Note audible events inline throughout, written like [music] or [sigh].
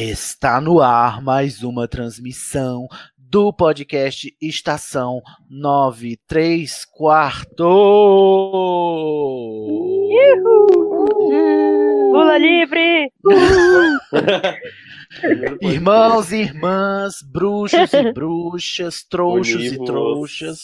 Está no ar mais uma transmissão do podcast Estação 93 Quarto. Lula livre! [laughs] Irmãos e irmãs, bruxos e bruxas, trouxos e trouxas,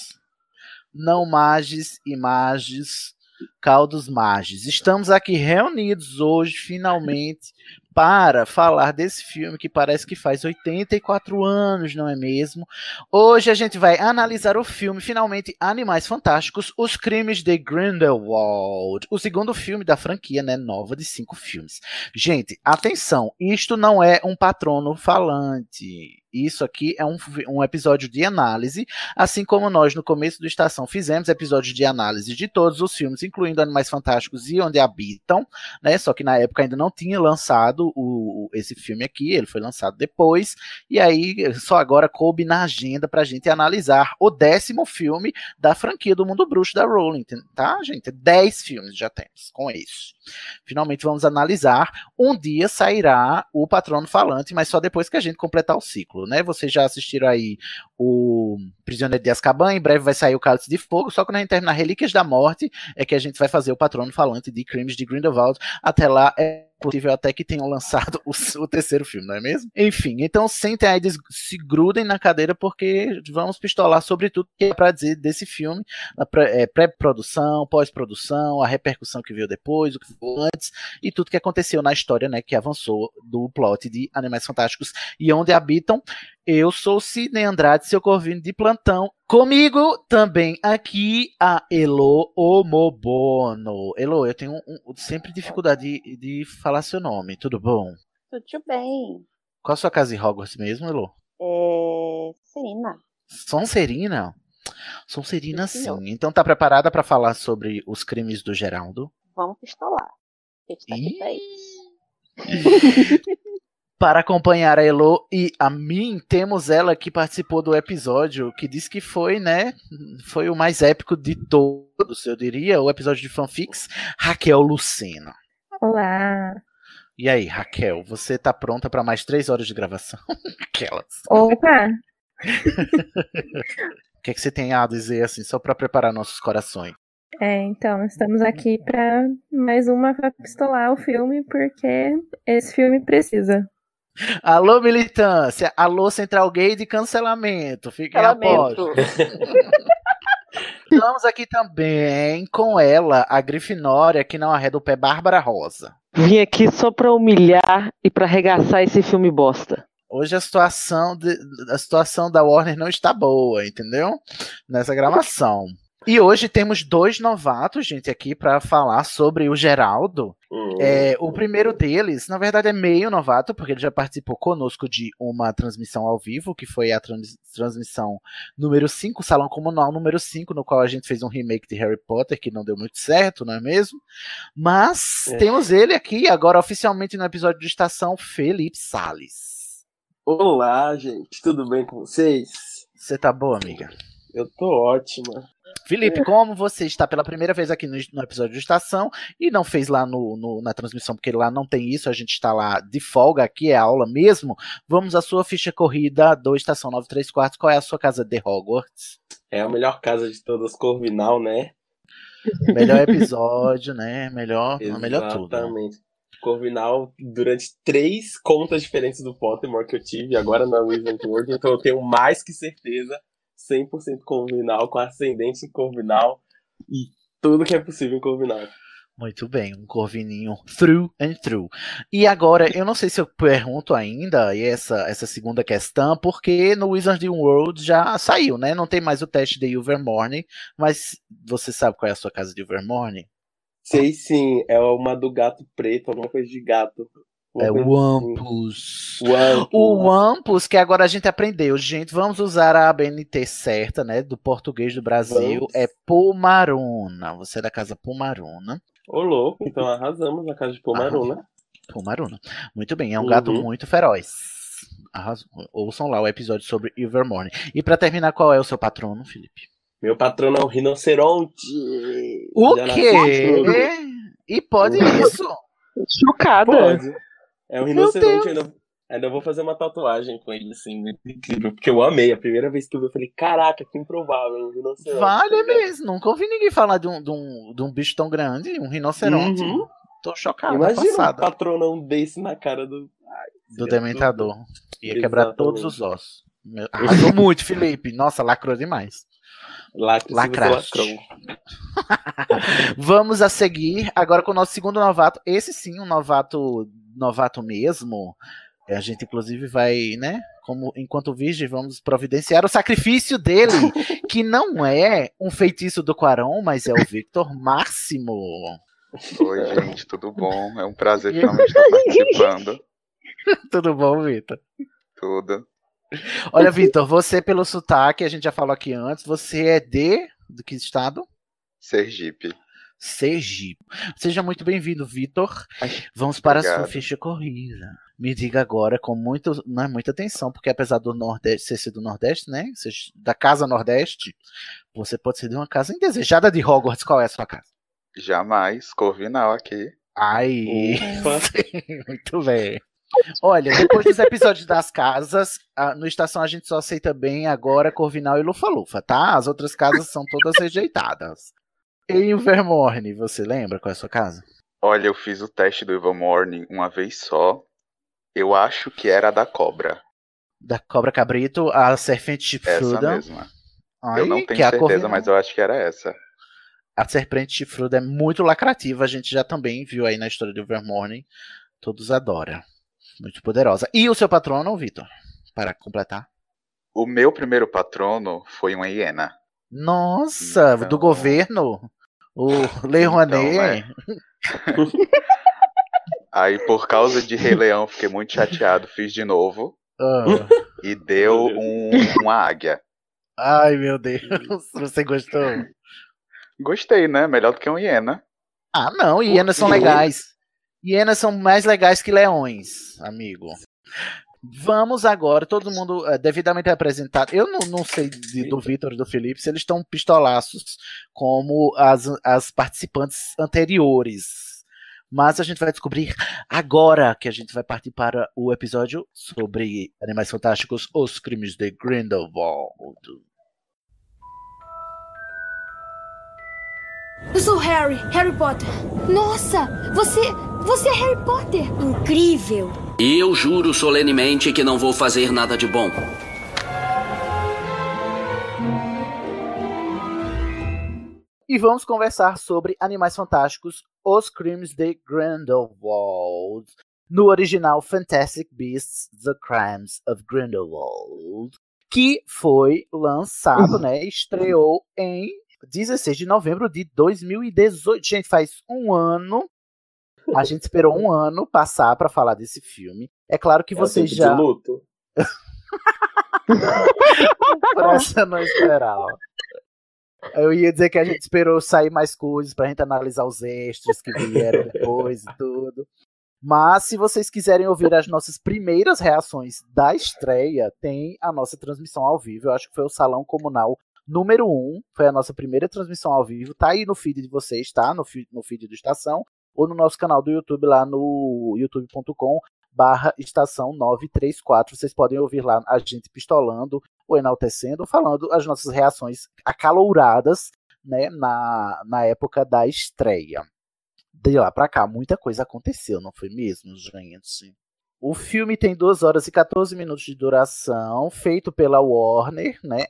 não mages e mages, caldos mages. Estamos aqui reunidos hoje, finalmente, para falar desse filme que parece que faz 84 anos, não é mesmo? Hoje a gente vai analisar o filme, finalmente, Animais Fantásticos, Os Crimes de Grindelwald, o segundo filme da franquia, né, nova de cinco filmes. Gente, atenção, isto não é um patrono falante. Isso aqui é um, um episódio de análise, assim como nós no começo do Estação fizemos episódios de análise de todos os filmes, incluindo Animais Fantásticos e Onde Habitam, né? Só que na época ainda não tinha lançado o, esse filme aqui, ele foi lançado depois, e aí só agora coube na agenda pra gente analisar o décimo filme da franquia do Mundo Bruxo da Rowling, tá, gente? Dez filmes já temos com isso. Finalmente vamos analisar. Um dia sairá o Patrono Falante, mas só depois que a gente completar o ciclo, né? Vocês já assistiram aí o Prisioneiro de Azkaban, em breve vai sair o Cálice de Fogo, só quando a gente terminar Relíquias da Morte é que a gente vai fazer o Patrono Falante de Crimes de Grindelwald. Até lá é possível até que tenham lançado o, o, terceiro filme, não é mesmo? Enfim, então sentem aí, se grudem na cadeira, porque vamos pistolar sobre tudo que é para dizer desse filme, a pré-produção, pós-produção, a repercussão que veio depois, o que foi antes, e tudo que aconteceu na história, né, que avançou do plot de Animais Fantásticos e Onde Habitam. Eu sou Sidney Andrade, seu corvino de plantão. Comigo também aqui a Elo Omobono. Elo, eu tenho um, um, sempre dificuldade de, de, falar seu nome. Tudo bom? Tudo bem. Qual a sua casa em Hogwarts mesmo, Elo? É. Serina. Sonserina? Sonserina, sim. sim. Então tá preparada para falar sobre os crimes do Geraldo? Vamos pistolar. Tá aqui pra isso. [laughs] Para acompanhar a Elo e a mim, temos ela que participou do episódio, que disse que foi, né? Foi o mais épico de todos, eu diria, o episódio de fanfics, Raquel Lucena. Olá. E aí, Raquel, você tá pronta para mais três horas de gravação? [laughs] Aquelas. Opa! [laughs] o que, é que você tem a dizer, assim, só para preparar nossos corações? É, então, estamos aqui para mais uma pra pistolar o filme, porque esse filme precisa. Alô, militância. Alô, Central Gay de cancelamento. Fiquem a [laughs] Estamos aqui também com ela, a Grifinória, que não arreda o pé, Bárbara Rosa. Vim aqui só pra humilhar e pra arregaçar esse filme bosta. Hoje a situação, de, a situação da Warner não está boa, entendeu? Nessa gravação. E hoje temos dois novatos, gente, aqui para falar sobre o Geraldo. Uhum. É, o primeiro deles, na verdade, é meio novato, porque ele já participou conosco de uma transmissão ao vivo, que foi a trans transmissão número 5, Salão Comunal número 5, no qual a gente fez um remake de Harry Potter, que não deu muito certo, não é mesmo? Mas é. temos ele aqui, agora oficialmente no episódio de Estação, Felipe Sales. Olá, gente, tudo bem com vocês? Você tá boa, amiga? Eu tô ótima. Felipe, como você está pela primeira vez aqui no, no episódio de estação e não fez lá no, no, na transmissão, porque lá não tem isso, a gente está lá de folga, aqui é aula mesmo. Vamos à sua ficha corrida do Estação 93 Quartos. Qual é a sua casa de Hogwarts? É a melhor casa de todas, Corvinal, né? Melhor episódio, né? Melhor, melhor tudo. Exatamente. Corvinal durante três contas diferentes do Pottermore que eu tive agora na Wizard World, então eu tenho mais que certeza 100% Corvinal, com ascendente em Corvinal e tudo que é possível em Corvinal. Muito bem, um corvininho through and through. E agora, eu não sei se eu pergunto ainda essa, essa segunda questão, porque no Wizarding World já saiu, né? Não tem mais o teste de Ilvermorny, mas você sabe qual é a sua casa de Ilvermorny? Sei sim, é uma do gato preto, alguma coisa de gato. É o Wampus. O Wampus, que agora a gente aprendeu, gente. Vamos usar a ABNT certa, né? Do português do Brasil. Vamos. É Pomaruna. Você é da casa Pomaruna. Ô, louco, então arrasamos na casa de Pomaruna. Pomaruna. Muito bem, é um uhum. gato muito feroz. Arras... Ouçam lá o episódio sobre Ilvermorny. E para terminar, qual é o seu patrono, Felipe? Meu patrono é um rinoceronte. O quê? E pode isso? Chocada. Pode. É um rinoceronte, ainda, ainda vou fazer uma tatuagem com ele, assim, incrível, porque eu amei. A primeira vez que eu vi, eu falei, caraca, que improvável, um rinoceronte. Vale tá mesmo, nunca ouvi ninguém falar de um, de um, de um bicho tão grande, um rinoceronte. Uhum. Tô chocado. Imagina passada. um patronão desse na cara do. Ai, do dementador. Tudo. Ia quebrar todos os ossos. Arrasou [laughs] muito, Felipe. Nossa, lacrou demais. Lacraste. [laughs] Vamos a seguir agora com o nosso segundo novato. Esse sim, um novato novato mesmo. A gente, inclusive, vai, né? Como enquanto virgem, vamos providenciar o sacrifício dele, [laughs] que não é um feitiço do Quarão, mas é o Victor Máximo. Oi, gente, tudo bom? É um prazer [laughs] finalmente estar participando. tudo bom, Victor? Tudo. Olha, Vitor, você pelo sotaque, a gente já falou aqui antes, você é de do que estado? Sergipe. Sergipe. Seja muito bem-vindo, Vitor. Vamos para Obrigado. a sua ficha corrida. Me diga agora com muito, não é muita atenção, porque apesar do Nordeste ser do Nordeste, né? Da casa Nordeste, você pode ser de uma casa indesejada de Hogwarts. Qual é a sua casa? Jamais, Corvinal aqui. Ai, [laughs] muito bem. Olha, depois dos episódios das casas, no Estação a gente só aceita bem agora Corvinal e Lufa-Lufa, tá? As outras casas são todas rejeitadas. Em Vermorne, você lembra qual é a sua casa? Olha, eu fiz o teste do Evermorning uma vez só. Eu acho que era a da cobra. Da cobra cabrito, a serpente chifruda. Essa mesma. Ai, eu não tenho certeza, mas eu acho que era essa. A serpente chifruda é muito lacrativa, a gente já também viu aí na história do Vermorning. Todos adoram. Muito poderosa. E o seu patrono, Vitor? Para completar. O meu primeiro patrono foi uma hiena. Nossa, então... do governo? O Lei Rouanet. Então, né? [laughs] Aí, por causa de Rei Leão, fiquei muito chateado, fiz de novo. Ah. E deu um, uma águia. Ai, meu Deus. Você gostou? Gostei, né? Melhor do que uma hiena. Ah, não. Hienas são legais. Hienas são mais legais que leões, amigo. Vamos agora, todo mundo é, devidamente apresentado. Eu não, não sei de, do Vitor e do Felipe se eles estão pistolaços como as, as participantes anteriores. Mas a gente vai descobrir agora que a gente vai partir para o episódio sobre Animais Fantásticos, Os Crimes de Grindelwald. Eu sou Harry, Harry Potter. Nossa, você, você é Harry Potter. Incrível. E eu juro solenemente que não vou fazer nada de bom. E vamos conversar sobre Animais Fantásticos, Os Crimes de Grindelwald. No original Fantastic Beasts, The Crimes of Grindelwald. Que foi lançado, [laughs] né? Estreou em 16 de novembro de 2018. Gente, faz um ano. A gente esperou um ano passar para falar desse filme. É claro que é vocês já. De luto. [laughs] Por essa não esperava. Eu ia dizer que a gente esperou sair mais coisas pra gente analisar os extras que vieram depois e tudo. Mas se vocês quiserem ouvir as nossas primeiras reações da estreia, tem a nossa transmissão ao vivo. Eu acho que foi o Salão Comunal número 1. Um, foi a nossa primeira transmissão ao vivo. Tá aí no feed de vocês, tá? No feed, no feed do Estação. Ou no nosso canal do YouTube lá no youtube.com barra estação 934. Vocês podem ouvir lá a gente pistolando ou enaltecendo, falando as nossas reações acalouradas né, na, na época da estreia. de lá pra cá, muita coisa aconteceu, não foi mesmo, gente? O filme tem 2 horas e 14 minutos de duração, feito pela Warner, né?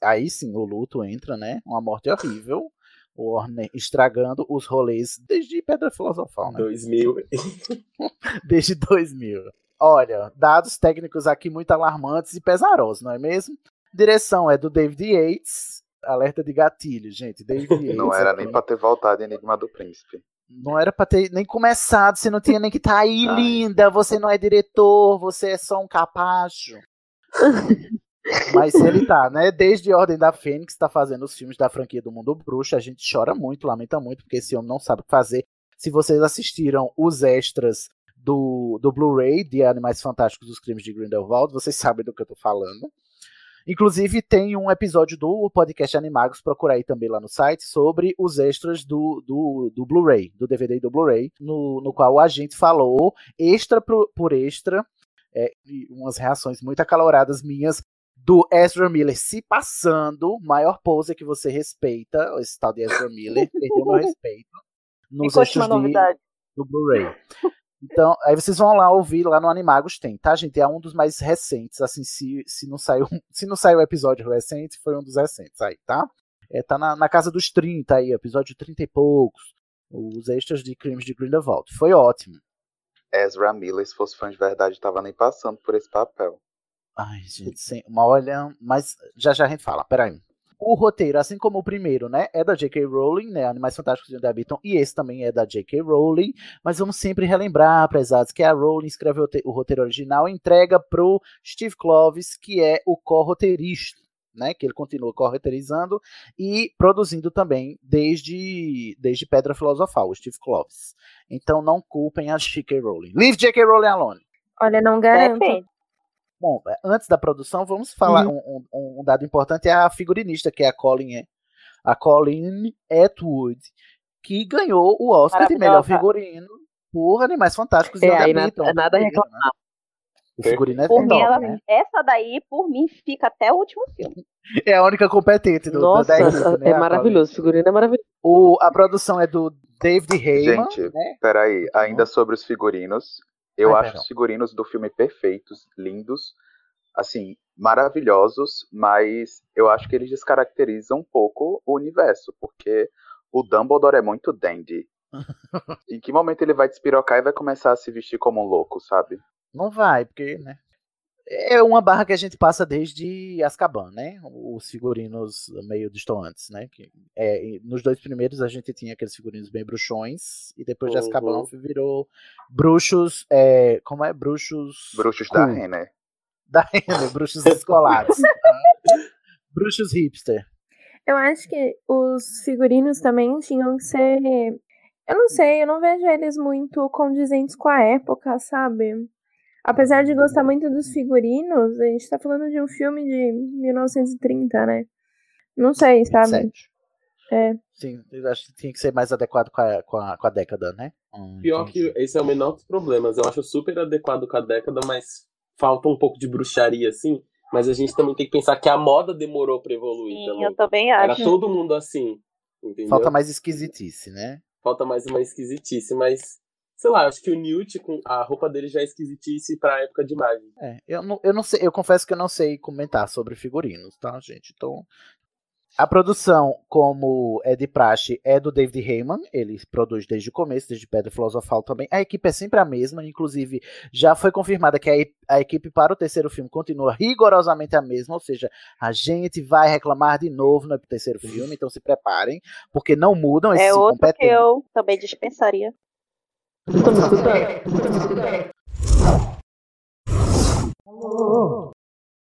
Aí sim o luto entra, né? Uma morte horrível. Warner estragando os rolês desde Pedra Filosofal, né? 2000. [laughs] desde 2000. Olha, dados técnicos aqui muito alarmantes e pesarosos, não é mesmo? Direção é do David Yates. Alerta de gatilho, gente. David Yates. Não era nem pra ter voltado Enigma do Príncipe. Não era pra ter nem começado, você não tinha nem que estar tá aí, Ai. linda. Você não é diretor, você é só um capacho. [laughs] Mas ele tá, né? Desde Ordem da Fênix, tá fazendo os filmes da franquia do Mundo Bruxo. A gente chora muito, lamenta muito, porque esse homem não sabe o que fazer. Se vocês assistiram os extras do, do Blu-ray de Animais Fantásticos dos Crimes de Grindelwald, vocês sabem do que eu tô falando. Inclusive, tem um episódio do podcast Animagos, procura aí também lá no site, sobre os extras do, do, do Blu-ray, do DVD e do Blu-ray, no, no qual a gente falou, extra por, por extra, é, umas reações muito acaloradas minhas, do Ezra Miller se passando, maior pose que você respeita, esse tal de Ezra Miller, perdeu meu [laughs] respeito, nos extras de, do Blu-ray. Então, aí vocês vão lá ouvir, lá no Animagos tem, tá, gente? É um dos mais recentes, assim, se, se não saiu se não saiu o episódio recente, foi um dos recentes aí, tá? É, tá na, na casa dos 30 aí, episódio 30 e poucos, os extras de Crimes de Grindelwald. Foi ótimo. Ezra Miller, se fosse fã de verdade, tava nem passando por esse papel. Ai, gente, sim, uma olha, mas já já a gente fala, peraí. O roteiro, assim como o primeiro, né, é da J.K. Rowling, né, Animais Fantásticos de Onde Habitam, e esse também é da J.K. Rowling, mas vamos sempre relembrar, prezados, que a Rowling escreveu o roteiro original e entrega pro Steve Kloves, que é o co-roteirista, né, que ele continua co-roteirizando e produzindo também desde, desde Pedra Filosofal, o Steve Kloves. Então não culpem a J.K. Rowling. Leave J.K. Rowling alone. Olha, não garanto. Bom, é, antes da produção, vamos falar uhum. um, um, um, dado importante é a figurinista, que é a Colin, a Colin Atwood, que ganhou o Oscar de melhor figurino por Animais Fantásticos é, e aí nada, nada a reclamar. Né? O figurino é por top, ela, né? Essa daí, por mim, fica até o último filme. É a única competente do, Nossa, do 10, né, é maravilhoso. O figurino é maravilhoso. O, a produção é do David Heyman. Gente, né? peraí. Ainda sobre os figurinos, eu Ai, acho os figurinos do filme perfeitos, lindos, assim, maravilhosos, mas eu acho que eles descaracterizam um pouco o universo, porque o Dumbledore é muito dandy. [laughs] em que momento ele vai despirocar e vai começar a se vestir como um louco, sabe? Não vai, porque, né? É uma barra que a gente passa desde Azkaban, né? Os figurinos meio distantes, né? Que, é, nos dois primeiros a gente tinha aqueles figurinos bem bruxões, e depois de Azkaban Uhum. virou bruxos. É, como é? Bruxos. Bruxos cool. da Renner. Da Renner, bruxos escolares. [laughs] bruxos hipster. Eu acho que os figurinos também tinham que ser. Eu não sei, eu não vejo eles muito condizentes com a época, sabe? Apesar de gostar muito dos figurinos, a gente tá falando de um filme de 1930, né? Não sei, sabe? Sete. É. Sim, eu acho que tinha que ser mais adequado com a, com a, com a década, né? Hum, Pior entendi. que esse é o menor dos problemas. Eu acho super adequado com a década, mas falta um pouco de bruxaria, assim. Mas a gente também tem que pensar que a moda demorou pra evoluir Sim, também. eu também Era acho. todo mundo assim, entendeu? Falta mais esquisitice, né? Falta mais uma esquisitice, mas... Sei lá, acho que o Newt, com a roupa dele já é esquisitice pra época de magia. É, eu não, eu não sei, eu confesso que eu não sei comentar sobre figurinos, tá, gente? Então, a produção, como é de praxe, é do David Heyman, ele produz desde o começo, desde Pedra Filosofal também. A equipe é sempre a mesma, inclusive já foi confirmada que a, a equipe para o terceiro filme continua rigorosamente a mesma, ou seja, a gente vai reclamar de novo no terceiro filme, então se preparem, porque não mudam esses É outro que incompetentes. eu também dispensaria.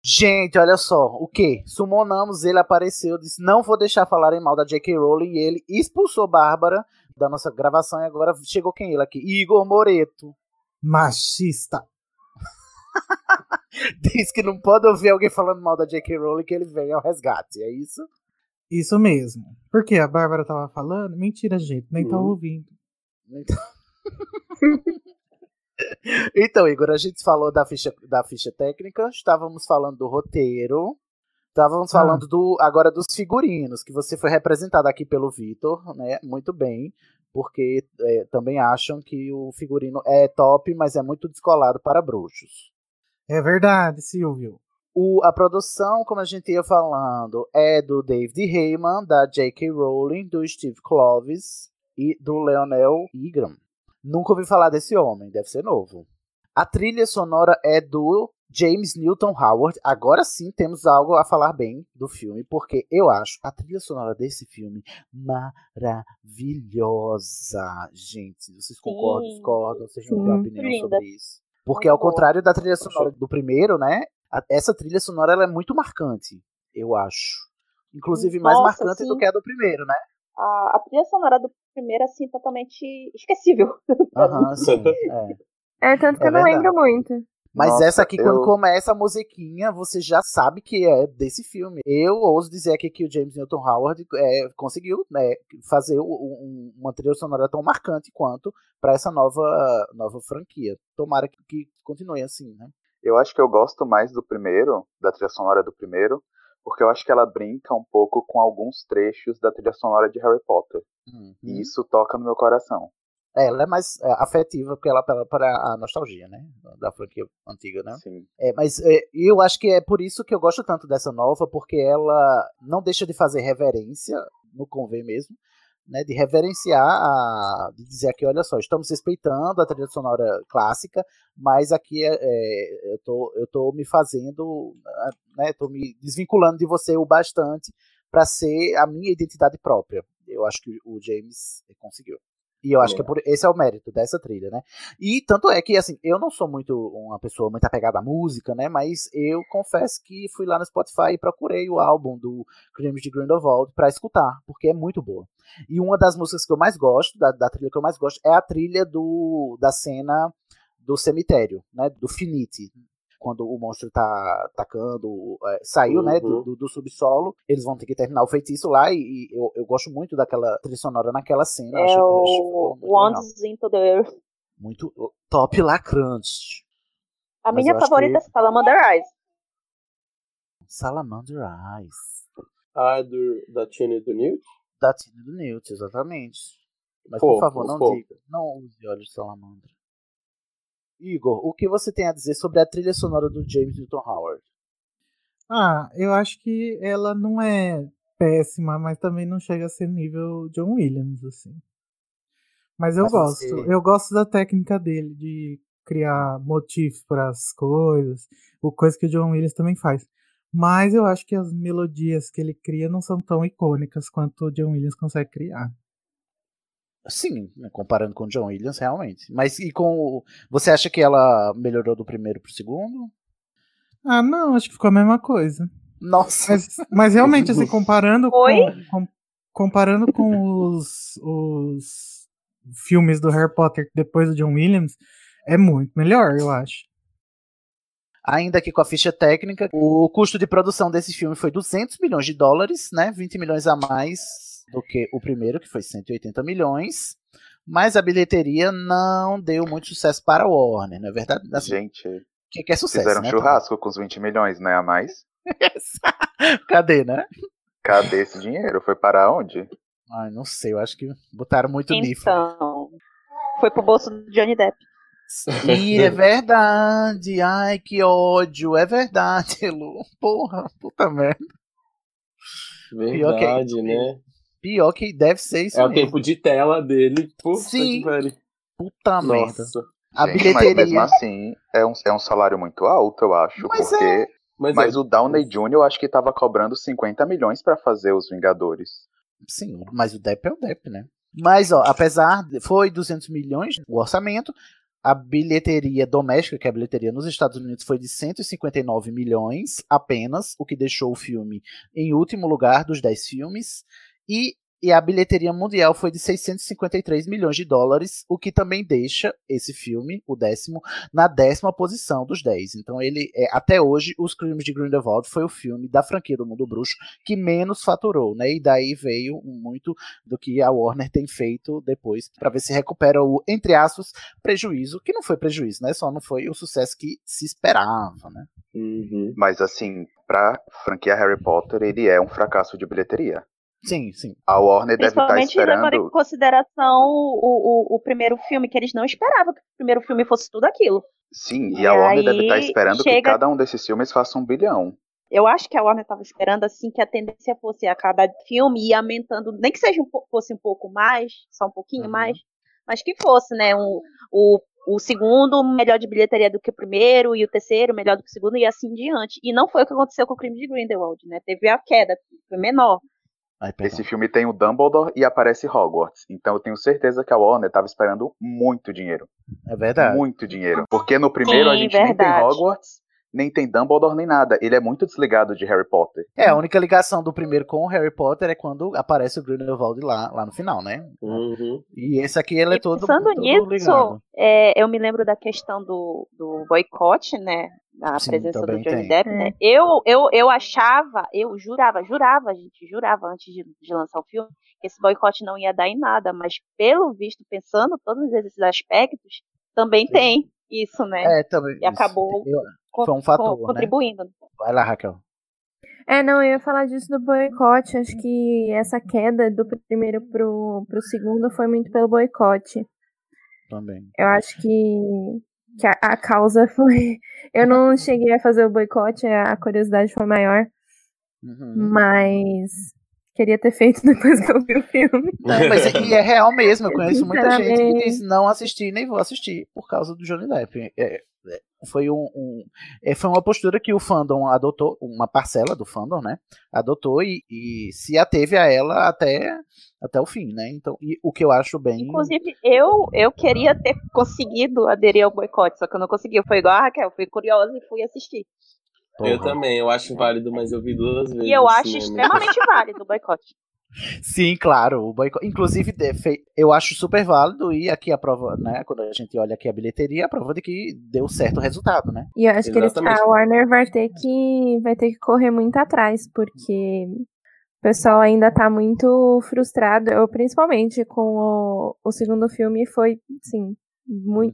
Gente, olha só, o que? Sumonamos, ele apareceu, disse: não vou deixar falarem mal da J.K. Rowling, e ele expulsou Bárbara da nossa gravação, e agora chegou quem ele aqui? Igor Moreto. Machista. [laughs] Diz que não pode ouvir alguém falando mal da J.K. Rowling, que ele vem ao resgate, é isso? Isso mesmo. Porque a Bárbara tava falando? Mentira, gente. Nem tá Uhum. ouvindo. Então... Então, Igor, a gente falou da ficha, da ficha técnica, estávamos falando do roteiro, Estávamos Ah. falando do, agora dos figurinos, que você foi representado aqui pelo Vitor, né? Muito bem, porque é, também acham que o figurino é top, mas é muito descolado para bruxos. É verdade, Silvio. O, a produção, como a gente ia falando, é do David Heyman, da J.K. Rowling, do Steve Kloves e do Leonel Ingram. Nunca ouvi falar desse homem, deve ser novo. A trilha sonora é do James Newton Howard. Agora sim temos algo a falar bem do filme, porque eu acho a trilha sonora desse filme maravilhosa. Gente, vocês concordam, Sim. discordam? Vocês não têm opinião Linda. sobre isso? Porque ao Muito boa. contrário da trilha sonora do primeiro, né? essa trilha sonora ela é muito marcante, eu acho. Inclusive mais Nossa, marcante do sim. que a do primeiro, né? A, a trilha sonora do primeiro, assim, totalmente esquecível. [laughs] Aham, sim. É. É, tanto que É eu não verdade. lembro muito. Mas Nossa, essa aqui, quando eu- começa a musiquinha, você já sabe que é desse filme. Eu ouso dizer aqui que o James Newton Howard é, conseguiu né, fazer um- uma trilha sonora tão marcante quanto para essa nova, nova franquia. Tomara que, que continue assim, né? Eu acho que eu gosto mais do primeiro, da trilha sonora do primeiro, porque eu acho que ela brinca um pouco com alguns trechos da trilha sonora de Harry Potter. Uhum. E isso toca no meu coração. É, ela é mais é, afetiva porque ela apela para a nostalgia, né? Da franquia antiga, né? Sim. É, mas é, eu acho que é por isso que eu gosto tanto dessa nova, porque ela não deixa de fazer reverência, no convém mesmo, né? De reverenciar, a, de dizer aqui, olha só, estamos respeitando a trilha sonora clássica, mas aqui é, é, eu, tô, eu tô me fazendo, né? Tô me desvinculando de você o bastante para ser a minha identidade própria. Eu acho que o James conseguiu. E eu acho que é por, esse é o mérito dessa trilha, né? E tanto é que, assim, eu não sou muito uma pessoa muito apegada à música, né? Mas eu confesso que fui lá no Spotify e procurei o álbum do Crimes de Grindelwald pra escutar, porque é muito boa. E uma das músicas que eu mais gosto, da, da trilha que eu mais gosto, é a trilha do, da cena do cemitério, né? Do Finite. Quando o monstro tá atacando, é, saiu, né, do, Uhum. do, do subsolo, eles vão ter que terminar o feitiço lá, e, e eu, eu gosto muito daquela trilha sonora naquela cena. É que- o. Wands into the Earth. Muito top lacrante. A Mas minha acho favorita é que- Salamander Eyes. Salamander Eyes. Ah, do, da Tina e do Newt? Da Tina do Newt, exatamente. Mas por favor, não diga. Não use olhos de salamandra. Igor, o que você tem a dizer sobre a trilha sonora do James Newton Howard? Ah, eu acho que ela não é péssima, mas também não chega a ser nível John Williams, assim. Mas eu Mas gosto. você- Eu gosto da técnica dele de criar motivos para as coisas, o coisa que o John Williams também faz. Mas eu acho que as melodias que ele cria não são tão icônicas quanto o John Williams consegue criar. Sim, comparando com o John Williams, realmente. Mas e com o... Você acha que ela melhorou do primeiro pro segundo? Ah, não, acho que ficou a mesma coisa. Nossa. Mas, mas realmente, [laughs] assim, comparando Oi? com, com- comparando com os, os filmes do Harry Potter depois do John Williams, é muito melhor, eu acho. Ainda que com a ficha técnica, o custo de produção desse filme foi 200 milhões de dólares, né? 20 milhões a mais do que o primeiro, que foi 180 milhões. Mas a bilheteria não deu muito sucesso para a Warner, não é verdade? Assim, Gente, que, que é sucesso, fizeram né? churrasco com os 20 milhões, né? A mais. [laughs] Cadê, né? Cadê esse dinheiro? Foi para onde? Ai, não sei, eu acho que botaram muito nisso. Então, foi pro bolso do Johnny Depp. E é verdade. Ai, que ódio. É verdade, Lu. Porra, puta merda. Pior que- Verdade, né? Pior que deve ser isso É o mesmo. tempo de tela dele. Puta Sim. Puta merda. A Gente, mas bilheteria. mesmo assim, é um, é um salário muito alto, eu acho. Mas porque. é. Mas, Mas é- o Downey Jr. eu acho que tava cobrando 50 milhões pra fazer os Vingadores. Sim, mas o Depp é o Depp, né? Mas, ó, apesar. de- Foi 200 milhões o orçamento. A bilheteria doméstica, que é a bilheteria nos Estados Unidos, foi de 159 milhões apenas, o que deixou o filme em último lugar dos 10 filmes. E, e a bilheteria mundial foi de 653 milhões de dólares, o que também deixa esse filme, o décimo, na décima posição dos 10. Então ele, é, até hoje, Os Crimes de Grindelwald foi o filme da franquia do Mundo Bruxo que menos faturou, né? E daí veio muito do que a Warner tem feito depois para ver se recupera o entre aspas prejuízo, que não foi prejuízo, né? Só não foi o sucesso que se esperava, né? Uhum. Mas assim, pra franquia Harry Potter, ele é um fracasso de bilheteria. Sim, sim. A Warner deve estar Principalmente levando em esperando. consideração o, o, o primeiro filme, que eles não esperavam que o primeiro filme fosse tudo aquilo. Sim, e E a Warner deve estar esperando que chega- cada um desses filmes faça um bilhão. Eu acho que a Warner estava esperando assim que a tendência fosse a cada filme ir aumentando, nem que seja um, fosse um pouco mais, só um pouquinho mais, mas que fosse, né? Um, o, o segundo melhor de bilheteria do que o primeiro, e o terceiro melhor do que o segundo, e assim em diante. E não foi o que aconteceu com o crime de Grindelwald, né? Teve a queda, foi menor. Esse filme tem o Dumbledore e aparece Hogwarts. Então eu tenho certeza que a Warner estava esperando muito dinheiro. É verdade. Muito dinheiro. Porque no primeiro a Sim, gente nem tem verdade. Hogwarts, nem tem Dumbledore, nem nada. Ele é muito desligado de Harry Potter. É, a única ligação do primeiro com o Harry Potter é quando aparece o Grindelwald lá, lá no final, né? Uhum. E esse aqui ele é todo, Pensando todo nisso, ligado. é, eu me lembro da questão do, do boicote, né? Da Sim, presença do Johnny tem. Depp, né? Eu, eu, eu achava, eu jurava, jurava, gente, jurava antes de, de lançar o filme, que esse boicote não ia dar em nada, mas pelo visto, pensando todos esses aspectos, também tem isso, né? É, também. E acabou Eu- foi um fator, co- né? contribuindo. Vai lá, Raquel. É, não, eu ia falar disso do boicote. Acho que essa queda do primeiro pro, pro segundo foi muito pelo boicote. Também. Eu acho que, que a, a causa [laughs] foi. Eu não cheguei a fazer o boicote, a curiosidade foi maior. Uhum. Mas queria ter feito [laughs] depois que eu vi o filme. Não, mas e é real mesmo. Eu conheço muita gente que diz não assisti, nem vou assistir por causa do Johnny Depp. É, é, foi um, um- é, foi uma postura que o fandom adotou, uma parcela do fandom, né? Adotou e, e se ateve a ela até, até o fim, né? Então, e o que eu acho bem. Inclusive, eu, eu queria ter conseguido aderir ao boicote, só que eu não consegui. Eu fui igual a Raquel, fui curiosa e fui assistir. Eu também, eu acho válido, mas eu vi duas vezes. E eu acho extremamente válido o boicote. Sim, claro. O boicote, inclusive, eu acho super válido e aqui a prova, né? Quando a gente olha aqui a bilheteria, a prova de que deu certo o resultado, né? E eu acho que eles, Exatamente. a Warner vai ter que vai ter que correr muito atrás, porque o pessoal ainda tá muito frustrado. Eu, principalmente com o, o segundo filme, foi, sim,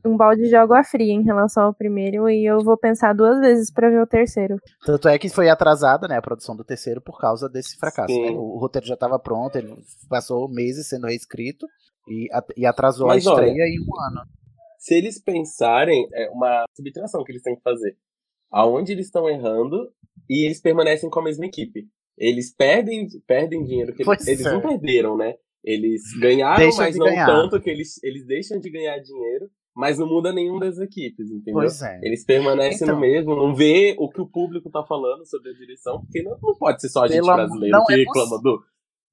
um balde de água fria em relação ao primeiro, e eu vou pensar duas vezes pra ver o terceiro. Tanto é que foi atrasada, né, a produção do terceiro por causa desse fracasso. Né? O, roteiro já estava pronto, ele passou meses sendo reescrito e, e atrasou Mas a estreia olha, em um ano. Se eles pensarem, é uma subtração que eles têm que fazer. Aonde eles estão errando e eles permanecem com a mesma equipe. Eles perdem, perdem dinheiro que Pois eles é. não perderam, né? Eles ganharam, Deixam mas não ganhar. tanto que eles, eles deixam de ganhar dinheiro, mas não muda nenhum das equipes, entendeu? Pois é. Eles permanecem Então. no mesmo, não vê o que o público tá falando sobre a direção, porque não, não pode ser só a gente brasileiro que é reclama do,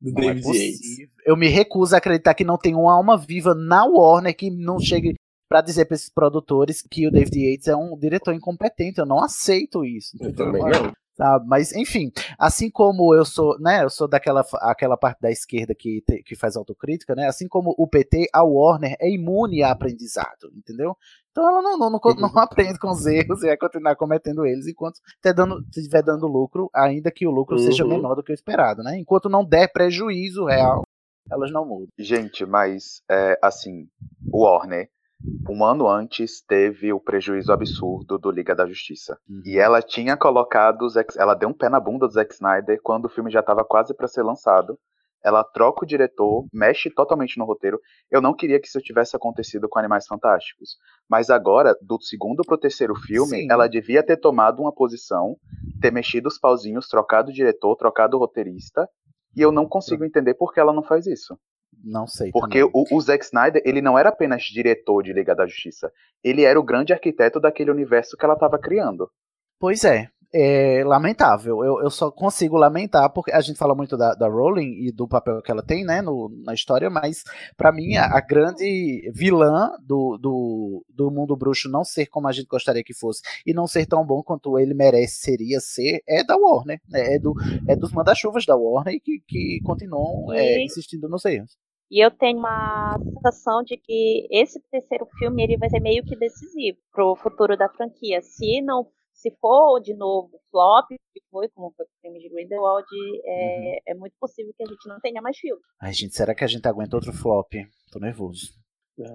do Não é David Yates. possível. Eu me recuso a acreditar que não tem uma alma viva na Warner que não chegue pra dizer pra esses produtores que o David Yates é um diretor incompetente. Eu não aceito isso. Eu também não. Sabe? Mas, enfim, assim como eu sou, né, eu sou daquela aquela parte da esquerda que, te- que faz autocrítica, né, assim como o PT, a Warner é imune a aprendizado, entendeu? Então ela não, não, não, não aprende com os erros e vai continuar cometendo eles enquanto estiver dando, tiver dando lucro, ainda que o lucro seja Uhum. menor do que o esperado, né? Enquanto não der prejuízo real, elas não mudam. Gente, mas é, assim, o Warner, um ano antes, teve o prejuízo absurdo do Liga da Justiça. E ela tinha colocado, ela deu um pé na bunda do Zack Snyder quando o filme já estava quase para ser lançado. Ela troca o diretor, mexe totalmente no roteiro. Eu não queria que isso tivesse acontecido com Animais Fantásticos. Mas agora, do segundo pro terceiro filme, Sim. ela devia ter tomado uma posição, ter mexido os pauzinhos, trocado o diretor, trocado o roteirista. E eu não consigo entender por que ela não faz isso. Não sei. Porque o, o Zack Snyder, ele não era apenas diretor de Liga da Justiça. Ele era o grande arquiteto daquele universo que ela estava criando. Pois é, é lamentável. Eu, eu só consigo lamentar porque a gente fala muito da, da Rowling e do papel que ela tem, né, no, na história, mas pra mim a, a grande vilã do, do, do mundo bruxo não ser como a gente gostaria que fosse e não ser tão bom quanto ele mereceria ser é da Warner, né, é, do, é dos manda-chuvas da Warner que, que continuam é, insistindo nos erros. E eu tenho uma sensação de que esse terceiro filme ele vai ser meio que decisivo pro futuro da franquia. Se não, se for de novo flop, que foi como foi com o filme de Grindelwald, é, é muito possível que a gente não tenha mais filme. Ai, gente, será que a gente aguenta outro flop? Tô nervoso.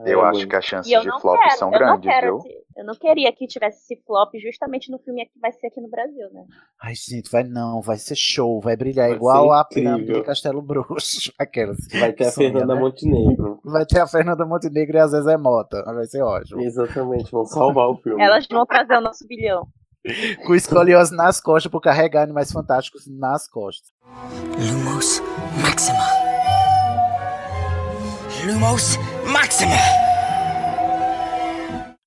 Eu acho que as chances de flop quero, são grandes, quero, viu? eu não queria que tivesse esse flop justamente no filme que vai ser aqui no Brasil, né? Ai, gente, vai não, vai ser show, vai brilhar Vai igual a pirâmide de Castelo Bruxo. [laughs] Aquelas. Vai ter a Fernanda né? Montenegro. Vai ter a Fernanda Montenegro e a Zezé Mota. Vai ser ótimo. Exatamente, vão salvar o filme. Elas vão trazer o nosso bilhão. [laughs] Com escoliose nas costas por carregar animais fantásticos nas costas. Lumos Maxima. Lumos Maxima.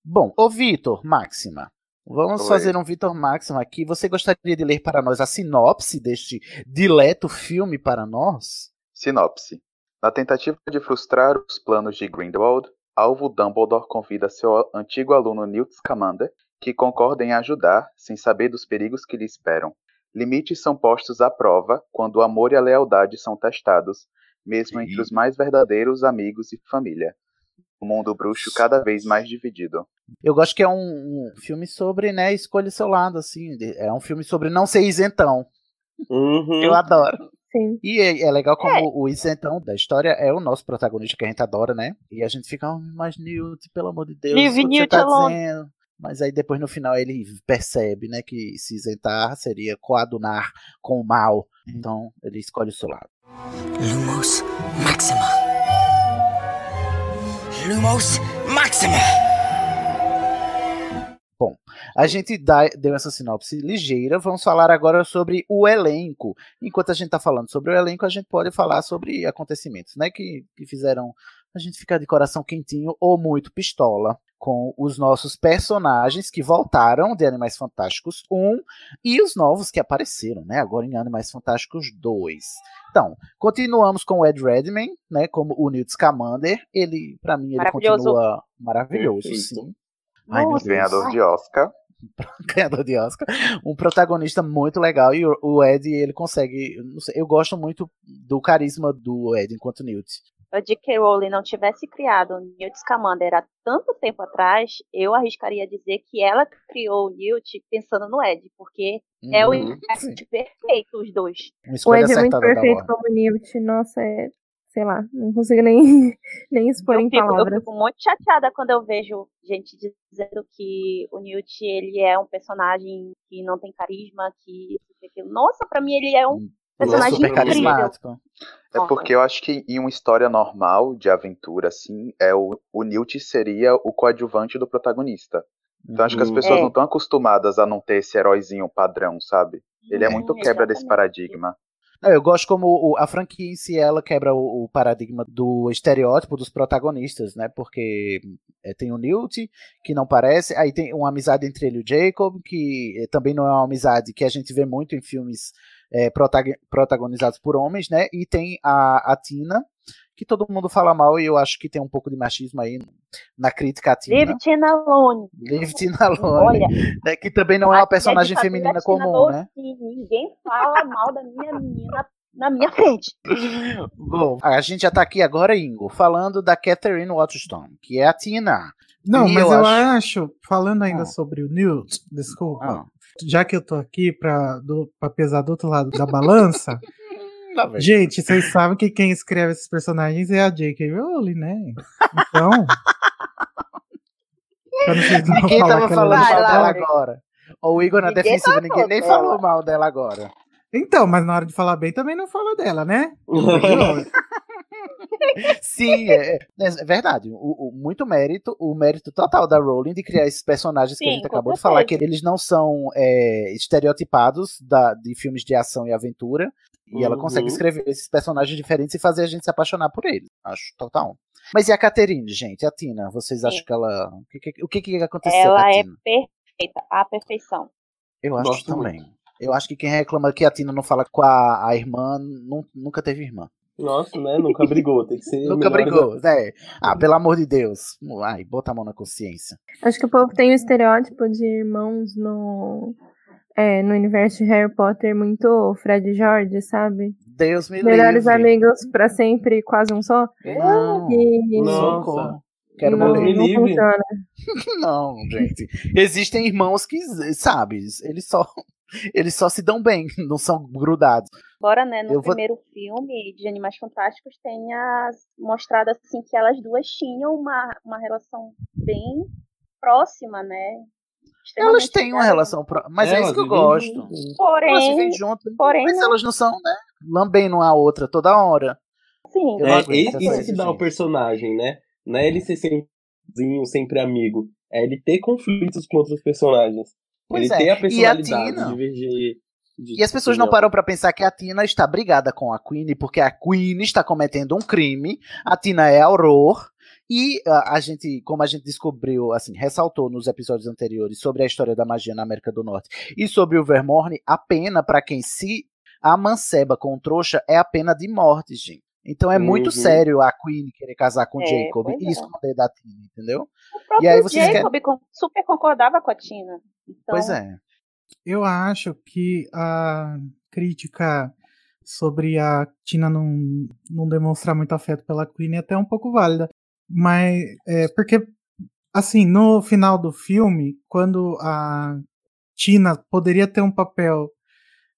Bom, ô Vitor Máxima. Vamos Oi. fazer um Vitor Máxima aqui. Você gostaria de ler para nós a sinopse deste dileto filme para nós? Sinopse. Na tentativa de frustrar os planos de Grindelwald, Alvo Dumbledore convida seu antigo aluno Newt Scamander, que concorda em ajudar, sem saber dos perigos que lhe esperam. Limites são postos à prova quando o amor e a lealdade são testados, mesmo entre os mais verdadeiros amigos e família. O mundo bruxo cada vez mais dividido. Eu gosto que é um, um filme sobre, né, escolha seu lado, assim. É um filme sobre não ser isentão. Uhum. Eu adoro. Sim. E é, é legal como o isentão da história é o nosso protagonista que a gente adora, né? E a gente fica, "Ah, mas Newt, pelo amor de Deus, Leave o que você tá alone." dizendo? Mas aí depois no final ele percebe, né, que se isentar seria coadunar com o mal. Então ele escolhe o seu lado. Lumos Maxima. Lumos Maxima. Bom, a gente dá- deu essa sinopse ligeira, vamos falar agora sobre o elenco. Enquanto a gente está falando sobre o elenco, a gente pode falar sobre acontecimentos, né, que, que fizeram a gente ficar de coração quentinho ou muito pistola com os nossos personagens que voltaram de Animais Fantásticos 1 e os novos que apareceram, né, agora em Animais Fantásticos 2. Então, continuamos com o Ed Redmayne, né, como o Newt Scamander. Ele, para mim, ele Maravilhoso. continua maravilhoso, Perfeito. sim. Ai. Ganhador de Oscar. [laughs] ganhador de Oscar, um protagonista muito legal e o, o Ed ele consegue, não sei, eu gosto muito do carisma do Ed enquanto Newt. A J.K. Rowling não tivesse criado o Newt Scamander há tanto tempo atrás, eu arriscaria dizer que ela criou o Newt pensando no Ed, porque é o Uhum, encaixe perfeito os dois. O Ed é muito perfeito como Newt. Nossa, é. Sei lá, não consigo nem, [laughs] nem expor Eu em fico, eu palavras. fico muito chateada quando eu vejo gente dizendo que o Newt ele é um personagem que não tem carisma, que. Nossa, pra mim ele é um Ele é personagem super incrível. carismático. É porque eu acho que em uma história normal de aventura, assim, é o, o Newt seria o coadjuvante do protagonista. Então acho que as Uhum. pessoas É. não estão acostumadas a não ter esse heróizinho padrão, sabe? Ele é Hum, muito quebra desse paradigma. Não, eu gosto como a franquia em si ela quebra o, o paradigma do estereótipo dos protagonistas, né? Porque é, tem o Newt, que não parece, aí tem uma amizade entre ele e o Jacob, que também não é uma amizade que a gente vê muito em filmes protag- protagonizados por homens, né? E tem a, a Tina, que todo mundo fala mal e eu acho que tem um pouco de machismo aí na crítica à Tina. Live Tina Alone. Liv Tina Alone, Olha, né, que também não é uma personagem feminina Tina comum, né? Ninguém fala mal da minha menina na minha frente. Bom, a gente já tá aqui agora, Ingo, falando da Catherine Waterston, que é a Tina. Não, E mas eu eu, acho- acho... falando ainda Ah. sobre o Newt, desculpa, Ah. Já que eu tô aqui pra, do, pra pesar do outro lado da balança, [laughs] Lá gente, vocês sabem que quem escreve esses personagens é a J.K. Rowling, né? Então. [laughs] pra vocês não Ninguém falar tava falando Vai mal lá, dela Alex. agora. O Igor na Ninguém defensiva, falou ninguém nem dela. falou mal dela agora. Então, mas na hora de falar bem também não fala dela, né? [laughs] Sim, é, é verdade. O, o- muito mérito, o mérito total da Rowling de criar esses personagens que a Sim, gente acabou de falar, que eles não são é, estereotipados da, de filmes de ação e aventura. E ela Uhum. consegue escrever esses personagens diferentes e fazer a gente se apaixonar por eles. Acho total. Mas e a Catherine, gente? A Tina? Vocês acham Sim. que ela. O que, que- o que, que aconteceu com a Ela é perfeita, a perfeição. Eu acho Gosto também. Eu acho que quem reclama que a Tina não fala com a, a irmã nu- nunca teve irmã. Nossa, né? Nunca brigou. Tem que ser. Nunca brigou, né? Ah, pelo amor de Deus. Ai, bota a mão na consciência. Acho que o povo tem o estereótipo de irmãos no, é, no universo de Harry Potter muito Fred e George, sabe? Deus me Melhores livre. amigos pra sempre, quase um só. Não. E Nossa. Quero não, morrer. não funciona. [laughs] Não, gente. Existem irmãos que, sabe, eles só Eles só se dão bem, [laughs] não são grudados. Agora, né, no Eu vou- primeiro filme de Animais Fantásticos tenha mostrado assim que elas duas tinham uma, uma relação bem próxima, né? Elas têm uma relação, pró- mas é Elas isso que eu gosto. Porém, Elas vivem juntas, porém, mas elas não são, né? Lambendo uma a outra toda hora. Sim. É, isso que dá o personagem, né? Não é ele ser sempre, sempre amigo. É ele ter conflitos com outros personagens. Pois ele é. ter E a a personalidade, Tina? divergir. de E as pessoas não param pra pensar que a Tina está brigada com a Queen, porque a Queen está cometendo um crime, a Tina é Auror, e a, a gente, como a gente descobriu, assim, ressaltou nos episódios anteriores sobre a história da magia na América do Norte e sobre o Vermorne, a pena pra quem se amanceba com o trouxa é a pena de morte, gente. Então é muito Uhum. sério a Queen querer casar com É, Jacob e é. esconder da Tina, entendeu? O próprio E aí vocês querem- Jacob super concordava com a Tina. Então, Pois é. Eu acho que a crítica sobre a Tina não, não demonstrar muito afeto pela Queen é até um pouco válida. Mas é porque, assim, no final do filme, quando a Tina poderia ter um papel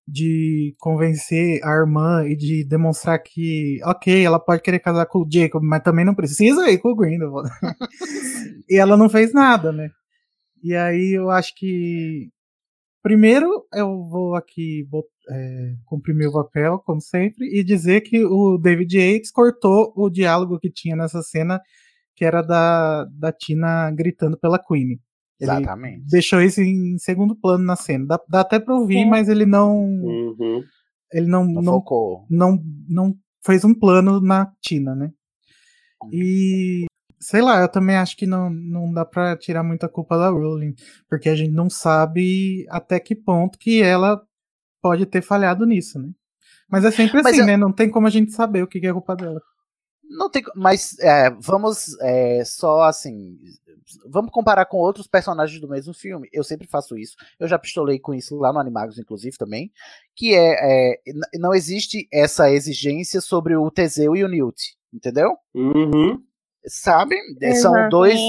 de convencer a irmã e de demonstrar que, ok, ela pode querer casar com o Jacob, mas também não precisa ir com o Grindelwald. [laughs] e ela não fez nada, né? E aí eu acho que Primeiro, eu vou aqui é, cumprir meu papel, como sempre, e dizer que o David Yates cortou o diálogo que tinha nessa cena, que era da, da Tina gritando pela Queen. Ele Exatamente. deixou isso em segundo plano na cena. Dá, dá até pra ouvir, Sim. mas ele não. Uhum. Ele não, Não não, focou. não, não fez um plano na Tina, né? E sei lá, eu também acho que não, não dá pra tirar muita culpa da Rowling, porque a gente não sabe até que ponto que ela pode ter falhado nisso, né? Mas é sempre Mas assim, eu- né? Não tem como a gente saber o que que é culpa dela. Não tem, mas é, vamos é, só assim, vamos comparar com outros personagens do mesmo filme. Eu sempre faço isso. Eu já pistolei com isso lá no Animagos, inclusive também, que é, é, não existe essa exigência sobre o Teseu e o Newt, entendeu? Uhum. Sabe? É, São dois.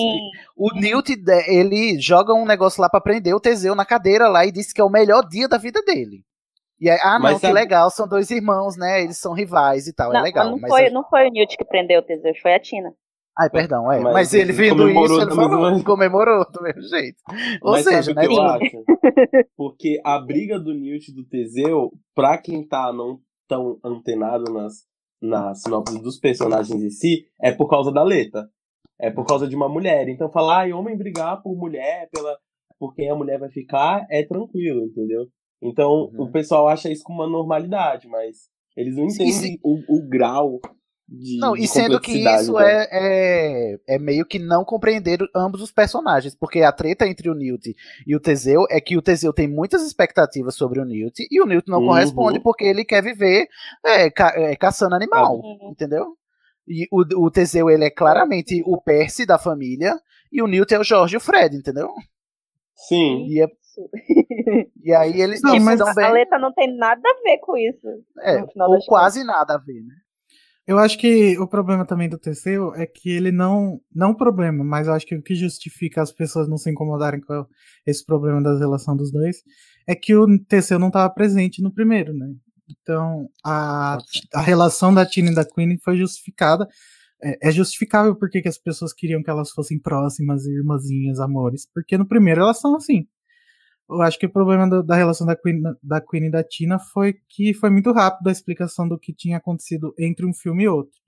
O Newt de- ele joga um negócio lá pra prender o Teseu na cadeira lá e disse que é o melhor dia da vida dele. E aí, ah, não, Mas que sabe- legal, são dois irmãos, né? Eles são rivais e tal, não, é legal. não, mas foi, eu- não foi o Newt que prendeu o Teseu, foi a Tina. Ai, perdão, é. Mas Mas, ele vendo isso, ele falou, mesma- comemorou do mesmo jeito. Ou Mas seja, né? eu acho? [laughs] Porque a briga do Newt e do Teseu, pra quem tá não tão antenado nas, nas sinopses dos personagens em si, é por causa da letra. É por causa de uma mulher. Então falar, ah, homem brigar por mulher, pela, por quem a mulher vai ficar, é tranquilo, entendeu? Então Uhum. o pessoal acha isso como uma normalidade, mas eles não entendem se- o, o grau de. Não, de e sendo que isso da- é, é, é meio que não compreender ambos os personagens, porque a treta entre o Newt e o Teseu é que o Teseu tem muitas expectativas sobre o Newt e o Newt não Uhum. corresponde porque ele quer viver é, ca- é, caçando animal, Uhum. entendeu? E o, o Teseu, ele é claramente o Percy da família e o Newt é o Jorge e o Fred, entendeu? Sim. E, é- [laughs] e aí eles Não, não, mas se dão A bem, letra não tem nada a ver com isso. é, ou quase nada a ver, né? Eu acho que o problema também do Teseu é que ele não. Não o problema, mas eu acho que o que justifica as pessoas não se incomodarem com esse problema da relação dos dois é que o Teseu não estava presente no primeiro, né? Então, a, a relação da Tina e da Queen foi justificada. É, é justificável porque que as pessoas queriam que elas fossem próximas, irmãzinhas, amores. Porque no primeiro elas são assim. Eu acho que o problema do- da relação da Queen, da Queen e da Tina foi que foi muito rápido a explicação do que tinha acontecido entre um filme e outro.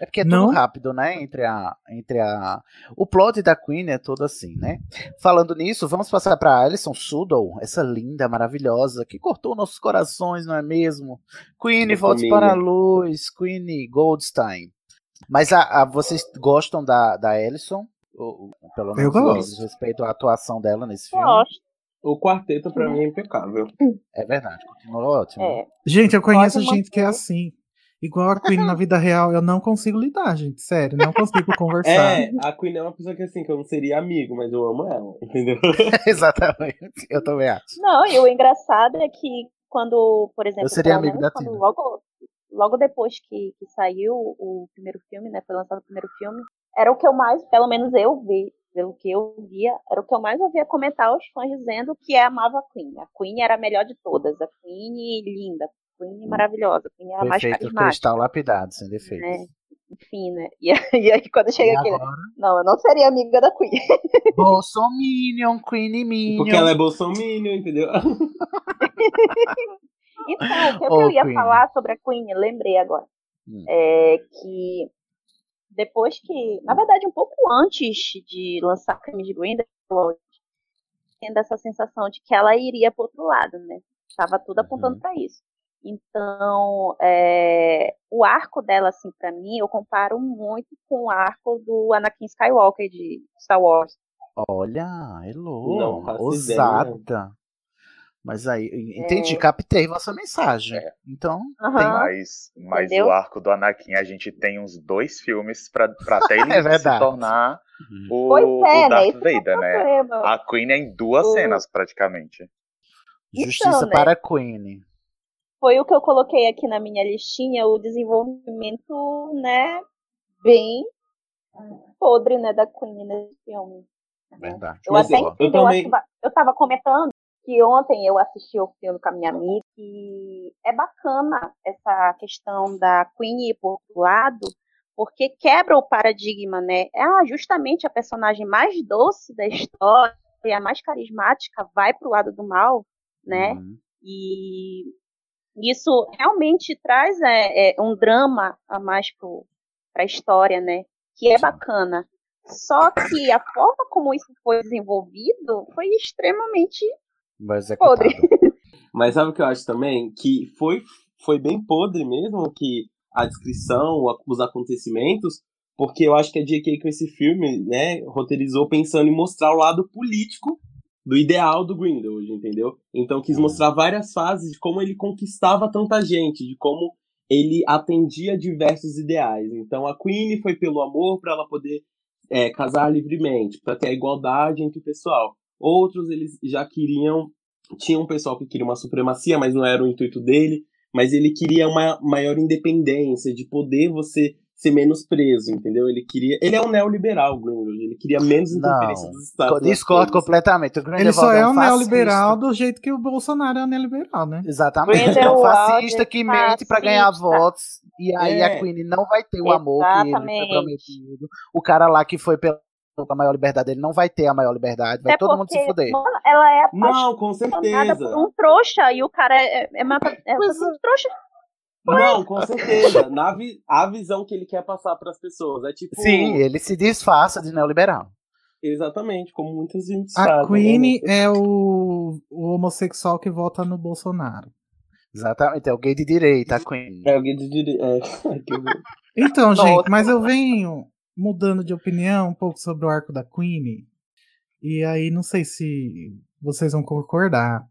É porque é Não? tudo rápido, né? Entre a, entre a. O plot da Queen é todo assim, né? Falando nisso, vamos passar pra Alison Sudol, essa linda, maravilhosa, que cortou nossos corações, não é mesmo? Queen, Minha volte família. para a luz, Queen Goldstein. Mas a, a- vocês gostam da, da Alison? Ou, ou pelo Eu menos gosto. diz respeito à atuação dela nesse filme? Gosto. O quarteto pra mim é impecável. É verdade, continua ótimo. É. Gente, eu conheço Pode gente que é manter. assim. Igual a Queen na vida real, eu não consigo lidar, gente. Sério, não consigo [laughs] conversar. É, a Queen é uma pessoa que assim, que eu não seria amigo, mas eu amo ela, entendeu? [laughs] Exatamente, eu também acho. Não, e o engraçado é que quando, por exemplo, Eu seria amigo da quando Tina. logo, logo depois que, que saiu o primeiro filme, né? Foi lançado o primeiro filme, era o que eu mais, pelo menos eu vi, pelo que eu via, era o que eu mais ouvia comentar os fãs dizendo que amava a Queen. A Queen era a melhor de todas. A Queen linda, a Queen maravilhosa, a Queen era a mais Perfeito carismática. cristal lapidado, sem defeitos. Né? Enfim, né? E, [laughs] e aí quando chega E aqui, agora? não, eu não seria amiga da Queen. [laughs] Bolsominion, Queen Minion. Porque ela é bolsominion, entendeu? [laughs] Então, o que, Ô, eu ia Queen. falar sobre a Queen, lembrei agora. Hum. É que depois que, na verdade, um pouco antes de lançar Crime de Grindelwald, tendo essa sensação de que ela iria para outro lado, né? Estava tudo Uhum. apontando para isso. Então, é, o arco dela, assim, para mim, eu comparo muito com o arco do Anakin Skywalker de Star Wars. Olha, Elô, Não faço ideia. ousada. Mas aí, entendi, É. captei vossa mensagem. Então, Aham. tem Mas, mas Entendeu? o arco do Anakin, a gente tem uns dois filmes pra, pra até [laughs] ele É se tornar o, Pois é, o né? Darth é o Vader, né? A Queen é em duas O- cenas, praticamente. justiça Então, né? para a Queen. foi o que eu coloquei aqui na minha listinha, o desenvolvimento, né, bem podre, né, da Queen nesse filme. Verdade. Eu Mas até eu- eu também- eu tava comentando que ontem eu assisti o filme com a minha amiga e é bacana essa questão da Queen ir por outro lado, porque quebra o paradigma, né? Ah, justamente a personagem mais doce da história, a mais carismática, vai pro lado do mal, né? Uhum. E isso realmente traz é, é, um drama a mais para a história, né? Que é bacana. Só que a forma como isso foi desenvolvido foi extremamente Vai executado. podre. [laughs] Mas sabe o que eu acho também? Que foi, foi bem podre mesmo que a descrição, os acontecimentos, porque eu acho que a J.K. com esse filme, né, roteirizou pensando em mostrar o lado político do ideal do Grindelwald, entendeu? Então quis mostrar várias fases de como ele conquistava tanta gente, de como ele atendia diversos ideais. Então a Queen foi pelo amor para ela poder é, casar livremente, para ter a igualdade entre o pessoal. Outros eles já queriam tinha um pessoal que queria uma supremacia, mas não era o intuito dele. Mas ele queria uma maior independência, de poder você ser menos preso, entendeu? Ele queria. Ele é um neoliberal, Greenwald. Ele queria menos interferência dos Estados. discordo completamente. O Ele só é um fascista. neoliberal do jeito que o Bolsonaro é um neoliberal, né? Exatamente. É um fascista é que mente pra ganhar votos. E aí É. a Queen não vai ter o amor que ele foi Exatamente. prometido. O cara lá que foi pela pela maior liberdade, ele não vai ter a maior liberdade. Vai Até todo mundo se fuder. mano, ela é Não, com certeza. por um trouxa e o cara é, é, mata- é um trouxa. Não, com certeza. Na vi... A visão que ele quer passar pras pessoas. É tipo. Sim, ele se disfarça de neoliberal. Exatamente, como muitas gente A fazem. Queen né? é o, o homossexual que vota no Bolsonaro. Exatamente, é o gay de direita, a Queen. É alguém de dire- é. [laughs] Então, gente, mas eu venho mudando de opinião um pouco sobre o arco da Queen. E aí, não sei se vocês vão concordar,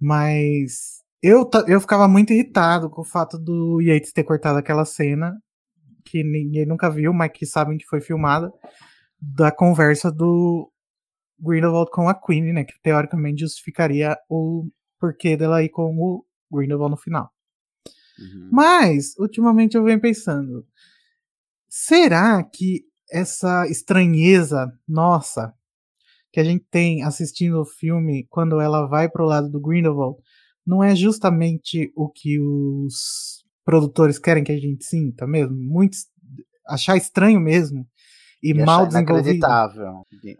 mas eu, eu ficava muito irritado com o fato do Yates ter cortado aquela cena que ninguém nunca viu, mas que sabem que foi filmada, da conversa do Grindelwald com a Queen, né? Que teoricamente justificaria o porquê dela ir com o Grindelwald no final. Mas, ultimamente eu venho pensando, será que essa estranheza nossa que a gente tem assistindo o filme quando ela vai pro lado do Grindelwald não é justamente o que os produtores querem que a gente sinta mesmo? Muito achar estranho mesmo e, E mal desenvolvido.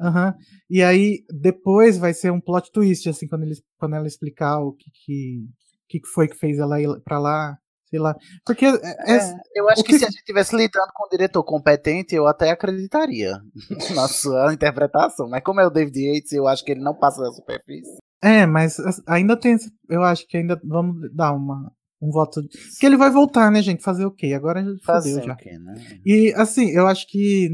Aham. E aí, depois vai ser um plot twist, assim, quando, eles, quando ela explicar o que, que, que foi que fez ela ir pra lá, sei lá. Porque é- é- É, eu acho o que, se a gente estivesse lidando com um diretor competente, eu até acreditaria [laughs] na sua interpretação. Mas como é o David Yates, eu acho que ele não passa da superfície. É, mas as- ainda tem. Eu acho que ainda vamos dar uma, um voto. de- Que ele vai voltar, né, gente? Fazer o quê? Agora já Fazer fodeu já. o quê, né? E assim, eu acho que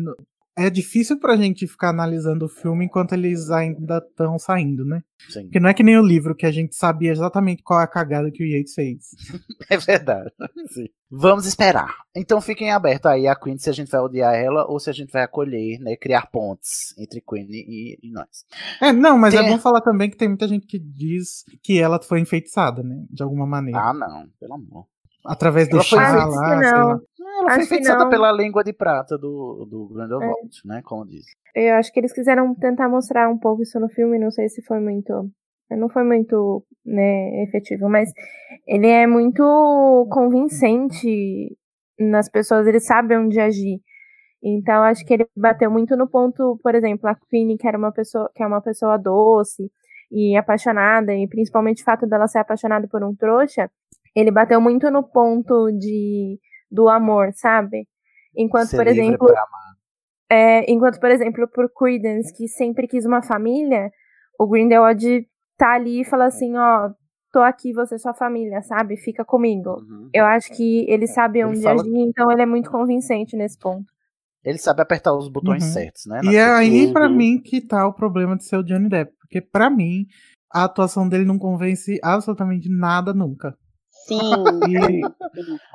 é difícil pra gente ficar analisando o filme enquanto eles ainda estão saindo, né? Sim. Porque não é que nem o livro que a gente sabia exatamente qual é a cagada que o Yates fez. [laughs] É verdade. Sim. Vamos esperar. Então fiquem abertos aí a Queen se a gente vai odiar ela ou se a gente vai acolher, né? Criar pontes entre Queen e, e nós. É, não, mas Tem- é bom falar também que tem muita gente que diz que ela foi enfeitiçada, né? De alguma maneira. Ah, não, pelo amor. Através do Ela foi chá lá. Ela foi Acho que feitiçada pela língua de prata do, do Grindelwald, né? Como diz. Eu acho que eles quiseram tentar mostrar um pouco isso no filme, não sei se foi muito. Não foi muito, né, efetivo, mas ele é muito convincente nas pessoas, ele sabe onde agir. Então acho que ele bateu muito no ponto, por exemplo, a Queenie, que era uma pessoa, que é uma pessoa doce e apaixonada, e principalmente o fato dela ser apaixonada por um trouxa, ele bateu muito no ponto de do amor, sabe? Enquanto, Ser por livre exemplo, pra amar. é, enquanto, por exemplo, por Credence, que sempre quis uma família, o Grindelwald tá ali e fala assim, ó, tô aqui, você é sua família, sabe? Fica comigo. Eu acho que ele sabe Ele onde fala- agir, então ele é muito convincente nesse ponto. Ele sabe apertar os botões Uhum. certos, né? E é aí pra mim que tá o problema de ser o Johnny Depp. Porque pra mim, a atuação dele não convence absolutamente nada nunca. Sim. E,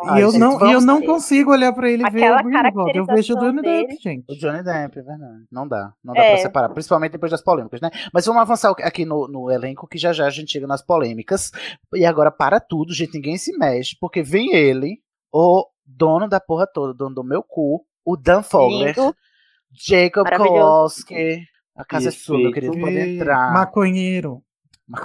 Ai, e eu, gente, não, e eu não consigo olhar pra ele e ver o Grindelwald. Eu vejo o Johnny Depp, dele. gente. O Johnny Depp, é verdade. Não dá. Não dá É. pra separar. Principalmente depois das polêmicas, né? Mas vamos avançar aqui no, no elenco, que já já a gente chega nas polêmicas. E agora, para tudo, gente, ninguém se mexe, porque vem ele, o dono da porra toda, dono do meu cu, o Dan Fogler, Lindo. Jacob. Kowalski. A casa é sua, meu Perfeito. querido, pode E entrar. Maconheiro. O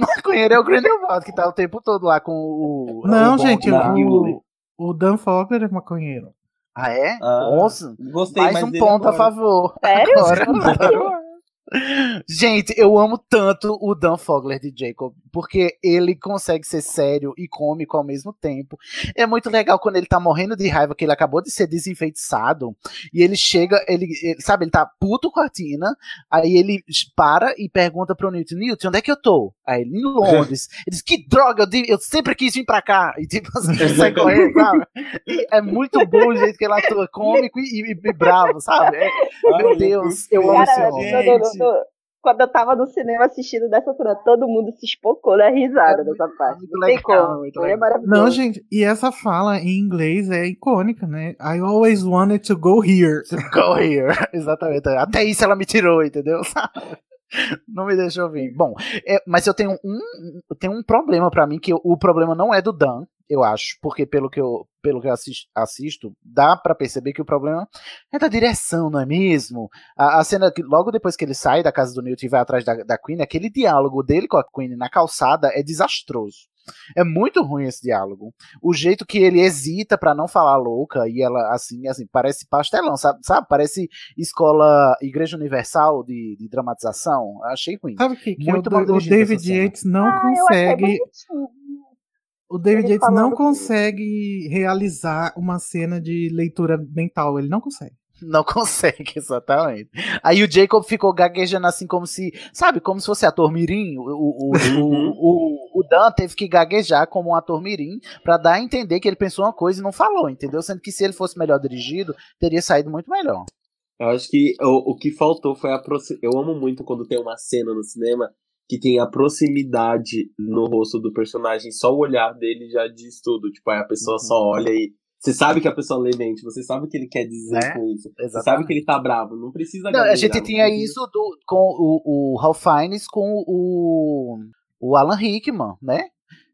[laughs] maconheiro é o Grindelwald, que tá o tempo todo lá com o. Não, o gente, o, o Dan Fogler é maconheiro. Ah, é? Ah, Nossa. Gostei Mais um ponto a agora. favor. Sério? Agora. [laughs] Gente, eu amo tanto o Dan Fogler de Jacob, porque ele consegue ser sério e cômico ao mesmo tempo. É muito legal quando ele tá morrendo de raiva, que ele acabou de ser desenfeitiçado, e ele chega, ele, ele- sabe, ele tá puto com a Tina, aí ele para e pergunta pro Newton, Newton, onde é que eu tô? Aí ele, em Londres. [laughs] Ele diz, que droga, eu, sempre quis vir pra cá. E tipo assim, ele sai correndo, sabe? E é muito bom o jeito que ele atua, cômico e, e- e bravo, sabe? É- meu Deus, eu amo esse homem. Quando eu tava no cinema assistindo dessa cena, todo mundo se espocou na risada dessa parte. muito Não tem legal, como. muito Foi legal. maravilhoso. Não, gente, e essa fala em inglês é icônica, né? I always wanted to go here. [laughs] Go here. [laughs] Exatamente. Até isso ela me tirou, entendeu? [laughs] Não me deixou vir. Bom, é, mas eu tenho um, eu tenho um problema pra mim, que o problema não é do Dan, eu acho, porque pelo que eu, pelo que eu assisto, assisto dá pra perceber que o problema é da direção, não é mesmo? A, a cena que logo depois que ele sai da casa do Newton e vai atrás da, da Queen, aquele diálogo dele com a Queen na calçada é desastroso. É muito ruim esse diálogo. O jeito que ele hesita pra não falar louca e ela assim, assim, parece pastelão, sabe? sabe? Parece escola Igreja Universal de, de dramatização. Achei ruim. Sabe que, que Muito o, o David. Yates não Ah, eu achei consegue. O David Yates não consegue realizar uma cena de leitura mental. Ele não consegue. Não [laughs] consegue, exatamente. Aí o Jacob ficou gaguejando assim como se, sabe, como se fosse ator mirim. O, o, o, Uhum. o, o Dan teve que gaguejar como um ator mirim pra dar a entender que ele pensou uma coisa e não falou, entendeu? Sendo que se ele fosse melhor dirigido, teria saído muito melhor. Eu acho que o, o que faltou foi a. Eu amo muito quando tem uma cena no cinema que tem a proximidade no rosto do personagem. Só o olhar dele já diz tudo. Tipo, aí a pessoa só olha e. Você sabe que a pessoa lê mente, você sabe o que ele quer dizer Né? com isso. Você Exatamente. sabe que ele tá bravo. Não precisa Não, a gente tinha isso do, com o, o Ralph Fiennes com o, o Alan Rickman, né?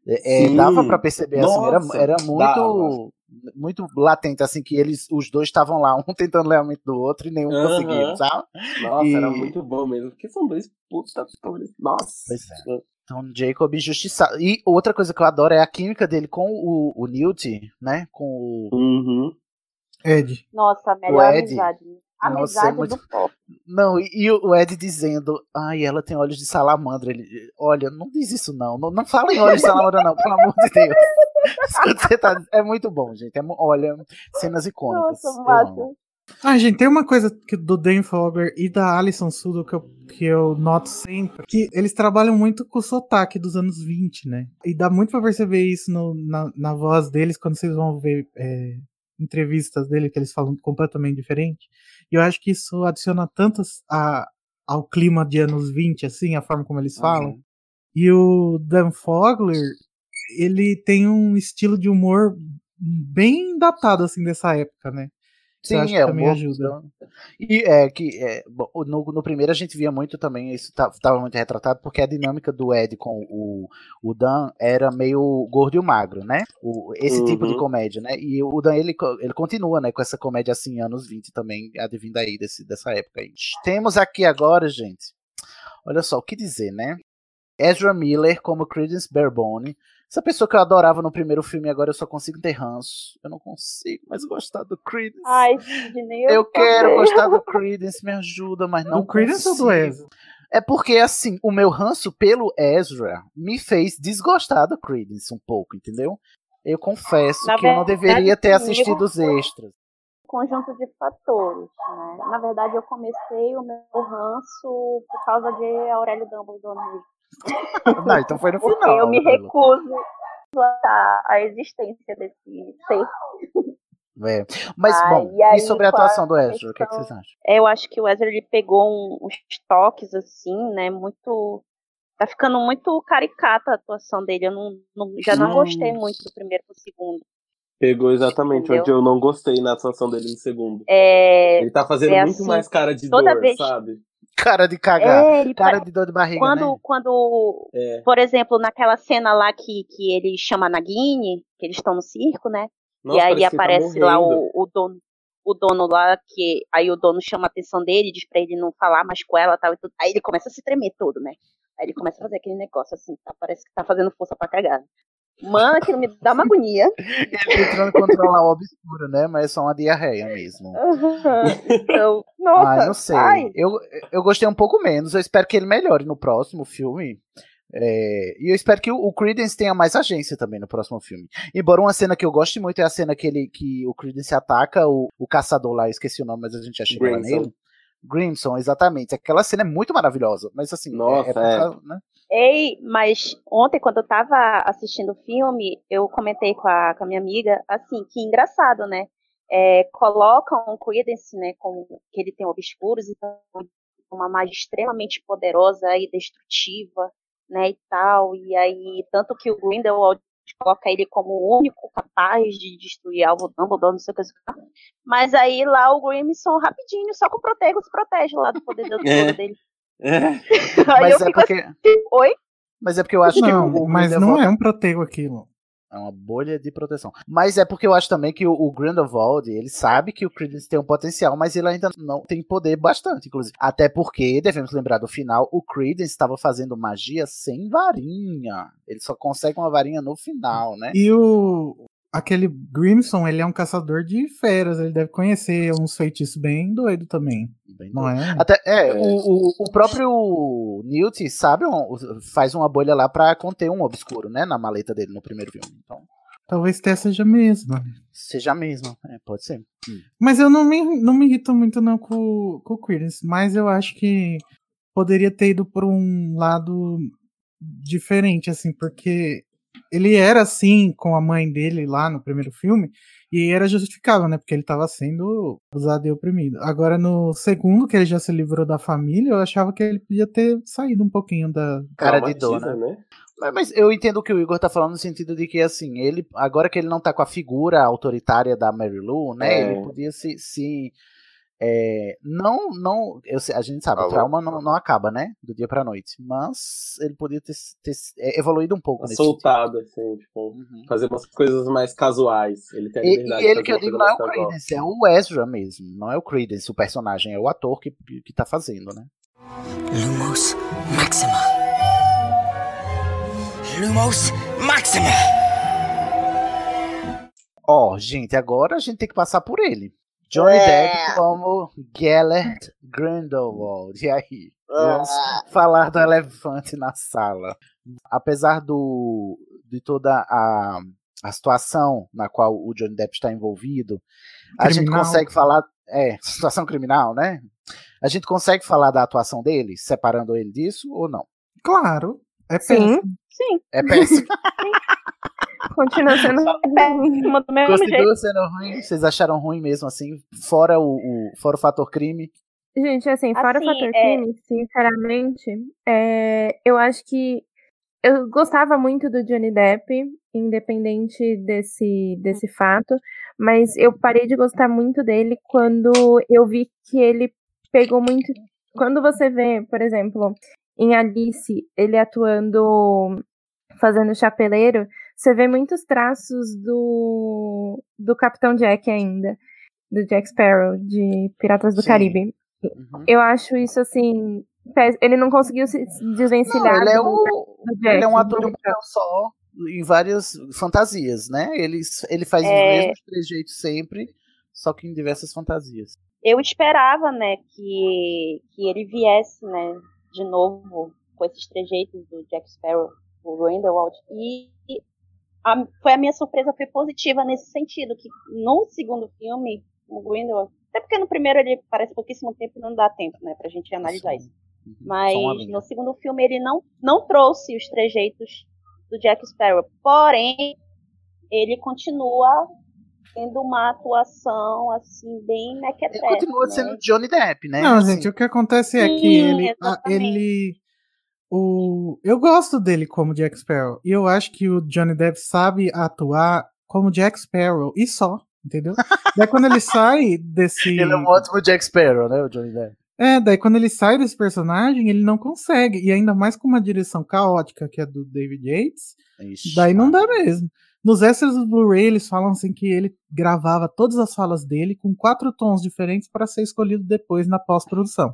É, é, dava pra perceber assim, era, Nossa, era muito dava. muito latente assim que eles os dois estavam lá, um [laughs] tentando ler a mente do outro e nenhum Aham. conseguiu, sabe? Nossa, E- era muito bom mesmo. Porque são dois puta atores. Nossa. Pois Então, Jacob injustiçado. E outra coisa que eu adoro é a química dele com o, o Newt, né? Com o. Uhum. Ed. Nossa, a melhor Ed. amizade. Nossa, Amizade é muito- do pop. Não, e, e o Ed dizendo, ai, ela tem olhos de salamandra. Ele, olha, não diz isso não. Não, não fala em olhos de salamandra, não, pelo amor de Deus. [laughs] Tá- é muito bom, gente. É olha, cenas icônicas. Nossa. Ah, gente, tem uma coisa que, do Dan Fogler e da Alison Sudo que eu, que eu noto sempre, que eles trabalham muito com o sotaque dos anos 20, né? E dá muito pra perceber isso no- na, na voz deles quando vocês vão ver é, entrevistas dele, que eles falam completamente diferente. E eu acho que isso adiciona tanto a, ao clima de anos 20, assim, a forma como eles falam. E o Dan Fogler, ele tem um estilo de humor bem datado, assim, dessa época, né? Sim, que é, o também ajuda. E é que é, bom, no, no primeiro a gente via muito também, isso estava muito retratado, porque a dinâmica do Ed com o, o Dan era meio gordo e magro, né? O, esse tipo de Uhum. comédia, né? E o Dan ele, ele continua, né, com essa comédia assim, anos 20 também, advindo aí desse, dessa época aí. Temos aqui agora, gente. Olha só, o que dizer, né? Ezra Miller como Credence Barebone. Essa pessoa que eu adorava no primeiro filme, agora eu só consigo ter ranço. Eu não consigo mais gostar do Credence. Ai, Sidney, Eu quero também. gostar do Credence, me ajuda, mas não Do Credence ou do. Ezra? É porque, assim, o meu ranço pelo Ezra me fez desgostar do Credence um pouco, entendeu? Eu confesso Na que eu não verdade, deveria ter assistido os extras. conjunto de fatores, né? Na verdade, eu comecei o meu ranço por causa de Aurélio Dumbledore. [laughs] Não, então foi no final. eu me recuso a, a existência desse ser. É. Mas, Ah, bom, e e, aí, sobre a atuação do Ezra, o que, é que questão- vocês acham? Eu acho que o Ezra ele pegou um- uns toques assim, né? Muito. Tá ficando muito caricata a atuação dele. Eu não, não- já não gostei muito do primeiro pro segundo. Pegou exatamente Entendeu? onde eu não gostei na atuação dele no segundo. É, Ele tá fazendo é muito assim, mais cara de toda dor, vez- sabe? Cara de cagar. É, ele cara pa- de dor de barriga, quando, né? quando É. por exemplo, naquela cena lá que, que ele chama a Nagini, que eles estão no circo, né? Nossa, e aí tá aparece lá morrendo. o, o dono, o dono lá, que aí o dono chama a atenção dele, diz pra ele não falar mais com ela tal, e tudo. Aí ele começa a se tremer todo, né? Aí ele começa a fazer aquele negócio assim, tá? parece que tá fazendo força pra cagar. Mano, aquilo me dá uma agonia. [laughs] Ele tentando controlar o obscuro, né? Mas é só uma diarreia mesmo. [laughs] Então, nossa, ah, não sei. ai. Eu, eu gostei um pouco menos. Eu espero que ele melhore no próximo filme. É, e eu espero que o, o Credence tenha mais agência também no próximo filme. Embora uma cena que eu goste muito é a cena que, ele, que o Credence ataca o, o caçador lá, eu esqueci o nome, mas a gente já chegou lá Grimson. nele. Grimson, exatamente. Aquela cena é muito maravilhosa. Mas assim, Nossa, é, é. causa, né? Ei, mas ontem, quando eu tava assistindo o filme, eu comentei com a, com a minha amiga, assim, que engraçado, né? É, colocam o Credence, né, como que ele tem obscuros, então uma magia extremamente poderosa e destrutiva, né, e tal, e aí, tanto que o Grindelwald coloca ele como o único capaz de destruir algo Dumbledore, não sei o que, mas aí lá o Grimson, rapidinho, só com o Protego se protege lá do poder do É. dele. É. Mas eu é fico porque. assim, oi? Mas é porque eu acho que Não, o, o mas Grindelwald- não é um protego aquilo. É uma bolha de proteção. Mas é porque eu acho também que o, o Grindelwald, ele sabe que o Credence tem um potencial, mas ele ainda não tem poder bastante, inclusive. Até porque, devemos lembrar do final, o Credence estava fazendo magia sem varinha. Ele só consegue uma varinha no final, né? E o. Aquele Grimson, ele é um caçador de feras, ele deve conhecer uns feitiços bem doido também. não é? Até, é, O, o, o próprio Newt, sabe, um- faz uma bolha lá pra conter um obscuro, né? Na maleta dele no primeiro filme. Então, Talvez Tess seja a mesma. seja mesmo. É, pode ser. Hum. Mas eu não me, não me irrito muito não com, com o Credence, mas eu acho que poderia ter ido por um lado diferente, assim, porque ele era assim com a mãe dele lá no primeiro filme, e era justificável, né? Porque ele estava sendo abusado e oprimido. Agora, no segundo, que ele já se livrou da família, eu achava que ele podia ter saído um pouquinho da. Cara de Traumatiza, né? Mas, mas eu entendo o que o Igor tá falando no sentido de que, assim, ele, agora que ele não tá com a figura autoritária da Mary Lou, né, É. ele podia se, se é, não, não, eu a gente sabe, o trauma não, não acaba, né, do dia pra noite, mas ele podia ter, ter é, evoluído um pouco nesse sentido. Soltado, assim, tipo, fazer umas coisas mais casuais. Ele tem a E, e ele que eu digo não é o casual. Credence, é o Ezra mesmo, não é o Credence, o personagem, é o ator que, que tá fazendo, né. Lumos Maxima. Lumos Maxima. Ó, gente, agora a gente tem que passar por ele. Johnny É. Depp como Gellert Grindelwald. E aí? Vamos falar do elefante na sala. Apesar do, de toda a, a situação na qual o Johnny Depp está envolvido, a gente Criminal. consegue falar. É, situação criminal, né? A gente consegue falar da atuação dele, separando ele disso ou não? Claro, é Sim. péssimo. Sim. É péssimo. [laughs] Continua sendo [laughs] péssimo do mesmo Continua jeito. sendo ruim? Vocês acharam ruim mesmo assim? Fora o, o- fora o fator crime? Gente, assim, fora Assim, o fator é- crime, sinceramente, é, eu acho que eu gostava muito do Johnny Depp, independente desse, desse fato, mas eu parei de gostar muito dele quando eu vi que ele pegou muito. Quando você vê, por exemplo, em Alice, ele atuando, fazendo chapeleiro, você vê muitos traços do, do Capitão Jack ainda, do Jack Sparrow, de Piratas do Sim. Caribe. Uhum. Eu acho isso assim. Ele não conseguiu se desvencilhar Não, ele é do Jack. Ele é um ator de um só em várias fantasias, né? Ele, ele faz É. os mesmos trejeitos sempre, só que em diversas fantasias. Eu esperava, né, que, que ele viesse, né, de novo com esses trejeitos do Jack Sparrow, o Grindelwald, e a- foi a minha surpresa foi positiva nesse sentido, que no segundo filme, o Grindelwald, até porque no primeiro ele parece pouquíssimo tempo e não dá tempo, né, pra gente analisar isso. Mas Só uma linha. no segundo filme ele não, não trouxe os trejeitos do Jack Sparrow, porém ele continua tendo uma atuação assim bem mequetrefe. Ele continua né? sendo Johnny Depp, né? Não, Assim, gente, o que acontece é que Sim, ele, a- ele, o, eu gosto dele como Jack Sparrow e eu acho que o Johnny Depp sabe atuar como Jack Sparrow e só, entendeu? [laughs] daí quando ele sai desse, Ele é um ótimo Jack Sparrow, né? O Johnny Depp. é, daí quando ele sai desse personagem ele não consegue e ainda mais com uma direção caótica que é do David Yates, Ixi, daí não dá mesmo. Nos extras do Blu-ray eles falam assim que ele gravava todas as falas dele com quatro tons diferentes para ser escolhido depois na pós-produção.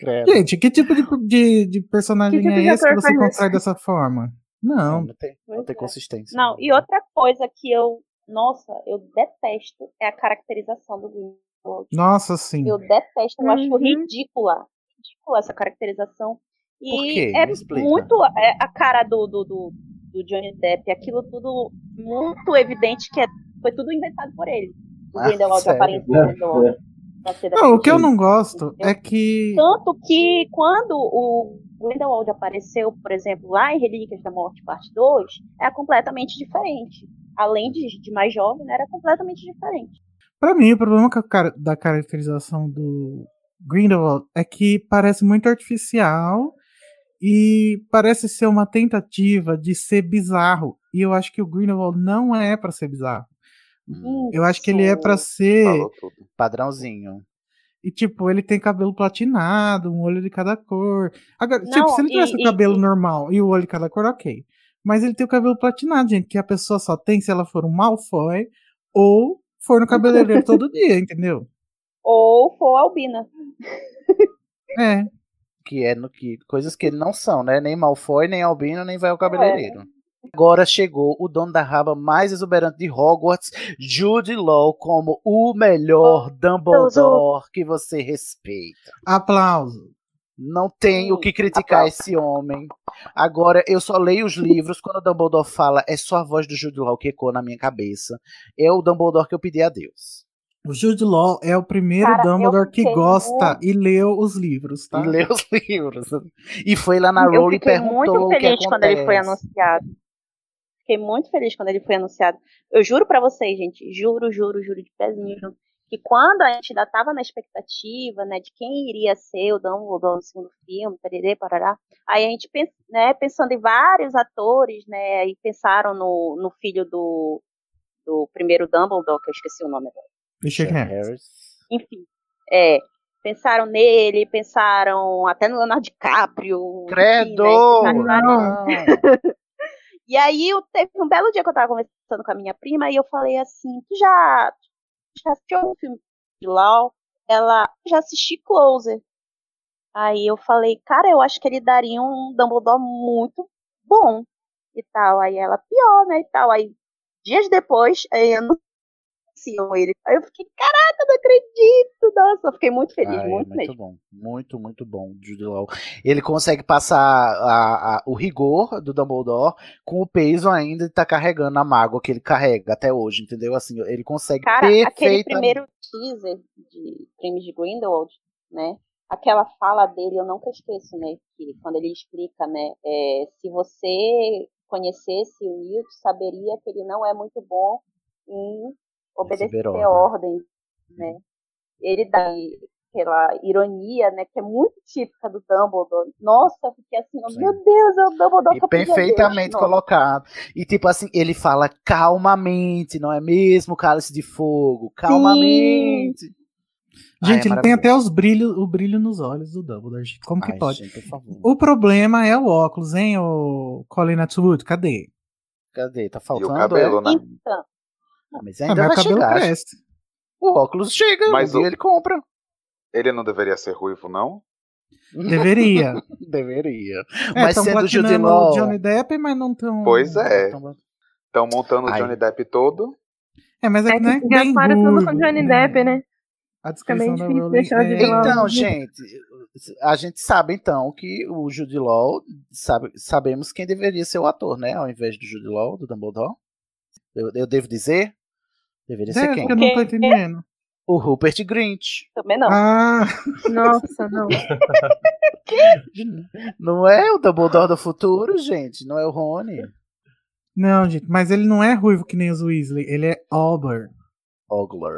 Credo. Gente, que tipo de, de, de personagem Que tipo é de esse que você constrói isso? dessa forma? Não. Não tem, não tem é. consistência. Não, e outra coisa que eu, nossa, eu detesto é a caracterização do Grindelwald. Nossa, sim. Eu detesto, eu acho Uhum. ridícula. Ridícula essa caracterização. E Por quê? é muito é, a cara do, do, do, do Johnny Depp, aquilo tudo muito evidente que é, foi tudo inventado por ele. O Ah, Grindelwald, a aparência do Grindelwald. Não, o que eu não gosto é que. Tanto que quando o Grindelwald apareceu, por exemplo, lá em Relíquias da Morte, parte 2, é completamente diferente. Além de, de mais jovem, né, era completamente diferente. Pra mim, o problema da caracterização do Grindelwald é que parece muito artificial e parece ser uma tentativa de ser bizarro. E eu acho que o Grindelwald não é pra ser bizarro. Hum, Eu acho que ele é pra Isso. ser. Padrãozinho. E, tipo, ele tem cabelo platinado, um olho de cada cor. Agora, tipo, Não, se ele e- tivesse o e- cabelo e- normal e o olho de cada cor, ok. Mas ele tem o cabelo platinado, gente, que a pessoa só tem se ela for um Malfoy ou for no cabeleireiro todo [laughs] dia, entendeu? Ou for albina. É. Que é no que coisas que ele não são, né? Nem Malfoy, nem Albino, nem vai ao cabeleireiro. Agora chegou o dono da raba mais exuberante de Hogwarts, Jude Law, como o melhor Dumbledore que você respeita. Aplauso. Não tem o que criticar esse homem. Agora, eu só leio os livros. Quando o Dumbledore fala, é só a voz do Jude Law que ecoa na minha cabeça. É o Dumbledore que eu pedi a Deus. O Jude Law é o primeiro Cara, Dumbledore que gosta muito- e leu os livros, tá? E leu os [laughs] livros. E foi lá na Rowling e perguntou muito o que feliz quando ele foi anunciado. Fiquei muito feliz quando ele foi anunciado. Eu juro pra vocês, gente, juro, juro, juro de pezinho, junto, que quando a gente ainda tava na expectativa, né, de quem iria ser o Dumbledore no segundo filme, pererê, parará, aí a gente, pens- né, pensando em vários atores, né, e pensaram no, no filho do, do primeiro Dumbledore, que eu esqueci o nome agora. Richard Harris. Enfim, é, pensaram nele, pensaram até no Leonardo DiCaprio. enfim, Credo! né, pensaram. [laughs] E aí eu teve um belo dia que eu tava conversando com a minha prima e eu falei assim, tu já, já assistiu algum filme de Lau? Ela, já assisti Closer. Aí eu falei, cara, eu acho que ele daria um Dumbledore muito bom e tal. Aí ela, pior, né, e tal. Aí, dias depois, aí anunciam ele. Aí eu fiquei, caraca, não acredito. Nossa, eu fiquei muito feliz, Ah, é muito, muito mesmo. bom, muito, muito bom, Jude Law. Ele consegue passar a- a- o rigor do Dumbledore com o peso ainda de tá carregando a mágoa que ele carrega até hoje, entendeu? Assim, ele consegue Cara, aquele perfeitamente. primeiro teaser de Crimes de Grindelwald, né? Aquela fala dele, eu nunca esqueço, né? Que quando ele explica, né? é, se você conhecesse o Newt, saberia que ele não é muito bom em obedecer Receber ordens, ordem. né? Ele dá, aquela ironia, né, que é muito típica do Dumbledore. Nossa, eu fiquei assim, oh, meu Deus, é o Dumbledore E que perfeitamente Deus. colocado. E tipo assim, ele fala calmamente, não é mesmo, cálice de fogo? Calmamente. Ai, Gente, é ele tem até os brilho, o brilho nos olhos do Dumbledore. gente. Como que Ai, pode? gente, por favor. O problema é o óculos, hein, o Colin Atwood? Cadê? Cadê? Tá faltando? cabelo, é? né? Então, Ah, mas Ah, ainda mas vai chegar. cresce. O óculos chega, Mas um o- ele compra. Ele não deveria ser ruivo, não? Deveria. [laughs] Deveria. É, mas tão sendo Jude platinando Law... o Johnny Depp, mas não tão. Pois é. Então, Estão montando o. Johnny Depp todo. É, mas é, É que não é que bem tudo com Johnny né? Depp, né? A Fica meio descrição difícil Rowling deixar é... Então, gente, a gente sabe então que o Jude Law, sabe, sabemos quem deveria ser o ator, né? Ao invés do Jude Law, do Dumbledore. Eu, eu devo dizer? Deveria ser É, quem? que eu não tô entendendo. O Rupert Grint. também não. Ah, Nossa, não. [laughs] Não é o Dumbledore do futuro, gente. Não é o Rony. não, gente, mas ele não é ruivo que nem os Weasley, ele é Auburn. Ogler.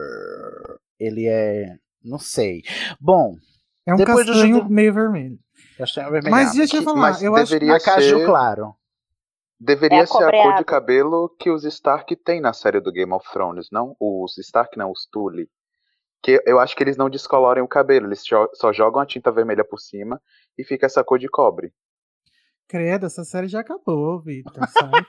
Ele é. Não sei. Bom. É um do castanho Jude... meio vermelho. Castanho avermelhado. Mas deixa eu falar, Mas eu acho deveria A caju claro. Deveria É a ser a cor de cabelo que os Stark têm na série do Game of Thrones, não? Os Stark não, os Tully. Que eu acho que eles não descolorem o cabelo, eles só jogam a tinta vermelha por cima e fica essa cor de cobre. Credo, essa série já acabou, Vitor. sabe?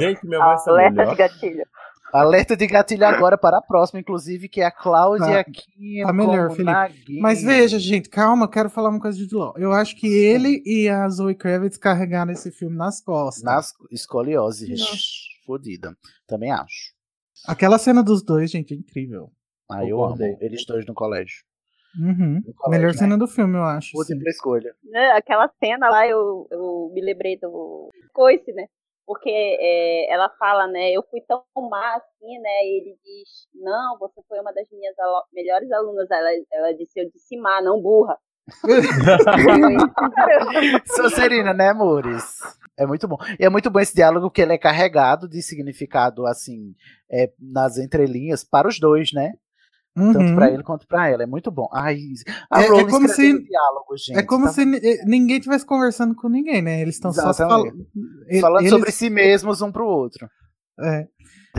Gente, voz tá Alerta melhor. de gatilho. Alerta de gatilho agora para a próxima, inclusive, que é a Cláudia Tá- Kim. tá melhor, como Felipe. Mas veja, gente, calma, eu quero falar uma coisa de Jude Law. Eu acho que ele e a Zoe Kravitz carregaram esse filme nas costas. Nas escoliose, Nossa. fodida. Também acho. Aquela cena dos dois, gente, é incrível. Ah, eu amo. Eles dois no colégio. Uhum. colégio, Melhor né? cena do filme, eu acho. Múltipla escolha. Né, Aquela cena lá, eu, eu me lembrei do Coice, né? Porque é, ela fala, né? Eu fui tão má assim, né? E ele diz: Não, você foi uma das minhas melhores alunas. Ela, ela disse: Eu disse má, não burra. [laughs] Sonserina, né, amores? É muito bom. E é muito bom esse diálogo que ele é carregado de significado, assim, é, nas entrelinhas para os dois, né? Tanto Uhum. pra ele quanto pra ela. É muito bom. Ai, a É- é como se- diálogo, gente. é como tá se ni- ninguém estivesse conversando com ninguém, né? Eles estão só Exatamente. falando. falando eles- sobre si mesmos um pro outro. É.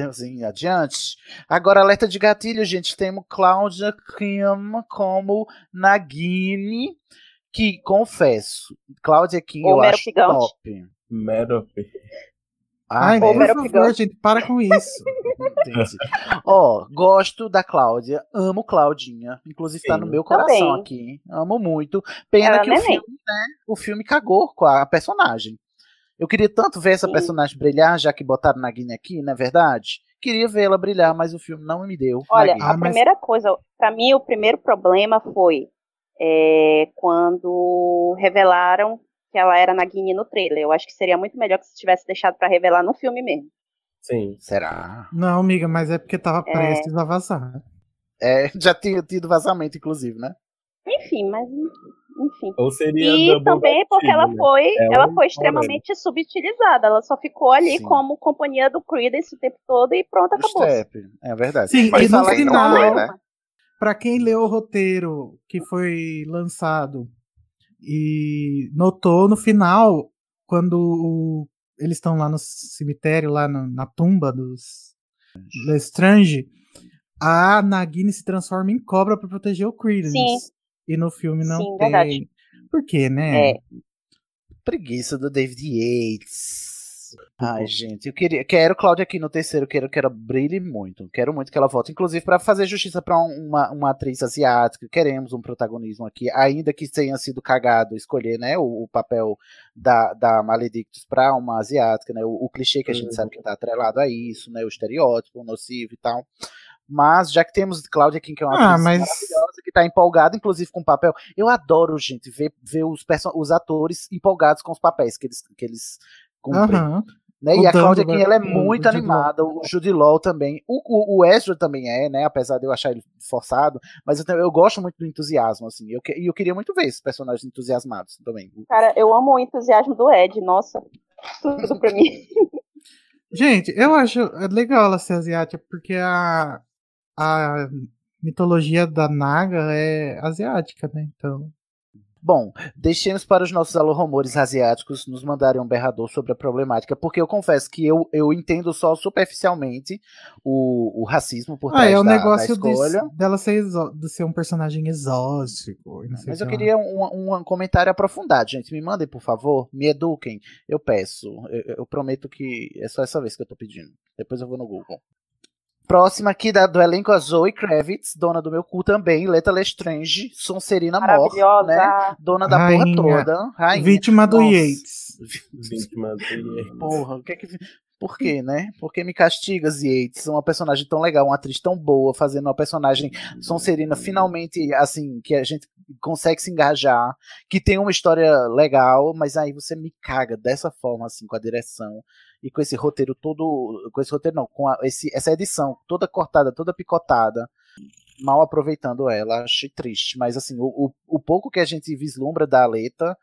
Assim, adiante. Agora, alerta de gatilho, gente. Temos Cláudia Kim como Nagini, que, confesso, Cláudia Kim eu Homero acho Gigante. top. Merope. Ah, Ai, por favor, gente, para com isso. [laughs] [laughs] Ó, gosto da Cláudia, amo Claudinha, inclusive tá Sim. no meu coração Também. aqui, amo muito. Pena Ela que é o neném. filme, né, o filme cagou com a personagem. Eu queria tanto ver essa Sim. personagem brilhar, já que botaram Nagini aqui, não é verdade? Queria vê-la brilhar, mas o filme não me deu. Olha, Nagini. Ah, a mas- primeira coisa, pra mim, o primeiro problema foi é, quando revelaram que ela era Nagini no trailer. Eu acho que seria muito melhor que se tivesse deixado pra revelar no filme mesmo. Sim. Será? Não, amiga, mas é porque tava É. prestes a vazar. É, já tinha tido vazamento, inclusive, né? Enfim, mas enfim. Ou seria E também porque ela né? foi, É ela foi extremamente subutilizada. Ela só ficou ali Sim. como companhia do Creedence o tempo todo e pronto, O acabou. Step, é verdade. Sim, Mas e no final, foi, né? pra quem leu o roteiro que foi lançado e notou no final, quando o- eles estão lá no cemitério, lá no- na tumba dos Lestrange, a Nagini se transforma em cobra pra proteger o Credence. Sim. E no filme não Sim, tem. verdade. Por quê, né? É. Preguiça do David Yates. Ai, gente, eu queria, quero Cláudia aqui no terceiro, quero que ela brilhe muito. Quero muito que ela volte, inclusive para fazer justiça para uma, uma atriz asiática. Queremos um protagonismo aqui, ainda que tenha sido cagado escolher, né, o, o papel da, da Maledictus para uma asiática, né, o, o clichê que a gente Uhum. sabe que tá atrelado a isso, né, o estereótipo, o nocivo e tal. Mas já que temos Cláudia Kim, que é uma Ah, atriz mas- maravilhosa, que tá empolgada, inclusive, com o papel. Eu adoro, gente, ver, ver os, os atores empolgados com os papéis que eles, que eles cumprem. Aham. Né? O E a Cláudia Dumbledore, Kim, ela é muito animada, o Jude Law também. O, o, o Ezra também é, né? Apesar de eu achar ele forçado. Mas eu, eu gosto muito do entusiasmo, assim. Eu, E eu queria muito ver esses personagens entusiasmados também. Cara, eu amo o entusiasmo do Ed, nossa. Tudo pra mim. [laughs] Gente, eu acho legal ela ser asiática, porque a, a mitologia da Naga é asiática, né? Então. Bom, deixemos para os nossos alô-rumores asiáticos nos mandarem um berrador sobre a problemática, porque eu confesso que eu, eu entendo só superficialmente o, o racismo por Ah, trás é o da, negócio da escolha. de, dela ser, exó- de ser um personagem exótico. Mas eu queria um, um comentário aprofundado, gente. Me mandem, por favor. Me eduquem. Eu peço. Eu, eu prometo que é só essa vez que eu tô pedindo. Depois eu vou no Google. Próxima aqui da, do elenco a Zoe Kravitz, dona do meu cu também, Leta Lestrange, Sonserina Mor, né? Dona da Rainha. porra toda. Rainha. Vítima do Nossa. Yates. Vítima do Yates. Porra, o que é que. Por quê, né? Por que me castigas, Yates? Uma personagem tão legal, uma atriz tão boa, fazendo uma personagem Sonserina finalmente, assim, que a gente consegue se engajar, que tem uma história legal, mas aí você me caga dessa forma, assim, com a direção e com esse roteiro todo. Com esse roteiro, não, com a- esse, essa edição toda cortada, toda picotada, mal aproveitando ela. Achei triste, mas assim, o, o, o pouco que a gente vislumbra da Aleta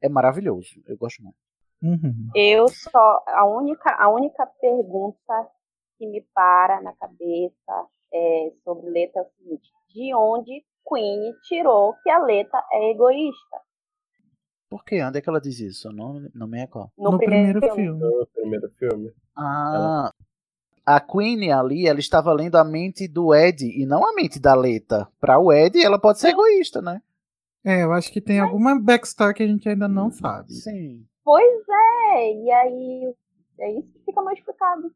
é maravilhoso. Eu gosto muito. Uhum. Eu só. A única, a única pergunta que me para na cabeça é, sobre Leta é o seguinte: de onde Queen tirou que a Leta é egoísta? Por quê? Onde é que ela diz isso? Eu não, não me recordo. No, No primeiro primeiro filme. filme. No primeiro filme. Ah, a Queen ali, ela estava lendo a mente do Ed e não a mente da Leta. Pra o Ed, ela pode ser egoísta, né? É, eu acho que tem alguma backstory que a gente ainda não sabe. Sim. Pois é, e aí é isso que fica mal explicado.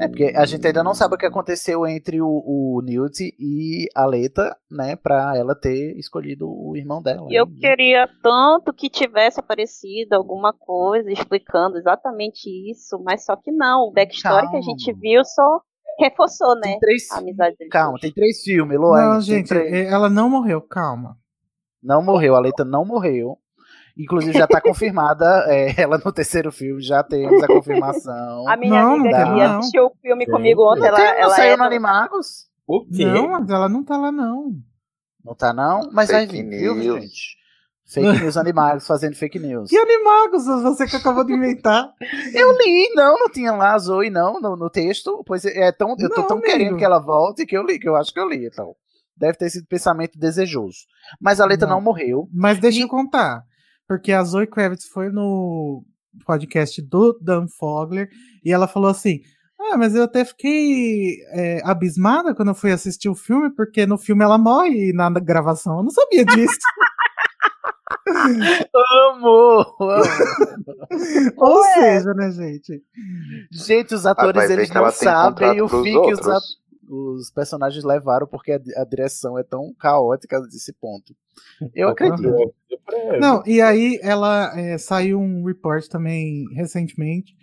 É porque a gente ainda não sabe o que aconteceu entre o, o Newt e a Leta, né? Pra ela ter escolhido o irmão dela. E eu queria tanto que tivesse aparecido alguma coisa explicando exatamente isso, mas só que não. O backstory que a gente viu só reforçou, né? três- a amizade deles. Calma, tem três filmes, Loan. Não, tem gente, três. é- ela não morreu, calma. Não morreu, a Leta não morreu. Inclusive já tá [laughs] confirmada é, ela no terceiro filme, já temos a confirmação. A minha Não, amiga não que não. assistiu o filme Sim. comigo ontem, ela, não ela saiu é no Animagos? O quê? Não, mas ela não tá lá, não. Não tá não? Mas vai Fake vir, viu, news. gente? Fake news Animagos fazendo fake news. Que animagos, você que acabou de inventar. [laughs] Eu li, não, não tinha lá a Zoe, não, no, no texto. Pois é tão, eu tô Não, tão amigo. querendo que ela volte que eu li, que eu acho que eu li, então. Deve ter sido pensamento desejoso. Mas a Leta não, Não. morreu. Mas deixa eu contar. Porque a Zoe Kravitz foi no podcast do Dan Fogler e ela falou assim: Ah, mas eu até fiquei é, abismada quando eu fui assistir o filme, porque no filme ela morre e na gravação eu não sabia disso. [laughs] Amo! Ou Ué. seja, né, gente? Gente, os Ah, atores ver eles que não sabem o fim que os, outros. Os personagens levaram, porque a, a direção é tão caótica desse ponto. Eu acredito. Não, e aí ela é, saiu um report também recentemente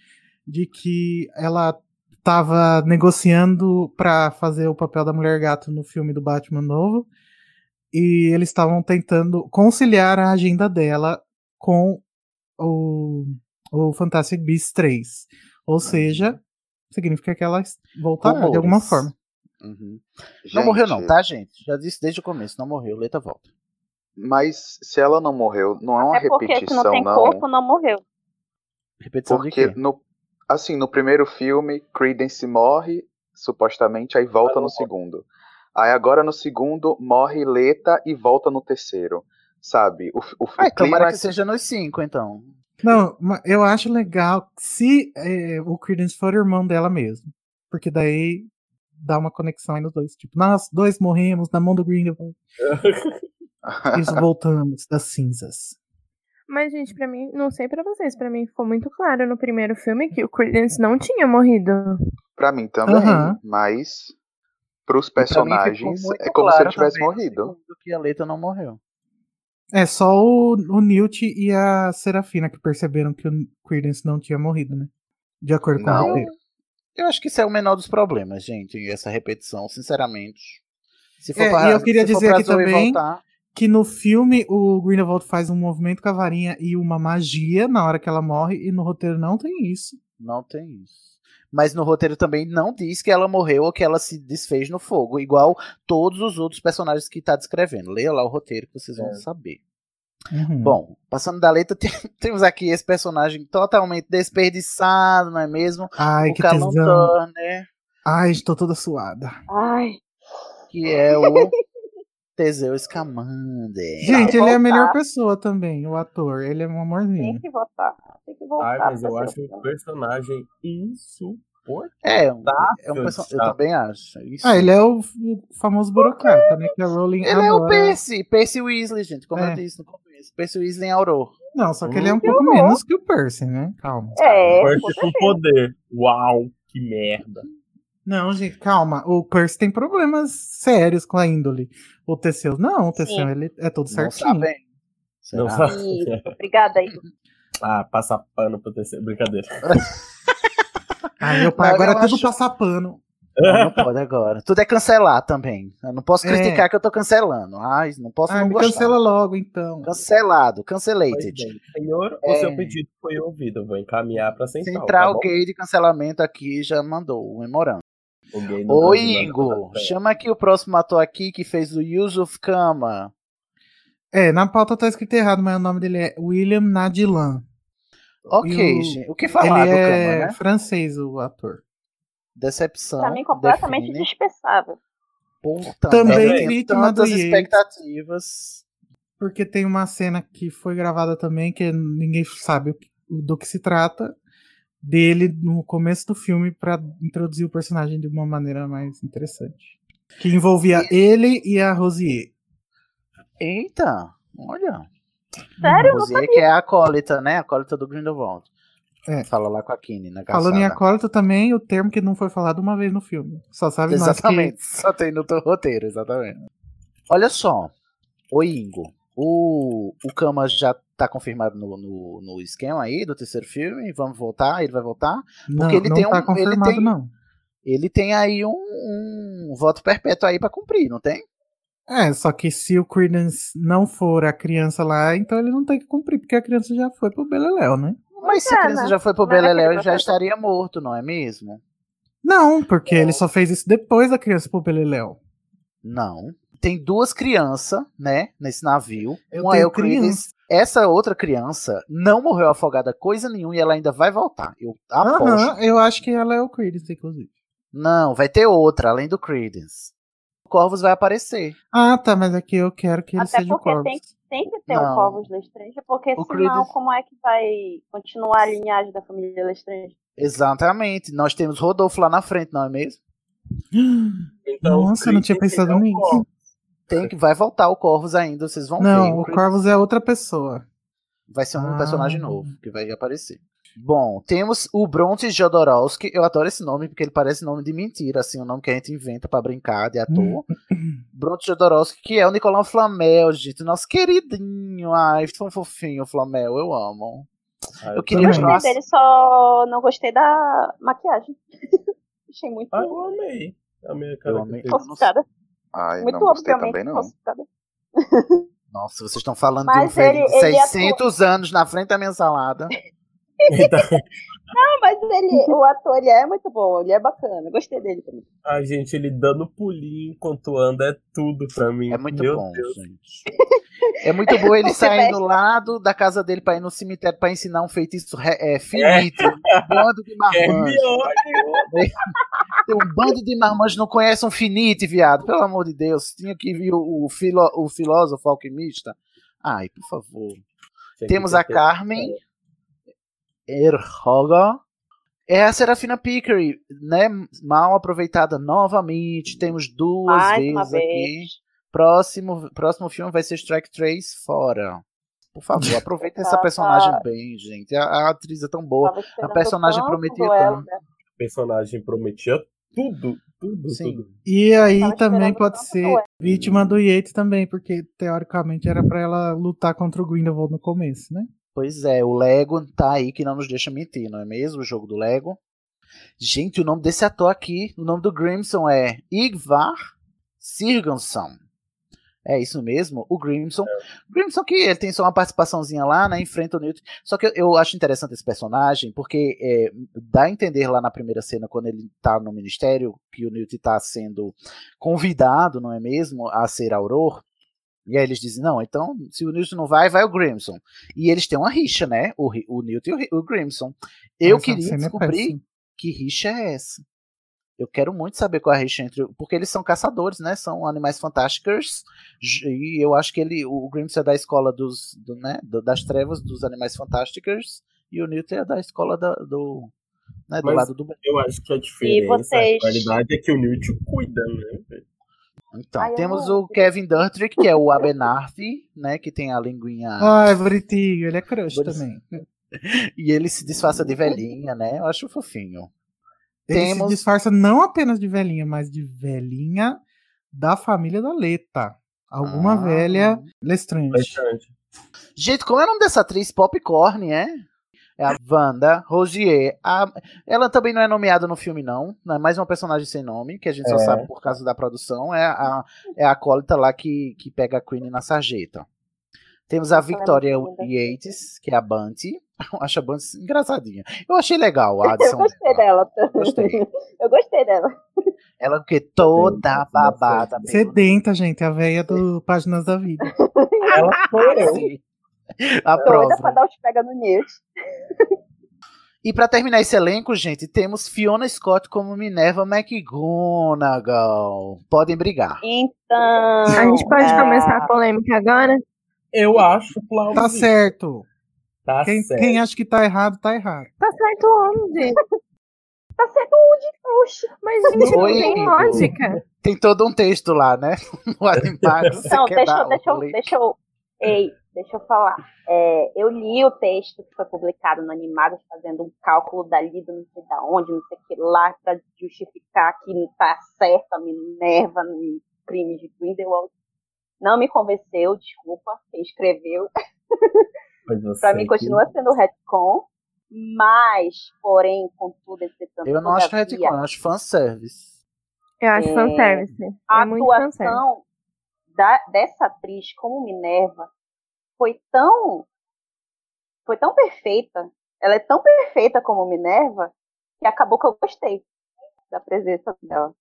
de que ela estava negociando para fazer o papel da Mulher Gato no filme do Batman novo e eles estavam tentando conciliar a agenda dela com o, o Fantastic Beasts 3. Ou seja, significa que ela voltará de alguma forma. Uhum. Não morreu não, tá, gente? Já disse desde o começo, não morreu. Leta volta. Mas se ela não morreu, não é uma É porque se repetição, não tem não. corpo, não morreu. Repetição de Porque quê? no, assim, no primeiro filme, Credence morre, supostamente, aí volta no segundo. Aí agora no segundo, morre Leta e volta no terceiro. Sabe? O, o, Ai, o tomara que seja nos cinco, então. Não, eu acho legal se é, o Credence for o irmão dela mesmo. Porque daí dá uma conexão aí nos dois. Tipo, nós dois morremos na mão do Grindelwald. [laughs] Isso voltamos das cinzas. Mas, gente, pra mim, não sei pra vocês, pra mim ficou muito claro no primeiro filme que o Credence não tinha morrido. Pra mim também, Aham. mas pros personagens é como se claro ele tivesse também no morrido. Que a Leta não morreu. É só o, o Newt e a Serafina que perceberam que o Credence não tinha morrido, né? De acordo com o Não. roteiro. Eu acho que isso é o menor dos problemas, gente, essa repetição, sinceramente. Se for É, pra, e eu queria dizer aqui também voltar, que no filme o Grindelwald faz um movimento com a varinha e uma magia na hora que ela morre, e no roteiro não tem isso. não tem isso. Mas no roteiro também não diz que ela morreu ou que ela se desfez no fogo, igual todos os outros personagens que tá descrevendo. Leia lá o roteiro que vocês vão É. saber. Uhum. Bom, passando da letra, [laughs] tem- temos aqui esse personagem totalmente desperdiçado, não é mesmo? Ai, o que Callum tesão. Turner, Ai, estou toda suada. Ai, que é o [laughs] Teseu Scamander. Gente, ele é a melhor pessoa também, o ator. Ele é um amorzinho. Tem que votar. Tem que voltar. Ai, mas eu pra acho um personagem insuportável. É, um- é um person... eu também acho. Isso. Ah, ele é o, o famoso burocrata, né? Que a Rowling Ele é o. Percy, Percy Weasley, gente, como É. eu disse no começo. Percy Weasley em Auror. Não, só que ele é um pouco menos que o Percy, né? Calma. É, Percy com poder. Uau, que merda. Não, gente, calma. O Percy tem problemas sérios com a índole. O Teseu, não, o Teseu Sim. ele é todo Não certinho. sabem. Não [laughs] Será? sabe. Obrigada aí. Ah, passar pano pro terceiro. Brincadeira. Aí meu pai Não, agora eu é tudo acho- passar pano. Não, não [laughs] pode agora. Tudo é cancelar também. Eu não posso É. criticar que eu tô cancelando. Ai, não posso Ah, não me gostar. cancela logo, então. Cancelado, cancelated. bem, senhor, o É. seu pedido foi ouvido. Eu vou encaminhar pra central. Central tá? Gay de cancelamento aqui já mandou o memorando. O Ô Ingo, pra- chama aqui o próximo ator aqui que fez o Yusuf Kama. É, na pauta tá escrito errado, mas o nome dele é William Nadilan. Ok, o- gente. O que falar ele do é Kama, né? francês, o ator. Decepção. Pra mim, completamente define. dispensável. Puta Também do tantas Yates. expectativas. Porque tem uma cena que foi gravada também, que ninguém sabe do que se trata, dele no começo do filme pra introduzir o personagem de uma maneira mais interessante. Que envolvia ele e a Rosier. Eita, olha. Sério? Eu não Rosier, que é a acólita, né? A acólita do Grindelwald. É. Fala lá com a Kine na Falando em caçada. acólito também, o termo que não foi falado uma vez no filme. Só sabe nós que... Exatamente, [laughs] só tem no teu roteiro, exatamente. Olha só, o Ingo, o, o Kama já tá confirmado no, no, no esquema aí do terceiro filme, vamos voltar, ele vai voltar? Não, Porque ele não tem tá um, ele confirmado, tem, não. ele tem aí um, um voto perpétuo aí pra cumprir, não tem? É, só que se o Credence não for a criança lá, então ele não tem que cumprir, porque a criança já foi pro Beleléu, né? Mas se a é, criança já foi pro é Beleléu, ele já estaria morto, não é mesmo? Não, porque ele só fez isso depois da criança pro Beleléu. Não. Tem duas crianças, né, nesse navio. Eu Uma tenho é o. Essa outra criança não morreu afogada coisa nenhuma e ela ainda vai voltar. Eu aposto. Aham, eu acho que ela é o Credence, inclusive. Não, vai ter outra, além do Credence. O Corvus vai aparecer. Ah, tá, mas aqui eu quero que ele Até seja o porque Corvus. tem, tem que ter Não. o Corvus Lestrange, porque O senão Credence- como é que vai continuar a linhagem da família Lestrange? Exatamente. Nós temos Rodolfo lá na frente, não é mesmo? Então, Nossa, eu não tinha pensado é nisso. Tem que vai voltar o Corvus ainda, vocês vão ver. Não, o Corvus é outra pessoa. vai ser um Ah. personagem novo que vai aparecer. Bom, temos o Bronte Jodorowsky. Eu adoro esse nome porque ele parece nome de mentira, assim, um nome que a gente inventa pra brincar de ator. [laughs] Bronte Jodorowsky, que é o Nicolau Flamel, gente, nosso queridinho. Ai, tão fofinho o Flamel, eu amo. Ah, Eu queria também. ver Gostei dele, só não gostei da maquiagem. [laughs] Achei muito Ah, eu amei. Amei a cara Eu amei. falsificada. Ai, Muito não gostei obviamente também não. Nossa, vocês estão falando Mas de um velho ele- de ele 600 anos na frente da minha salada. [laughs] [laughs] Não, mas ele, o ator ele é muito bom, ele é bacana. Gostei dele também. Ai, gente, ele dando pulinho enquanto anda é tudo pra mim. É muito Meu bom, Deus. gente. É muito bom ele [laughs] lá do- da casa dele pra ir no cemitério pra ensinar um feitiço re- é, finito. Um bando de [laughs] marmanjos. Tem um bando de marmanjos não conhece um finite, viado. Pelo amor de Deus. Tinha que vir o, o, filo- o filósofo alquimista. Ai, por favor. Que Temos a Carmen Erhoga. É a Serafina Pickery, né? Mal aproveitada novamente. Temos duas Mais vezes uma aqui. vez. Próximo, próximo filme vai ser Strike 3 fora. Por favor, [laughs] aproveita essa personagem bem, gente. A, a atriz é tão boa. A personagem prometia tanto. né? O personagem prometia tudo, tudo, Sim. tudo. E aí Tava também pode ser vítima do Yates também, porque teoricamente era pra ela lutar contra o Grindelwald no começo, né? Pois é, o Lego tá aí que não nos deixa mentir, não é mesmo? O jogo do Lego. Gente, o nome desse ator aqui, o nome do Grimson é Igvar Sigurdsson. É isso mesmo, o Grimson. Grimson que ele tem só uma participaçãozinha lá, né? Enfrenta o Newt. Só que eu, eu acho interessante esse personagem, porque é, dá a entender lá na primeira cena, quando ele tá no ministério, que o Newt tá sendo convidado, não é mesmo, a ser Auror. E aí eles dizem, não, então, se o Newt não vai, vai o Grimson. E eles têm uma rixa, né? O, o Newt e o, o Grimson. Eu Essa queria é descobrir que rixa é essa. Eu quero muito saber qual é a rixa entre. Porque eles são caçadores, né? São animais fantásticos. E eu acho que ele. O Grimms é da escola dos. Do, né? do- das trevas dos animais fantásticos. E o Newton é da escola da- do. Né? Do Mas lado do eu acho que a diferença, vocês- a qualidade é que o Newt cuida, né? Então, Ai, temos o Kevin Durtrick, que é o Abenarth, né? Que tem a linguinha. Ai, bonitinho, ele é crush também. [laughs] E ele se disfarça de velhinha, né? Eu acho fofinho. Ele Temos- se disfarça não apenas de velhinha, mas de velhinha da família da Leta. Alguma Ah. velha Lestrange. Bastante. Gente, como é o nome dessa atriz? Popcorn, é? É a Wanda Rosier. A- Ela também não é nomeada no filme, não. Não é mais uma personagem sem nome, que a gente só É. sabe por causa da produção. É a, é a acólita lá que, que pega a Queen na sarjeta. Temos a é Victoria. Yates, que é a Bunty. Eu acho a Bunty engraçadinha. Eu achei legal a [laughs] Eu adição gostei dela. dela. Gostei. [laughs] Eu gostei dela. Ela porque toda babada. Sedenta, gente, a velha do Páginas da Vida. [laughs] Ela eu. A Doida prova. pra dar os pega no News. E pra terminar esse elenco, gente, temos Fiona Scott como Minerva McGonagall. Podem brigar. Então. A gente pode ah, começar a polêmica agora? Eu acho plausível. Tá certo. Tá Quem, certo. quem acha que tá errado, tá errado. Tá certo onde? [laughs] Tá certo onde? Oxe. Mas, gente, não Oi, tem Igor. lógica. Tem todo um texto lá, né? No Animax. Então, quer deixa, deixa, deixa eu. Ei, deixa eu falar. É, eu li o texto que foi publicado no Animados, fazendo um cálculo dali, do não sei da onde, não sei o que lá, pra justificar que não tá certo a Minerva no crime de Grindelwald. Não me convenceu, desculpa, quem escreveu. Sei mim que- continua sendo retcon, mas, porém, contudo, entretanto, Eu não acho retcon, eu acho fanservice. Eu acho É, fanservice. a É fanservice. atuação da, dessa atriz como Minerva foi tão foi tão perfeita. Ela é tão perfeita como Minerva que acabou que eu gostei da presença dela.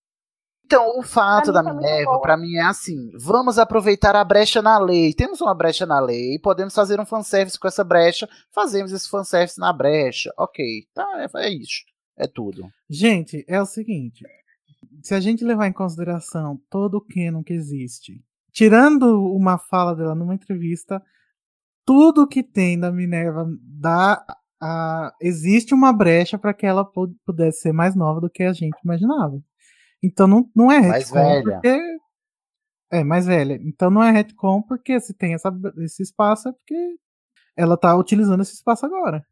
Então, o fato Pra da Minerva, boa. pra mim, é assim: vamos aproveitar a brecha na lei. Temos uma brecha na lei, podemos fazer um fanservice com essa brecha, fazemos esse fanservice na brecha. Ok, tá, é, é isso. É tudo. Gente, é o seguinte. Se a gente levar em consideração todo o canon que existe, tirando uma fala dela numa entrevista, tudo que tem da Minerva dá a, existe uma brecha para que ela pu- pudesse ser mais nova do que a gente imaginava. Então não, não é Mais velha. porque é mais velha. Então não é retcon porque se tem essa, esse espaço é porque ela tá utilizando esse espaço agora.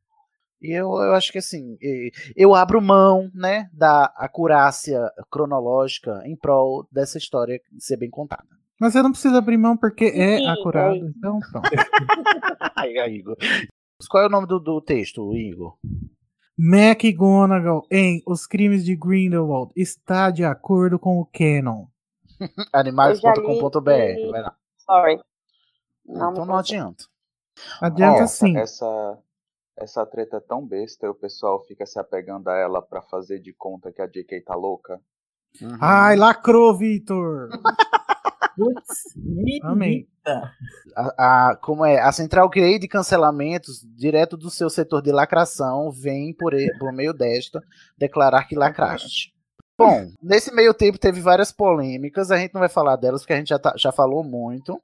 E eu, eu acho que assim, eu abro mão, né, da acurácia cronológica em prol dessa história ser bem contada. Mas você não precisa abrir mão porque é Sim, acurado. é. Então pronto. [laughs] Ai, ai, Igor. Qual é o nome do, do texto, Igor? McGonagall em Os Crimes de Grindelwald está de acordo com o canon. [laughs] Animais.com.br. Vai lá. Sorry. Não então não adianta. Adianta sim. Essa, essa treta é tão besta e o pessoal fica se apegando a ela pra fazer de conta que a JK tá louca. Uhum. Ai, lacrou, Vitor! [laughs] Putz, me Amém. A, a- como é? A central grey de cancelamentos, direto do seu setor de lacração, vem por, por meio desta declarar que lacraste. Bom, nesse meio tempo teve várias polêmicas, a gente não vai falar delas porque a gente já, tá- já falou muito.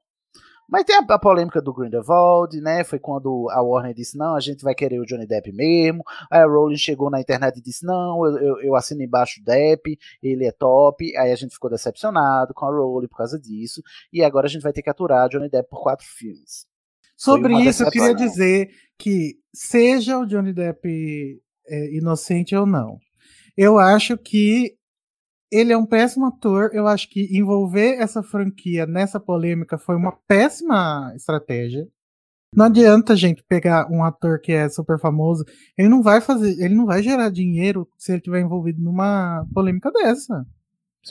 Mas tem a, a polêmica do Grindelwald, né? Foi quando a Warner disse: não, a gente vai querer o Johnny Depp mesmo. Aí a Rowling chegou na internet e disse: não, eu, eu, eu assino embaixo o Depp, ele é top. Aí a gente ficou decepcionado com a Rowling por causa disso. E agora a gente vai ter que aturar Johnny Depp por quatro filmes. Sobre isso, eu queria dizer que, seja o Johnny Depp é, inocente ou não, eu acho que ele é um péssimo ator. Eu acho que envolver essa franquia nessa polêmica foi uma péssima estratégia. Não adianta, gente, pegar um ator que é super famoso. Ele não vai fazer, ele não vai gerar dinheiro se ele estiver envolvido numa polêmica dessa.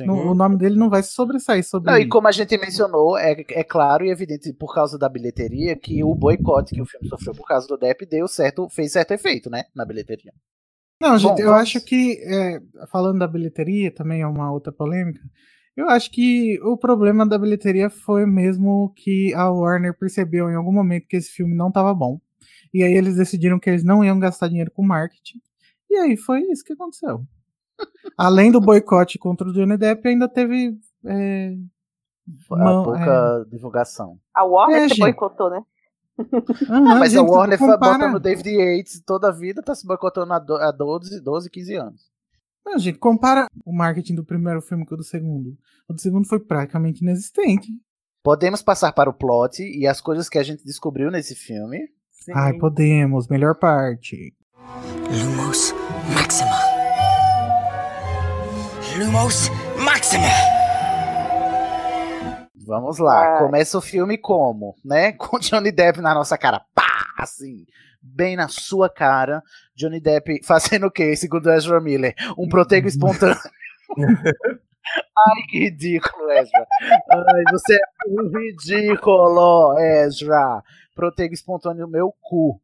No- o nome dele não vai se sobressair sobre Não, e isso. como a gente mencionou, é, é claro e evidente por causa da bilheteria que o boicote que o filme sofreu por causa do Depp deu certo, fez certo efeito, né, na bilheteria. Não, gente, Bom, eu vamos- acho que, é, falando da bilheteria, também é uma outra polêmica. Eu acho que o problema da bilheteria foi mesmo que a Warner percebeu em algum momento que esse filme não estava bom. E aí eles decidiram que eles não iam gastar dinheiro com marketing. E aí foi isso que aconteceu. [laughs] Além do boicote contra o Johnny Depp, ainda teve. É, A mão- pouca divulgação. A Warner É, se gente. boicotou, né? Aham, Mas gente, a Warner foi compara- botando o David Yates toda a vida, tá se boicotando há do- há 12, 12, 15 anos. Não, gente, compara o marketing do primeiro filme com o do segundo. O do segundo foi praticamente inexistente. Podemos passar para o plot e as coisas que a gente descobriu nesse filme. Ai, podemos. Melhor parte. Lumos Maxima. Lumos Maxima. Vamos lá, Vai. começa o filme como, né? [laughs] Com Johnny Depp na nossa cara, pá, assim, bem na sua cara. Johnny Depp fazendo o quê, segundo Ezra Miller? Um protego [laughs] espontâneo. [laughs] Ai, que ridículo, Ezra. Ai, você é um ridículo, Ezra. Protego espontâneo no meu cu.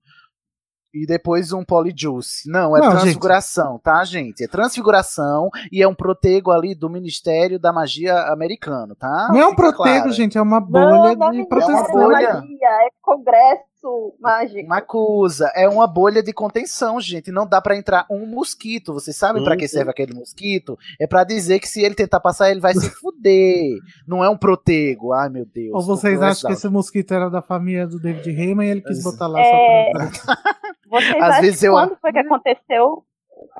E depois um polyjuice. Não, é Não, transfiguração, tá, gente? É transfiguração e é um protego ali do Ministério da Magia americano, tá? Não é um protego, claro. gente, é uma bolha não, de não, proteção. É uma bolha. magia, é congresso mágico. Uma acusa, é uma bolha de contenção, gente. Não dá pra entrar um mosquito. Vocês sabem pra que Uhum. serve aquele mosquito? É pra dizer que se ele tentar passar, ele vai se [laughs] fuder. Não é um protego. Ai, meu Deus. Ou vocês acham que esse mosquito era da família do David Heyman e ele quis botar lá É. só pra... [laughs] Vocês Às acham vezes que eu- quando foi que aconteceu?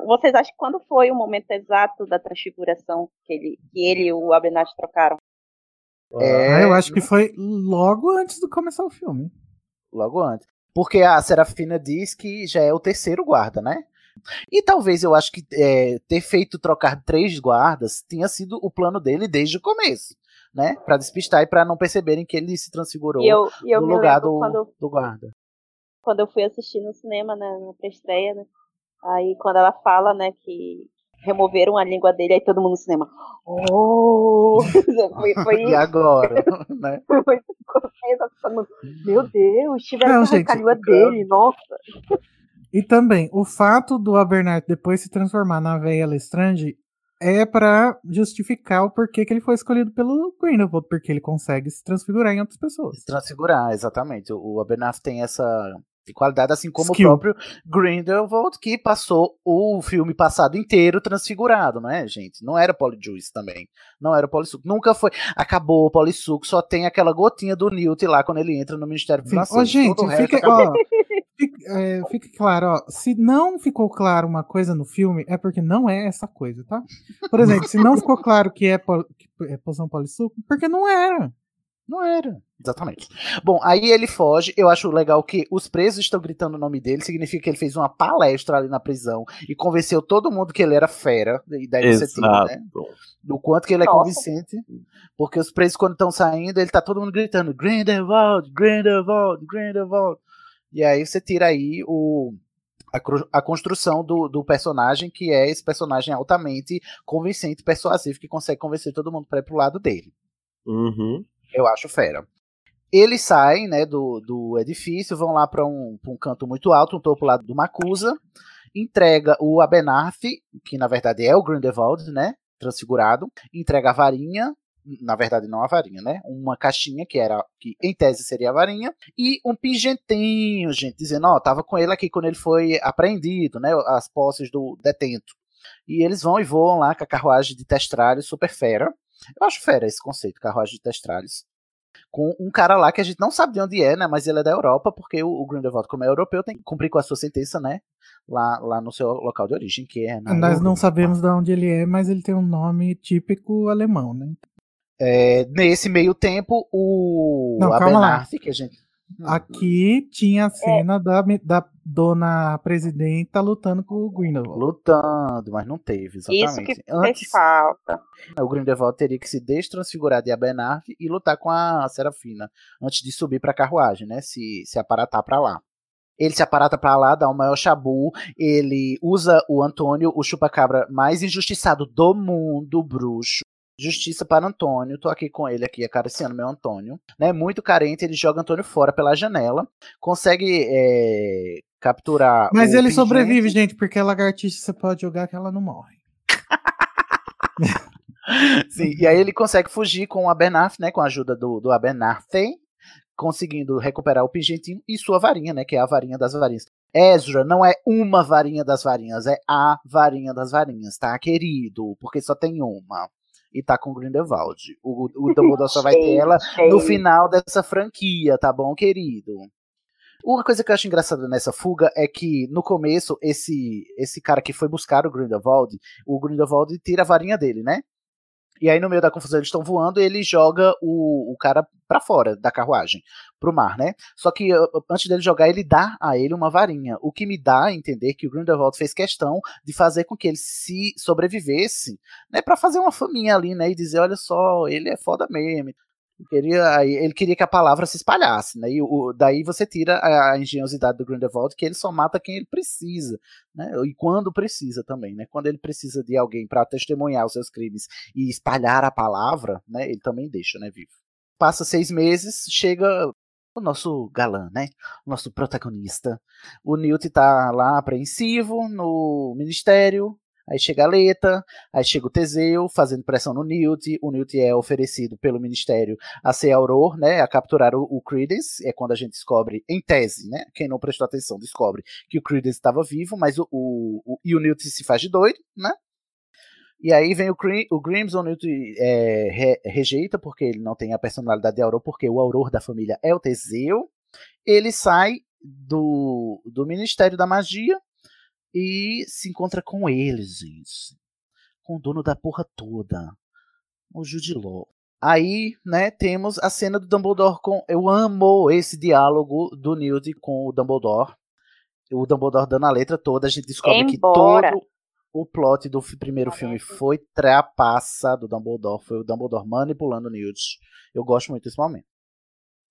Vocês acham que quando foi o momento exato da transfiguração que ele, que ele e o Abenat trocaram? É, Ah, eu acho que foi logo antes de começar o filme. Logo antes. Porque a Serafina diz que já é o terceiro guarda, né? E talvez eu acho que é, ter feito trocar três guardas tinha sido o plano dele desde o começo, né? Pra despistar e pra não perceberem que ele se transfigurou E eu- e eu no lugar do, quando- do guarda. Quando eu fui assistir no cinema, né, na pré-estreia, né? Aí quando ela fala, né, que removeram a língua dele, aí todo mundo no cinema. Oh! [laughs] foi, foi [laughs] E agora, [laughs] né? Foi Meu Deus, tiveram Não, que arrancar a língua dele, nossa. E também, o fato do Abernathy depois se transformar na veia Lestrange é pra justificar o porquê que ele foi escolhido pelo Grindelwald, porque ele consegue se transfigurar em outras pessoas. Transfigurar, exatamente. O o Abernathy tem essa qualidade, assim como Skill. o próprio Grindelwald, que passou o filme passado inteiro transfigurado, não é, gente? Não era Polyjuice também. Não era o Polissuco. Nunca foi. Acabou o Polissuco, só tem aquela gotinha do Newt lá quando ele entra no Ministério. Financeiro. Ô, gente, acabou. ó, fique, é, fique claro, ó, se não ficou claro uma coisa no filme, é porque não é essa coisa, tá? Por [laughs] exemplo, se não ficou claro que é, pol, que é poção polissuco, porque não era. Não era. Exatamente. Bom, aí ele foge. Eu acho legal que os presos estão gritando o nome dele. Significa que ele fez uma palestra ali na prisão e convenceu todo mundo que ele era fera. E daí você tira, né? Do quanto que ele é Nossa. convincente. Porque os presos, quando estão saindo, ele tá todo mundo gritando: Grindelwald, Grindelwald, Grindelwald. E aí você tira aí o. A, construção do, do personagem, que é esse personagem altamente convincente, persuasivo, que consegue convencer todo mundo pra ir pro lado dele. Uhum. Eu acho fera. Eles saem né, do, do edifício, vão lá para um, um canto muito alto, um topo lá do Macusa, entrega o Abenarth, que na verdade é o Grindelwald, né? Transfigurado, entrega a varinha, na verdade não a varinha, né? Uma caixinha que era que em tese seria a varinha e um pingentinho, gente, dizendo, ó, tava com ele aqui quando ele foi apreendido, né? As posses do detento. E eles vão e voam lá com a carruagem de testralhos super fera. Eu acho fera esse conceito, carruagem de testralhos. Com um cara lá que a gente não sabe de onde é, né? Mas ele é da Europa, porque o, o Grindelwald, como é europeu, tem que cumprir com a sua sentença, né? Lá, lá no seu local de origem, que é na Nós não Europa. sabemos de onde ele é, mas ele tem um nome típico alemão, né? É, nesse meio tempo, o Não, calma lá. Abenarth, que a gente. Aqui tinha a cena da, da dona presidenta lutando com o Grindelwald. Lutando, mas não teve, Isso exatamente. que Antes, fez falta. o Grindelwald teria que se destransfigurar de Abenarth e lutar com a Serafina antes de subir pra carruagem, né? Se, se aparatar pra lá. Ele se aparata pra lá, dá o maior chabu. Ele usa o Antônio, o chupacabra mais injustiçado do mundo, bruxo. Justiça para Antônio, tô aqui com ele aqui acariciando meu Antônio, né? Muito carente, ele joga Antônio fora pela janela, consegue é, capturar. Mas ele pingente. sobrevive, gente, porque a lagartixa você pode jogar que ela não morre. [laughs] Sim, e aí ele consegue fugir com o Abernath, né? Com a ajuda do, do Abernath, conseguindo recuperar o pingentinho e sua varinha, né? Que é a varinha das varinhas. Ezra não é uma varinha das varinhas, é a varinha das varinhas, tá, querido? Porque só tem uma. E tá com Grindelwald. O, o Dumbledore só vai ter ela no final dessa franquia, tá bom, querido? Uma coisa que eu acho engraçada nessa fuga é que, no começo, esse esse cara que foi buscar o Grindelwald, o Grindelwald tira a varinha dele, né? E aí, no meio da confusão, eles estão voando e ele joga o, o cara para fora da carruagem, pro mar, né? Só que antes dele jogar, ele dá a ele uma varinha. O que me dá a entender que o Grindelwald fez questão de fazer com que ele se sobrevivesse, né? para fazer uma faminha ali, né? E dizer: olha só, ele é foda mesmo. Queria, ele queria que a palavra se espalhasse, né? E o, daí você tira a, a engenhosidade do Grindelwald, que ele só mata quem ele precisa, né? E quando precisa também, né? Quando ele precisa de alguém para testemunhar os seus crimes e espalhar a palavra, né? Ele também deixa, né? Vivo. Passa seis meses, chega o nosso galã, né? O nosso protagonista. O Newt tá lá apreensivo no ministério, Aí chega a Leta, aí chega o Teseu fazendo pressão no Newt. O Newt é oferecido pelo Ministério a ser Auror, né, a capturar o, o Credence. É quando a gente descobre, em tese, né, quem não prestou atenção descobre que o Credence estava vivo, mas o, o, o, e o Newt se faz de doido, né? E aí vem o, Grim, o Grims, o Newt é, re, rejeita porque ele não tem a personalidade de Auror, porque o Auror da família é o Teseu. Ele sai do, do Ministério da Magia e se encontra com eles, gente. Com o dono da porra toda. O Jude Law. Aí, né, temos a cena do Dumbledore com. Eu amo esse diálogo do Newt com o Dumbledore. O Dumbledore dando a letra toda. A gente descobre Embora. que todo o plot do primeiro filme foi trapaça do Dumbledore. Foi o Dumbledore manipulando o Newt. Eu gosto muito desse momento.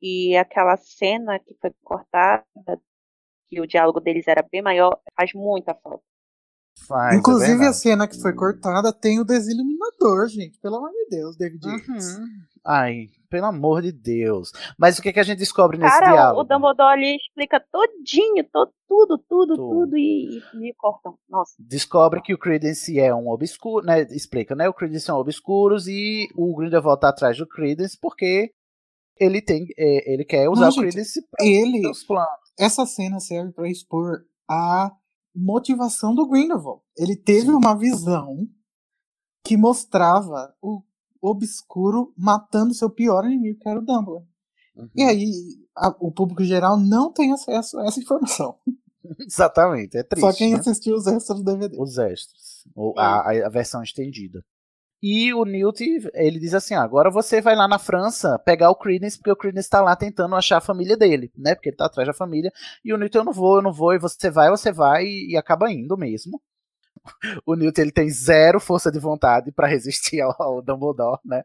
E aquela cena que foi cortada que o diálogo deles era bem maior, faz muita falta. Faz, é Inclusive é a cena que foi cortada tem o desiluminador, gente. Pelo amor de Deus, David uhum. Ai, pelo amor de Deus. Mas o que, que a gente descobre nesse Cara, diálogo? o Dumbledore ali explica todinho, todo, tudo, tudo, tudo, tudo e, e me cortam. Nossa. Descobre que o Credence é um obscuro, né? Explica, né? O Credence são obscuros e o Grindelwald tá atrás do Credence porque ele tem, é, ele quer usar Não, o Credence para ele, os planos essa cena serve para expor a motivação do Grindelwald. Ele teve uma visão que mostrava o obscuro matando seu pior inimigo, que era o Dumbledore. Uhum. E aí a, o público geral não tem acesso a essa informação. [laughs] Exatamente, é triste. Só quem né? assistiu os extras do DVD. Os extras. Ou a, a versão estendida. E o Newt, ele diz assim: ah, agora você vai lá na França pegar o Credence, porque o Credence tá lá tentando achar a família dele, né? Porque ele tá atrás da família. E o Newt, eu não vou, eu não vou, e você vai, você vai, e acaba indo mesmo. [laughs] O Newt, ele tem zero força de vontade para resistir ao, ao, Dumbledore, né?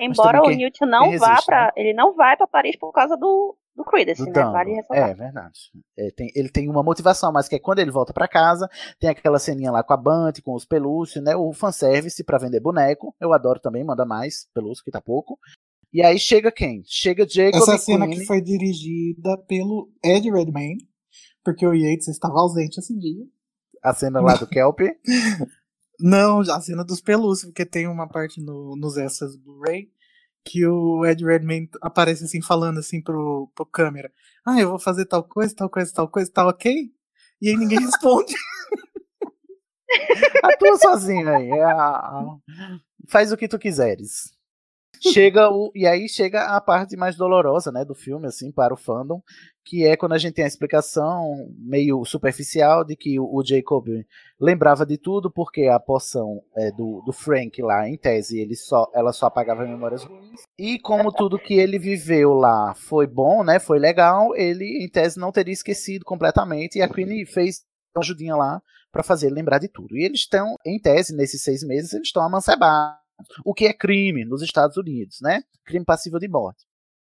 Embora o Newt não vá para, né? ele não vai para Paris por causa do do Credence, do né? Vale ressaltar. É, verdade. É, tem, ele tem uma motivação, mas que é quando ele volta para casa, tem aquela ceninha lá com a Bunty, com os pelúcios, né? O fanservice para vender boneco. Eu adoro também, manda mais pelúcio, que tá pouco. E aí chega quem? Chega Jacob Essa cena Queen. que foi dirigida pelo Ed Redmayne, porque o Yates estava ausente esse dia. A cena lá do [laughs] Kelp? Não, a cena dos pelúcios, porque tem uma parte no, nos extras Blu-ray que o Ed Redmayne aparece assim, falando assim pro, pro câmera. Ah, eu vou fazer tal coisa, tal coisa, tal coisa, tá ok? E aí ninguém [laughs] responde. [laughs] Atua sozinho aí. É faz o que tu quiseres. Chega o e aí chega a parte mais dolorosa, né, do filme assim para o fandom, que é quando a gente tem a explicação meio superficial de que o, Jacob lembrava de tudo porque a poção é, do, do Frank lá, em tese, ele só, ela só apagava memórias ruins. E como tudo que ele viveu lá foi bom, né, foi legal, ele em tese não teria esquecido completamente e a Queen fez uma ajudinha lá para fazer lembrar de tudo. E eles estão, em tese, nesses seis meses, eles estão amancebados. O que é crime nos Estados Unidos, né? Crime passível de morte.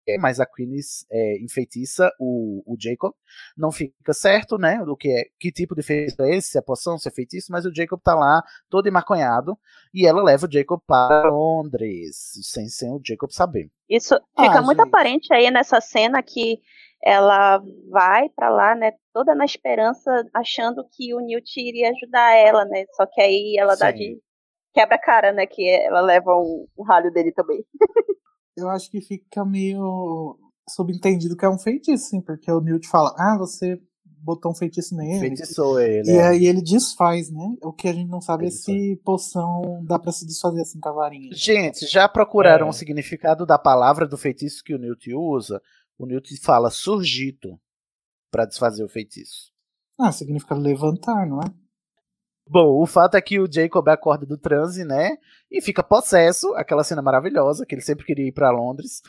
É, mas a Queen's é, enfeitiça o, o Jacob. Não fica certo, né? Do que é que tipo de feitiço é esse, se é poção, se é feitiço, mas o Jacob tá lá todo emaconhado e ela leva o Jacob para Londres, sem, sem o Jacob saber. Isso fica ah, muito gente. aparente aí nessa cena que ela vai para lá, né, toda na esperança, achando que o Newt iria ajudar ela, né? Só que aí ela Sim. dá de quebra cara, né, que ela leva um, um ralho dele também. [laughs] eu acho que fica meio subentendido que é um feitiço, sim, porque o Newt fala: Ah, você botou um feitiço nele. Feitiçou ele. E é. aí ele desfaz, né? O que a gente não sabe é se poção dá pra se desfazer assim com a varinha. Gente, já procuraram É. o significado da palavra do feitiço que o Newt usa? O Newt fala surgito pra desfazer o feitiço. Ah, significa levantar, não é? Bom, o fato é que o Jacob acorda do transe, né? E fica possesso, aquela cena maravilhosa, que ele sempre queria ir pra Londres.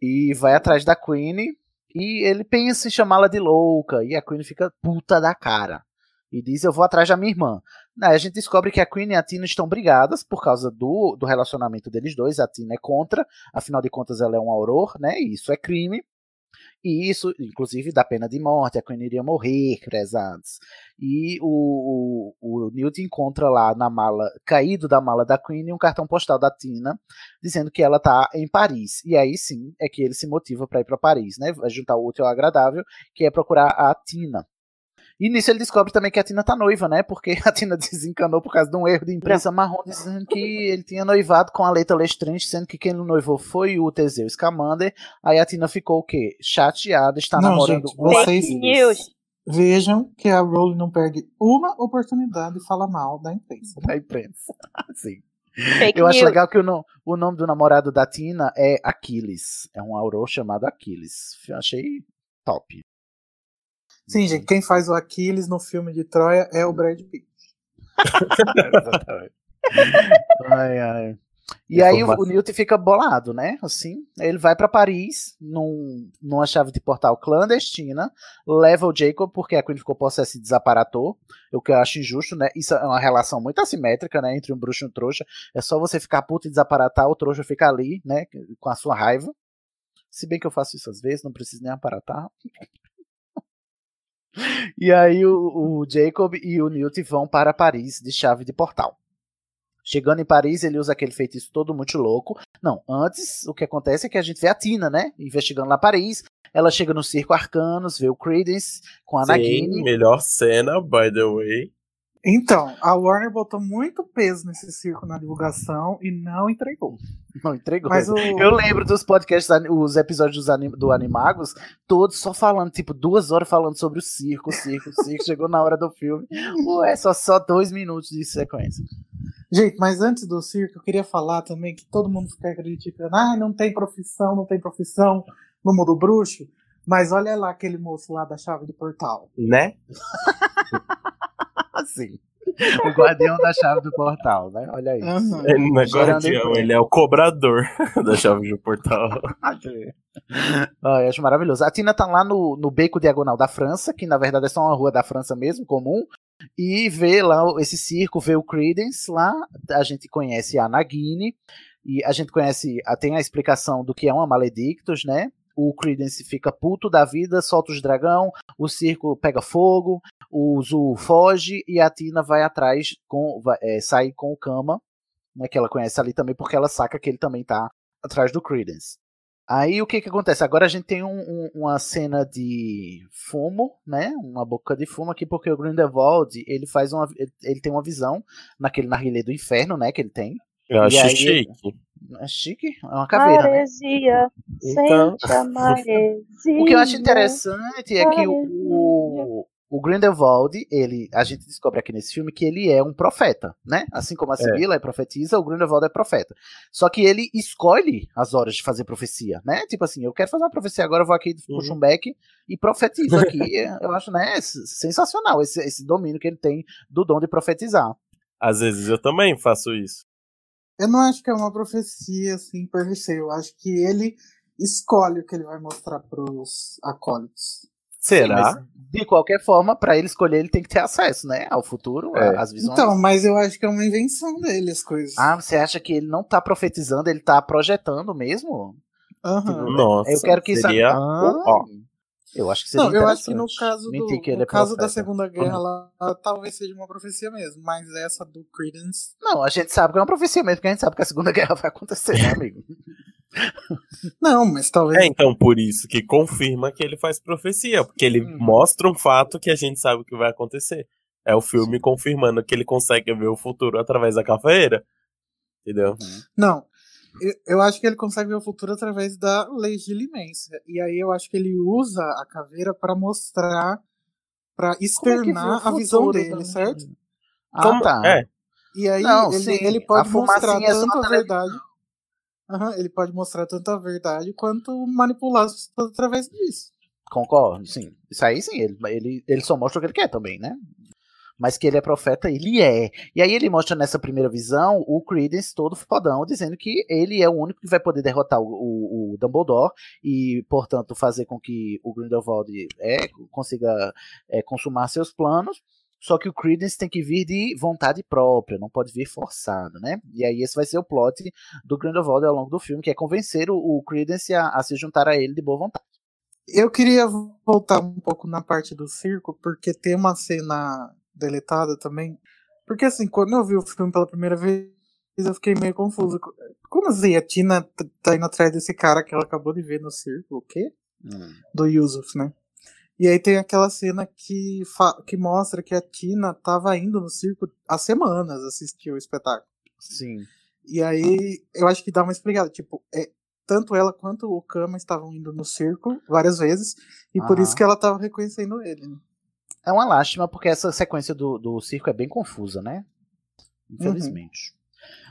E vai atrás da Queen. E ele pensa em chamá-la de louca. E a Queen fica puta da cara. E diz: Eu vou atrás da minha irmã. Aí a gente descobre que a Queen e a Tina estão brigadas por causa do, do relacionamento deles dois. A Tina é contra, afinal de contas, ela é um auror, né? E isso é crime. E isso, inclusive, dá pena de morte. A Queen iria morrer, prezados. E o, o, o Newt encontra lá na mala, caído da mala da Queen, um cartão postal da Tina, dizendo que ela tá em Paris. E aí sim é que ele se motiva para ir para Paris, né? Vai juntar o útil ao agradável, que é procurar a Tina. E nisso ele descobre também que a Tina tá noiva, né? Porque a Tina [laughs] desencanou por causa de um erro de imprensa marrom, dizendo que ele tinha noivado com a Leita Lestrange, sendo que quem noivou foi o Teseu Scamander. Aí a Tina ficou o quê? Chateada, está Não, namorando gente, vocês Aquiles. vejam que a Rowling não perde uma oportunidade de falar mal da imprensa. Da imprensa. [laughs] Sim. Fake Eu acho news. legal que o, no- o nome do namorado da Tina é Aquiles. É um auror chamado Aquiles. Eu achei top. Sim, gente, quem faz o Aquiles no filme de Troia é o Brad Pitt. Exatamente. [laughs] Ai, ai. E aí o, o Newt fica bolado, né? Assim, ele vai pra Paris num, numa chave de portal clandestina, leva o Jacob porque a Queen ficou possessa e desaparatou, o que eu acho injusto, né? Isso é uma relação muito assimétrica, né? Entre um bruxo e um trouxa. É só você ficar puto e desaparatar, o trouxa fica ali, né? Com a sua raiva. Se bem que eu faço isso às vezes, não preciso nem aparatar. [laughs] E aí o, o Jacob e o Newt vão para Paris de chave de portal. Chegando em Paris, ele usa aquele feitiço todo muito louco. Não, antes o que acontece é que a gente vê a Tina, né? Investigando lá Paris. Ela chega no circo Arcanos, vê o Credence com a Sim, Nagini. melhor cena, by the way. Então, a Warner botou muito peso nesse circo na divulgação e não entregou. Não entregou. Mas o- Eu lembro dos podcasts, os episódios do Animagos, todos só falando, tipo, duas horas falando sobre o circo, o circo, o circo. [laughs] Chegou na hora do filme. Ué, só, só dois minutos de sequência. Gente, mas antes do circo, eu queria falar também que todo mundo fica criticando. Ah, não tem profissão, não tem profissão no mundo bruxo. Mas olha lá aquele moço lá da chave do portal. Né? [laughs] Assim. O guardião da chave do portal, né? Olha isso. Ele não é guardião, ele é o cobrador [laughs] da chave do portal. Ah, eu acho maravilhoso. A Tina tá lá no, no Beco Diagonal da França, que na verdade é só uma rua da França mesmo, comum, e vê lá esse circo, vê o Credence lá, a gente conhece a Nagini, e a gente conhece, tem a explicação do que é uma Maledictus, né? O Credence fica puto da vida, solta os dragão, o circo pega fogo, o Zu foge e a Tina vai atrás, com, vai, é, sai com o Kama, né, que ela conhece ali também, porque ela saca que ele também tá atrás do Credence. Aí o que que acontece? Agora a gente tem um- um- uma cena de fumo, né? Uma boca de fumo aqui, porque o Grindelwald, ele faz uma, ele, ele tem uma visão naquele narguilé do inferno, né? Que ele tem. Eu acho aí- chique. É chique? É uma caveira, né? Maresia, Então. sente a [laughs] maresia. O que eu acho interessante é que o, o, Grindelwald, ele, a gente descobre aqui nesse filme que ele é um profeta, né? Assim como a Sibila é. profetisa, o Grindelwald é profeta. Só que ele escolhe as horas de fazer profecia, né? Tipo assim, eu quero fazer uma profecia agora, eu vou aqui, puxo um beck e profetizo aqui. [laughs] eu acho, né, sensacional esse, esse domínio que ele tem do dom de profetizar. Às vezes eu também faço isso. Eu não acho que é uma profecia assim per se. Eu acho que ele escolhe o que ele vai mostrar pros acólitos. Sim, mas de qualquer forma, para ele escolher, ele tem que ter acesso, né? Ao futuro, É. às visões. Então, mas eu acho que é uma invenção dele as coisas. Ah, você acha que ele não tá profetizando, ele tá projetando mesmo? Aham. Nossa, eu quero que isso. seria Ah, o ó. Eu acho que seria Não, eu acho que no caso, do, ele no é caso da. Segunda Guerra, Uhum. lá, talvez seja uma profecia mesmo. Mas essa do Credence. Não, a gente sabe que é uma profecia mesmo, porque a gente sabe que a Segunda [laughs] Guerra vai acontecer, né, amigo? Não, mas talvez. É então por isso que confirma que ele faz profecia, porque ele Uhum. mostra um fato que a gente sabe que vai acontecer. É o filme confirmando que ele consegue ver o futuro através da caveira. Entendeu? Uhum. Não. Eu, eu acho que ele consegue ver o futuro através da legílimência. E aí eu acho que ele usa a caveira pra mostrar pra Como é externar o a visão dele, também? certo? Ah, Como- tá. É. E aí Não, ele, ele a pode mostrar é tanto a verdade. Aham, ele pode mostrar tanto a verdade quanto manipular através disso. Concordo, sim. Isso aí sim, ele, ele, ele só mostra o que ele quer também, né? Mas que ele é profeta, ele é. E aí ele mostra nessa primeira visão o Credence todo fodão, dizendo que ele é o único que vai poder derrotar o, o, o Dumbledore e, portanto, fazer com que o Grindelwald é, consiga é, consumar seus planos. Só que o Credence tem que vir de vontade própria, não pode vir forçado, né? E aí esse vai ser o plot do Grindelwald ao longo do filme, que é convencer o, o Credence a, a se juntar a ele de boa vontade. Eu queria voltar um pouco na parte do circo, porque tem uma cena deletada também. Porque assim, quando eu vi o filme pela primeira vez, eu fiquei meio confuso. Como assim? A Tina tá indo atrás desse cara que ela acabou de ver no circo? O quê? Do Yusuf, né? E aí tem aquela cena que, que mostra que a Tina tava indo no circo há semanas assistir o espetáculo. Sim. E aí eu acho que dá uma explicada. Tipo, é, tanto ela quanto o Kama estavam indo no circo várias vezes. E por Aham. isso que ela tava reconhecendo ele. né? É uma lástima, porque essa sequência do, do circo é bem confusa, né? Infelizmente.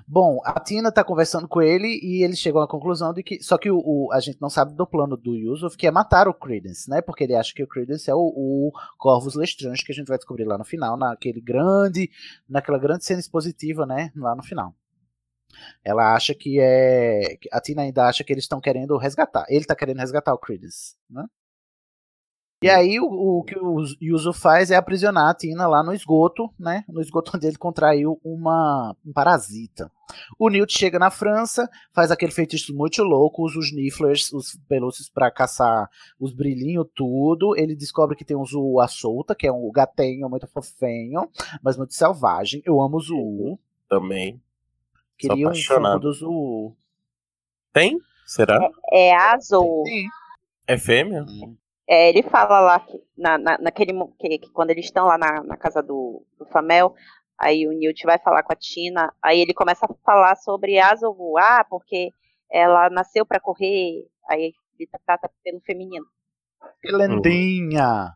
Bom, a Tina tá conversando com ele e eles chegam à conclusão de que. Só que o, o- a gente não sabe do plano do Yusuf, que é matar o Credence, né? Porque ele acha que o Credence é o, o Corvus Lestrange, que a gente vai descobrir lá no final, naquele grande. Naquela grande cena expositiva, né? Lá no final. Ela acha que é. A Tina ainda acha que eles estão querendo resgatar. Ele tá querendo resgatar o Credence, né? E aí o, o que o Yuzo faz é aprisionar a Tina lá no esgoto, né? No esgoto [laughs] onde ele contraiu uma, um parasita. O Newt chega na França, faz aquele feitiço muito louco, usa os Nifflers, os pelúcios pra caçar os brilhinhos, tudo. Ele descobre que tem um Zuu à solta, que é um gatinho muito fofinho, mas muito selvagem. Eu amo o Zuu. Também. Queria um apaixonado. funko do Zuu. Tem? Será? É azul. É fêmea? É, ele fala lá que, na, na- naquele que, que quando eles estão lá na, na casa do, do Famel, aí o Newt vai falar com a Tina, aí ele começa a falar sobre Azovu, ah, porque ela nasceu pra correr, aí ele trata pelo feminino. Que lendinha!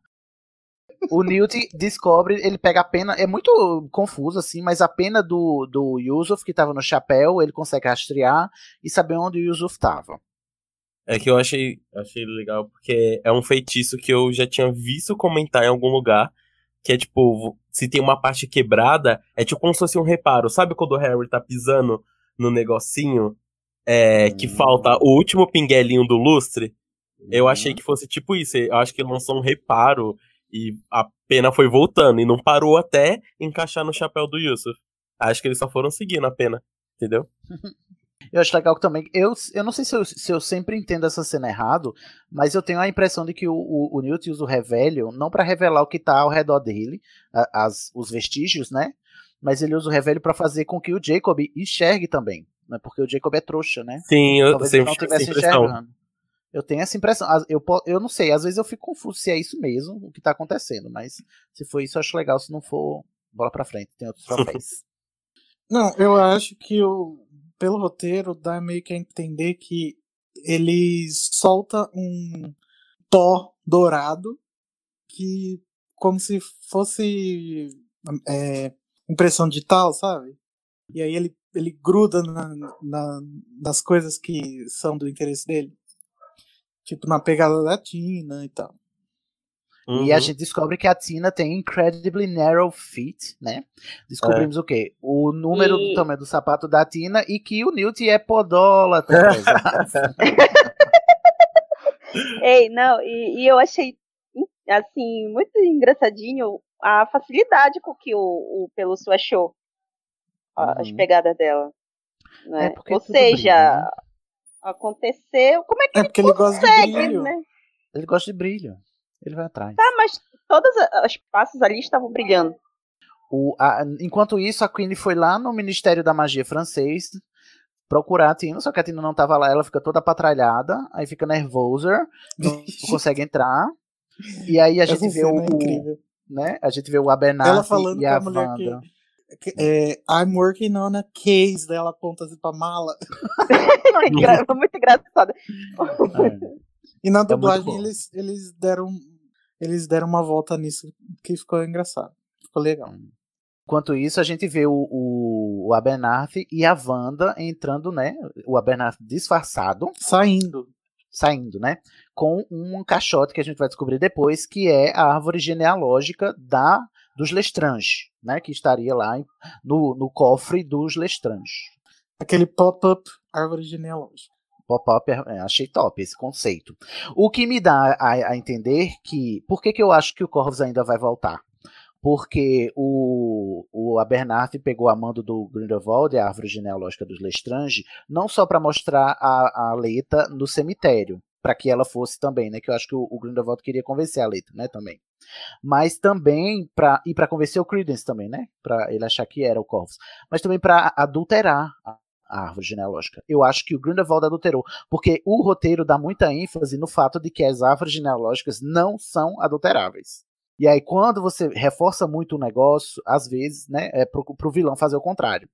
O Newt descobre, ele pega a pena, é muito confuso assim, mas a pena do, do Yusuf, que tava no chapéu, ele consegue rastrear e saber onde o Yusuf tava. É que eu achei, achei legal porque é um feitiço que eu já tinha visto comentar em algum lugar. Que é tipo, se tem uma parte quebrada, é tipo como se fosse um reparo. Sabe quando o Harry tá pisando no negocinho? É, que falta o último pinguelinho do lustre? Eu achei que fosse tipo isso. Eu acho que lançou um reparo e a pena foi voltando. E não parou até encaixar no chapéu do Yusuf. Acho que eles só foram seguindo a pena. Entendeu? [laughs] Eu acho legal que também. Eu, eu não sei se eu, se eu sempre entendo essa cena errado, mas eu tenho a impressão de que o, o, o Newt usa o Revelio não para revelar o que tá ao redor dele, a- as, os vestígios, né? Mas ele usa o Revelio para fazer com que o Jacob enxergue também. Né? Porque o Jacob é trouxa, né? Sim, eu Talvez ele sempre não tive essa estivesse impressão. enxergando. Eu tenho essa impressão. Eu, eu não sei, às vezes eu fico confuso se é isso mesmo o que tá acontecendo, mas se for isso, eu acho legal. Se não for, bola pra frente, tem outros [laughs] troféus. Não, eu acho que o, pelo roteiro dá meio que a entender que ele solta um pó dourado que como se fosse é, impressão digital, sabe? E aí ele, ele gruda na, na- nas coisas que são do interesse dele. Tipo na pegada latina e tal. E a gente descobre que a Tina tem incredibly narrow feet, né? Descobrimos o quê? O número E- do tamanho do sapato da Tina e que o Newt é podólatra. [laughs] exato. Ei, não, e, e eu achei, assim, muito engraçadinho a facilidade com que o, o Pelúcio achou a- as pegadas dela. Né? É, porque Ou seja, brilha, né? aconteceu. Como é que É ele ele gosta de consegue, brilho. né? Ele gosta de brilho. Ele vai atrás. Tá, mas todas a- as passos ali estavam brilhando. O- a- enquanto isso, a Queen foi lá no Ministério da Magia francês procurar a Tina, só que a Tina não tava lá, ela fica toda patralhada, aí fica nervosa, não, não [laughs] consegue entrar. E aí a Essa gente vê cena o, é incrível. né? A gente vê o Abernathy Ela falando e com a a mulher que- Wanda. que- é, I'm working on a case, daí ela aponta assim pra mala. [laughs] [laughs] Engra- Foi muito engraçado. E na É dublagem bom. eles, eles deram eles deram uma volta nisso que ficou engraçado. Ficou legal. Enquanto isso, a gente vê o, o, o Abernathy e a Wanda entrando, né? O Abernathy disfarçado. Saindo. Saindo, né? Com um caixote que a gente vai descobrir depois, que é a árvore genealógica da dos Lestrange, né? Que estaria lá no, no cofre dos Lestrange. Aquele pop-up árvore genealógica. Pop-up, é, achei top esse conceito. O que me dá a, a entender que. Por que, que eu acho que o Corvus ainda vai voltar? Porque o, o Abernathy pegou a mando do Grindelwald, a árvore genealógica dos Lestrange, não só para mostrar a, a Leita no cemitério, para que ela fosse também, né? Que eu acho que o, o Grindelwald queria convencer a Leita, né? Também. Mas também para e para convencer o Credence também, né? Para ele achar que era o Corvus. Mas também para adulterar a árvore genealógica. Eu acho que o Grindelwald adulterou, porque o roteiro dá muita ênfase no fato de que as árvores genealógicas não são adulteráveis. E aí, quando você reforça muito o negócio, às vezes, né, é pro, pro vilão fazer o contrário.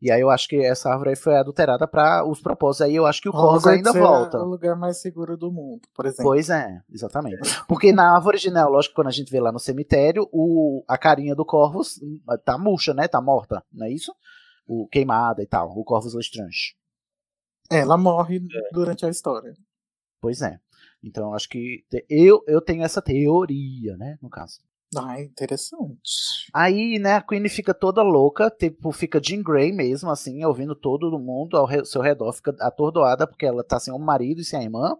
E aí eu acho que essa árvore aí foi adulterada para os propósitos. Aí eu acho que o Hogwarts ainda é volta. o lugar mais seguro do mundo, por exemplo. Pois é, exatamente. Porque na árvore genealógica, quando a gente vê lá no cemitério, o, a carinha do Corvus hum, tá murcha, né? Tá morta, não é isso? O queimada e tal, o Corvus Lestrange. É, ela morre durante a história. Pois é. Então eu acho que te- eu, eu tenho essa teoria, né, no caso. Ah, interessante. Aí, né, a Queen fica toda louca, tipo, fica Jean Grey mesmo, assim, ouvindo todo mundo ao seu redor, fica atordoada porque ela tá sem o marido e sem a irmã.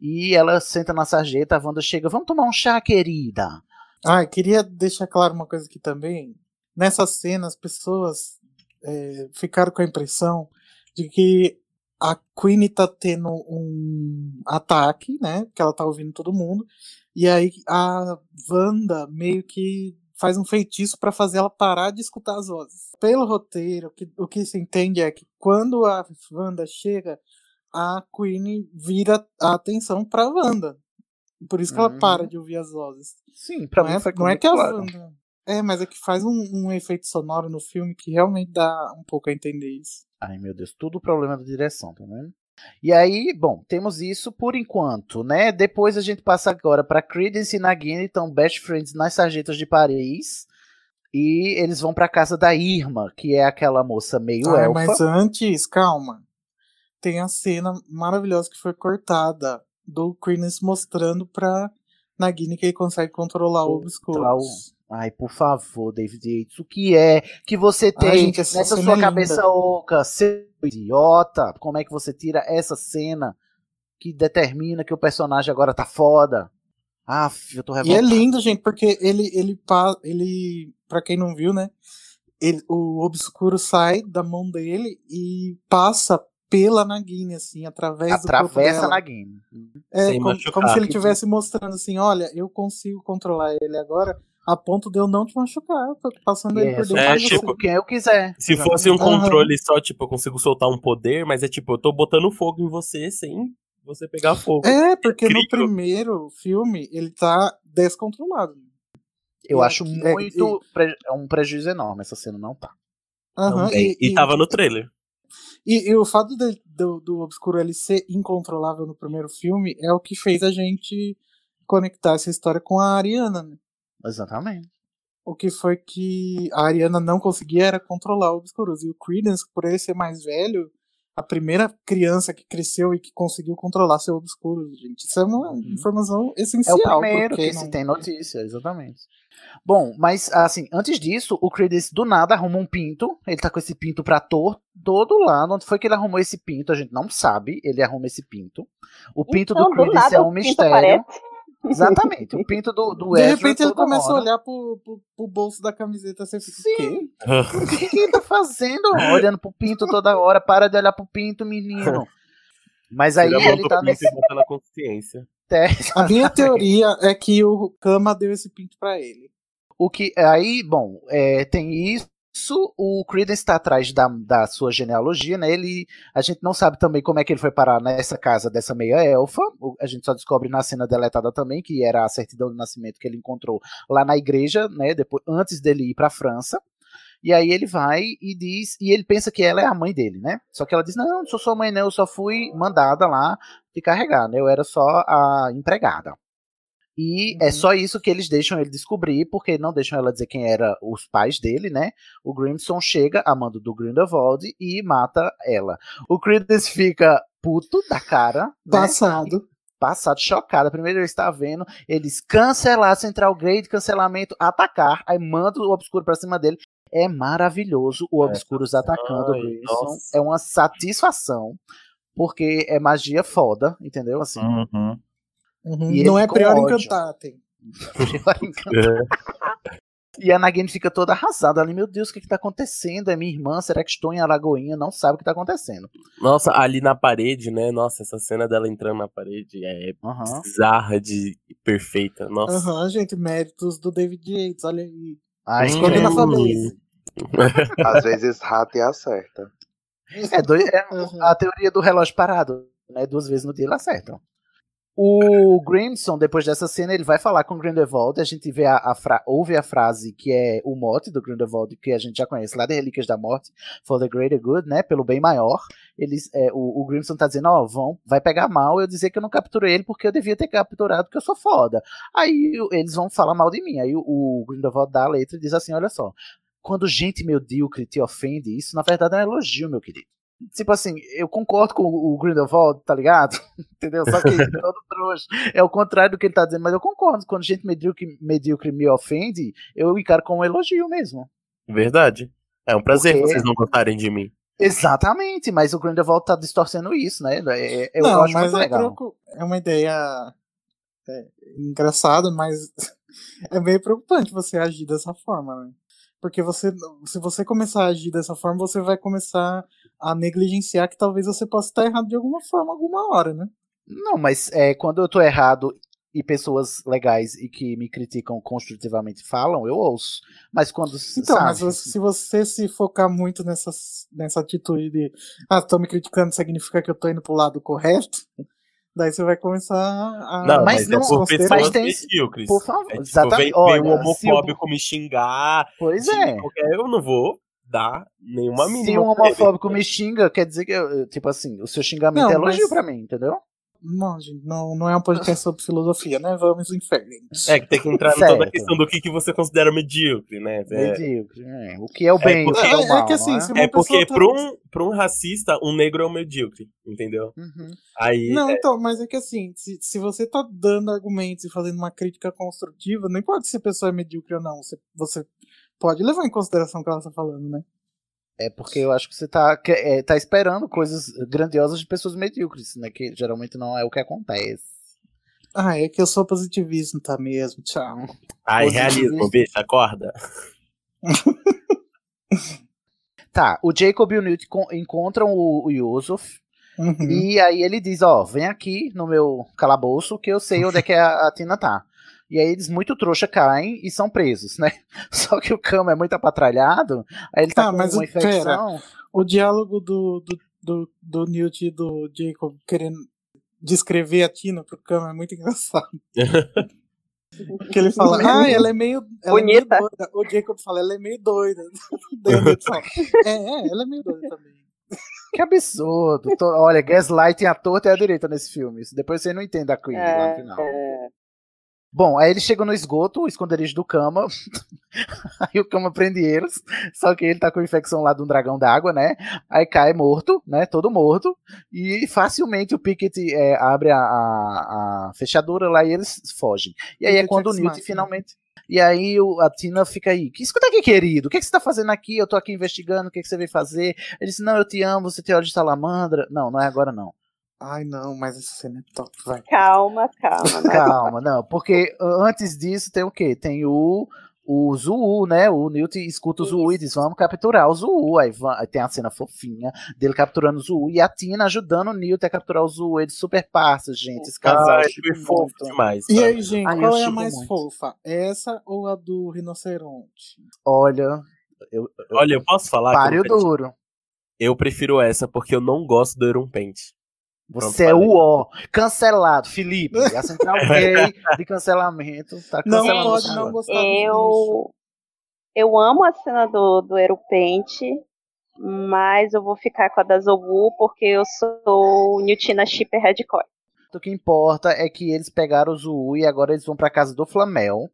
E ela senta na sarjeta, a Wanda chega, vamos tomar um chá, querida. Ah, queria deixar claro uma coisa aqui também. Nessa cena, as pessoas é, ficaram com a impressão de que a Queen tá tendo um ataque, né? Que ela tá ouvindo todo mundo. E aí a Wanda meio que faz um feitiço para fazer ela parar de escutar as vozes. Pelo roteiro, o que, o que se entende é que quando a Wanda chega, a Queen vira a atenção pra Wanda. Por isso que ela Uhum. para de ouvir as vozes. Sim, pra não mim é, foi não é que a claro. Wanda. É, mas é que faz um, um efeito sonoro no filme que realmente dá um pouco a entender isso. Ai, meu Deus, tudo problema da direção, tá vendo? E aí, bom, temos isso por enquanto, né? Depois a gente passa agora pra Credence e Nagini, então best friends nas sarjetas de Paris. E eles vão pra casa da Irma, que é aquela moça meio Ah, elfa. mas antes, calma. Tem a cena maravilhosa que foi cortada do Credence mostrando pra Nagini que ele consegue controlar o obscuro. Ai, por favor, David Yates, o que é que você tem Ai, gente, essa nessa sua é cabeça linda. oca, seu idiota? Como é que você tira essa cena que determina que o personagem agora tá foda? Ah, eu tô E é revoltado. lindo, gente, porque ele, ele, ele para quem não viu, né? Ele, o obscuro sai da mão dele e passa pela Nagini, assim, através do corpo Atravessa a dela. Nagini. É, como, machucar. como se ele estivesse mostrando assim, olha, eu consigo controlar ele agora a ponto de eu não te machucar, eu tô passando ele por dentro É, tipo, quem eu quiser. Se fosse um controle só, tipo, eu consigo soltar um poder, mas é tipo, eu tô botando fogo em você sem você pegar fogo. É, porque no primeiro filme ele tá descontrolado. Eu E acho aqui- é, muito é um prejuízo enorme essa cena não tá. Aham, Também. E, tava no trailer. E, e o fato de- do, do Obscuro ele ser incontrolável no primeiro filme é o que fez a gente conectar essa história com a Ariana, né? Exatamente. O que foi que a Ariana não conseguia era controlar o Obscuros. E o Credence, por ele ser mais velho, a primeira criança que cresceu e que conseguiu controlar seu Obscuros, gente. Isso é uma informação Uhum. É essencial. o primeiro porque que não- se tem notícia, exatamente. Bom, mas assim, antes disso, o Credence do nada arruma um pinto. Ele tá com esse pinto pra tor todo lado. Onde foi que ele arrumou esse pinto? A gente não sabe. Ele arruma esse pinto. O pinto Então, do do nada, é um mistério. aparece. Exatamente. O pinto do, do De Ezra repente ele começa a hora. olhar pro, pro, pro bolso da camiseta você fica, o quê? O que, ele tá fazendo? Olhando pro pinto toda hora. Para de olhar pro pinto, menino. Mas aí a ele do tá nesse na consciência. teste. A minha teoria é que o Kama deu esse pinto pra ele. O que aí, bom, é, tem isso. O Credence está atrás da, da sua genealogia, né? Ele, a gente não sabe também como é que ele foi parar nessa casa dessa meia elfa. O- A gente só descobre na cena deletada também que era a certidão de nascimento que ele encontrou lá na igreja, né? Depois, antes dele ir para França. E aí ele vai e diz, e ele pensa que ela é a mãe dele, né? Só que ela diz: "Não, não sou sua mãe, não, eu só fui mandada lá te carregar, né? Eu era só a empregada". E é só isso que eles deixam ele descobrir, porque não deixam ela dizer quem eram os pais dele, né? O Grimson chega a mando do Grindelwald e mata ela. O Credence fica puto da cara. né? Passado. Passado, chocado. Primeiro ele está vendo eles cancelar Central Grade, cancelamento, atacar. Aí manda o Obscuro pra cima dele. É maravilhoso o Obscuros atacando o ai, Grimson. nossa. É uma satisfação. Porque é magia foda, entendeu? Assim. Uhum. Uhum. E Não é com Prior. Encantatem. [laughs] E a Nagini fica toda arrasada ali, meu Deus, o que, que tá acontecendo? É minha irmã, será que estou em Alagoinha? Não sabe o que tá acontecendo. Nossa, ali na parede, né? Nossa, essa cena dela entrando na parede é bizarra de perfeita. Nossa. Aham, gente, méritos do David Yates, olha aí. Ai, Escolha na credo. família. [laughs] Às vezes rata e acerta. É, dois- é a teoria do relógio parado, né? Duas vezes no dia ele acerta. O Grimson, depois dessa cena, ele vai falar com o Grindelwald. A gente vê a, a ouve a frase que é o mote do Grindelwald, que a gente já conhece lá de Relíquias da Morte, for the greater good, né? Pelo bem maior. Eles, é, o, o Grimson tá dizendo, ó, vão, vai pegar mal eu dizer que eu não capturei ele porque eu devia ter capturado porque eu sou foda. Aí eles vão falar mal de mim. Aí o, o Grindelwald dá a letra e diz assim, olha só, quando gente medíocre te ofende, isso na verdade é um elogio, meu querido. Tipo assim, eu concordo com o Grindelwald, tá ligado? [laughs] Entendeu? Só que ele [laughs] é todo trouxa. É o contrário do que ele tá dizendo, mas eu concordo. Quando gente medíocre, medíocre me ofende, eu encaro como um elogio mesmo. Verdade. É um prazer Porque- vocês não gostarem de mim. Exatamente, mas o Grindelwald tá distorcendo isso, né? É, é- eu não, acho mas muito é, legal. é uma ideia é, engraçada, mas [laughs] é meio preocupante você agir dessa forma, né? Porque você, se você começar a agir dessa forma, você vai começar a negligenciar que talvez você possa estar errado de alguma forma, alguma hora, né? Não, mas é, quando eu tô errado e pessoas legais e que me criticam construtivamente falam, eu ouço. Mas quando. Então, sabe? mas você- se você se focar muito nessa, nessa atitude de ah, tô me criticando significa que eu tô indo pro lado correto, [laughs] daí você vai começar a. Não, mas mas, não- é por mas tem- medíocres. por favor, é, tipo, exatamente. Vem, vem Olha, um se o- homofóbico me xingar. Pois é. qualquer- Eu não vou dar nenhuma mínima. Se um homofóbico me xinga, quer dizer que, eu- tipo assim, o seu xingamento Não, é elogio mas- pra mim, entendeu? Não, gente, não, não é um podcast sobre filosofia, né? Vamos em frente. É que tem que entrar em toda a questão do que, que você considera medíocre, né? É, Medíocre. é. O que é o bem, o que é, É- o é mal. que assim, não é? É porque tá- pra, um, pra um racista, um negro é um medíocre, entendeu? Uhum. Aí. Não, é, então, mas é que assim, se, se você tá dando argumentos e fazendo uma crítica construtiva, não importa se a pessoa é medíocre ou não, você, você pode levar em consideração o que ela tá falando, né? É porque eu acho que você tá, é, tá esperando coisas grandiosas de pessoas medíocres, né? Que geralmente não é o que acontece. Ah, é que eu sou positivismo, tá mesmo? Tchau. Ai, realismo, bicho, acorda. [laughs] Tá, o Jacob e o Newt con- encontram o, o Yusuf. Uhum. E aí ele diz, ó, vem aqui no meu calabouço que eu sei onde é que a, a Tina tá. E aí eles muito trouxa caem e são presos, né? [laughs] Só que o Cama é muito apatralhado, aí ele tá Tá, com mas uma o- pera. infecção. O diálogo do, do, do, do Newt e do Jacob querendo descrever a Tina pro Cam é muito [laughs] engraçado. [laughs] Porque ele fala, ah, ela é meio, ela é meio Bonita. doida. O Jacob fala, ela é meio doida. Daí o Newt fala, é, é, ela é meio doida também. Que absurdo. Tô- olha, Gaslight a torta e a direita nesse filme. Depois você não entende a Queen lá no final. É, Bom, aí eles chegam no esgoto, o esconderijo do Kama. [laughs] aí o Kama prende eles. Só que ele tá com infecção lá de um dragão d'água, né? Aí cai morto, né? Todo morto. E facilmente o Pickett é, abre a, a- a fechadura lá e eles fogem. E aí é quando o Newt Machina. finalmente. E aí o- a Tina fica aí. Que escuta aqui, querido. O que, que você tá fazendo aqui? Eu tô aqui investigando. O que, que você veio fazer? Ele disse: Não, eu te amo. Você tem olhos de salamandra. Não, não é agora não. Ai, não, mas essa cena é top, vai. Calma, calma. né? Calma, não, porque uh, antes disso tem o quê? Tem o, o Zuu, né? O Newt escuta o Zuu e diz: Vamos capturar o Zuu. Aí, aí tem a cena fofinha dele capturando o Zuu e a Tina ajudando o Newt a capturar o Zuu. Eles super parças, gente. Esse casal. Ai, chipa foi fofo demais. E aí, gente, eu qual é a mais muito. fofa? Essa ou a do rinoceronte? Olha, eu, eu, Olha, eu posso falar? que páreo duro. Eu prefiro essa porque eu não gosto do Iron Você é o ó. Cancelado, Felipe. A central [laughs] gay de cancelamento tá Não pode você não gostar. Eu, eu amo a cena do, do Aeropente, mas eu vou ficar com a da Zobu porque eu sou Newtina Shipper Hardcore. O que importa é que eles pegaram o Zuu e agora eles vão pra casa do Flamel.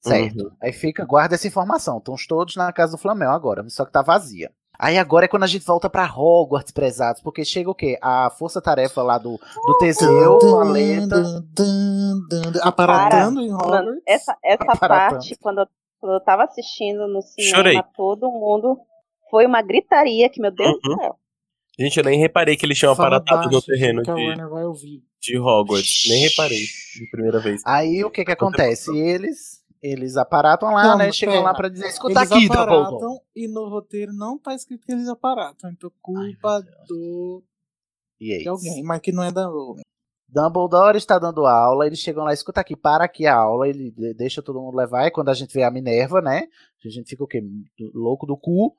Certo. Aí fica, guarda essa informação. Estão todos na casa do Flamel agora, só que tá vazia. Aí agora é quando a gente volta pra Hogwarts, prezados, porque chega o quê? A força-tarefa lá do, do Teseu, a Leta. Aparatando Cara, em mano, Hogwarts. essa, essa Aparatando. parte, quando eu, quando eu tava assistindo no cinema, Chorei. todo mundo foi uma gritaria que, meu Deus Uhum. do céu. Gente, eu nem reparei que eles tinham Fala aparatado no terreno de, Warner vai ouvir. de Hogwarts. Nem reparei de primeira vez. Aí o que que acontece? Eles, eles aparatam lá, Não, né? Chegam lá pra dizer, escuta Eles aqui, Dumbledore. e no roteiro não tá escrito que eles aparatam. Então culpa do E de alguém, mas que não é da Rowling. Dumbledore está dando aula, eles chegam lá, escuta aqui, para aqui a aula, ele de- deixa todo mundo levar, e quando a gente vê a Minerva, né? A gente fica o quê? Louco do cu.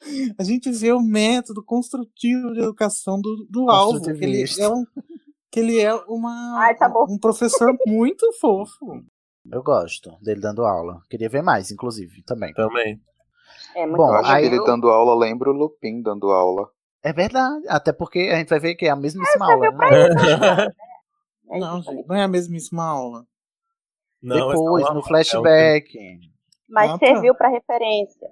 [laughs] A gente vê o método construtivo de educação do, do alvo. Que ele é, um, que ele é uma, Ai, tá bom. um professor muito [laughs] fofo. Eu gosto dele dando aula. Queria ver mais, inclusive, também. Também. É muito Bom, eu acho aí que ele eu- dando aula lembra o Lupin dando aula. É verdade, até porque a gente vai ver que é a mesmíssima você aula. né? isso, [laughs] É Não, gente, não é a mesmíssima aula. Não, Depois, é no uma- flashback. Mas Ah, tá. serviu pra referência.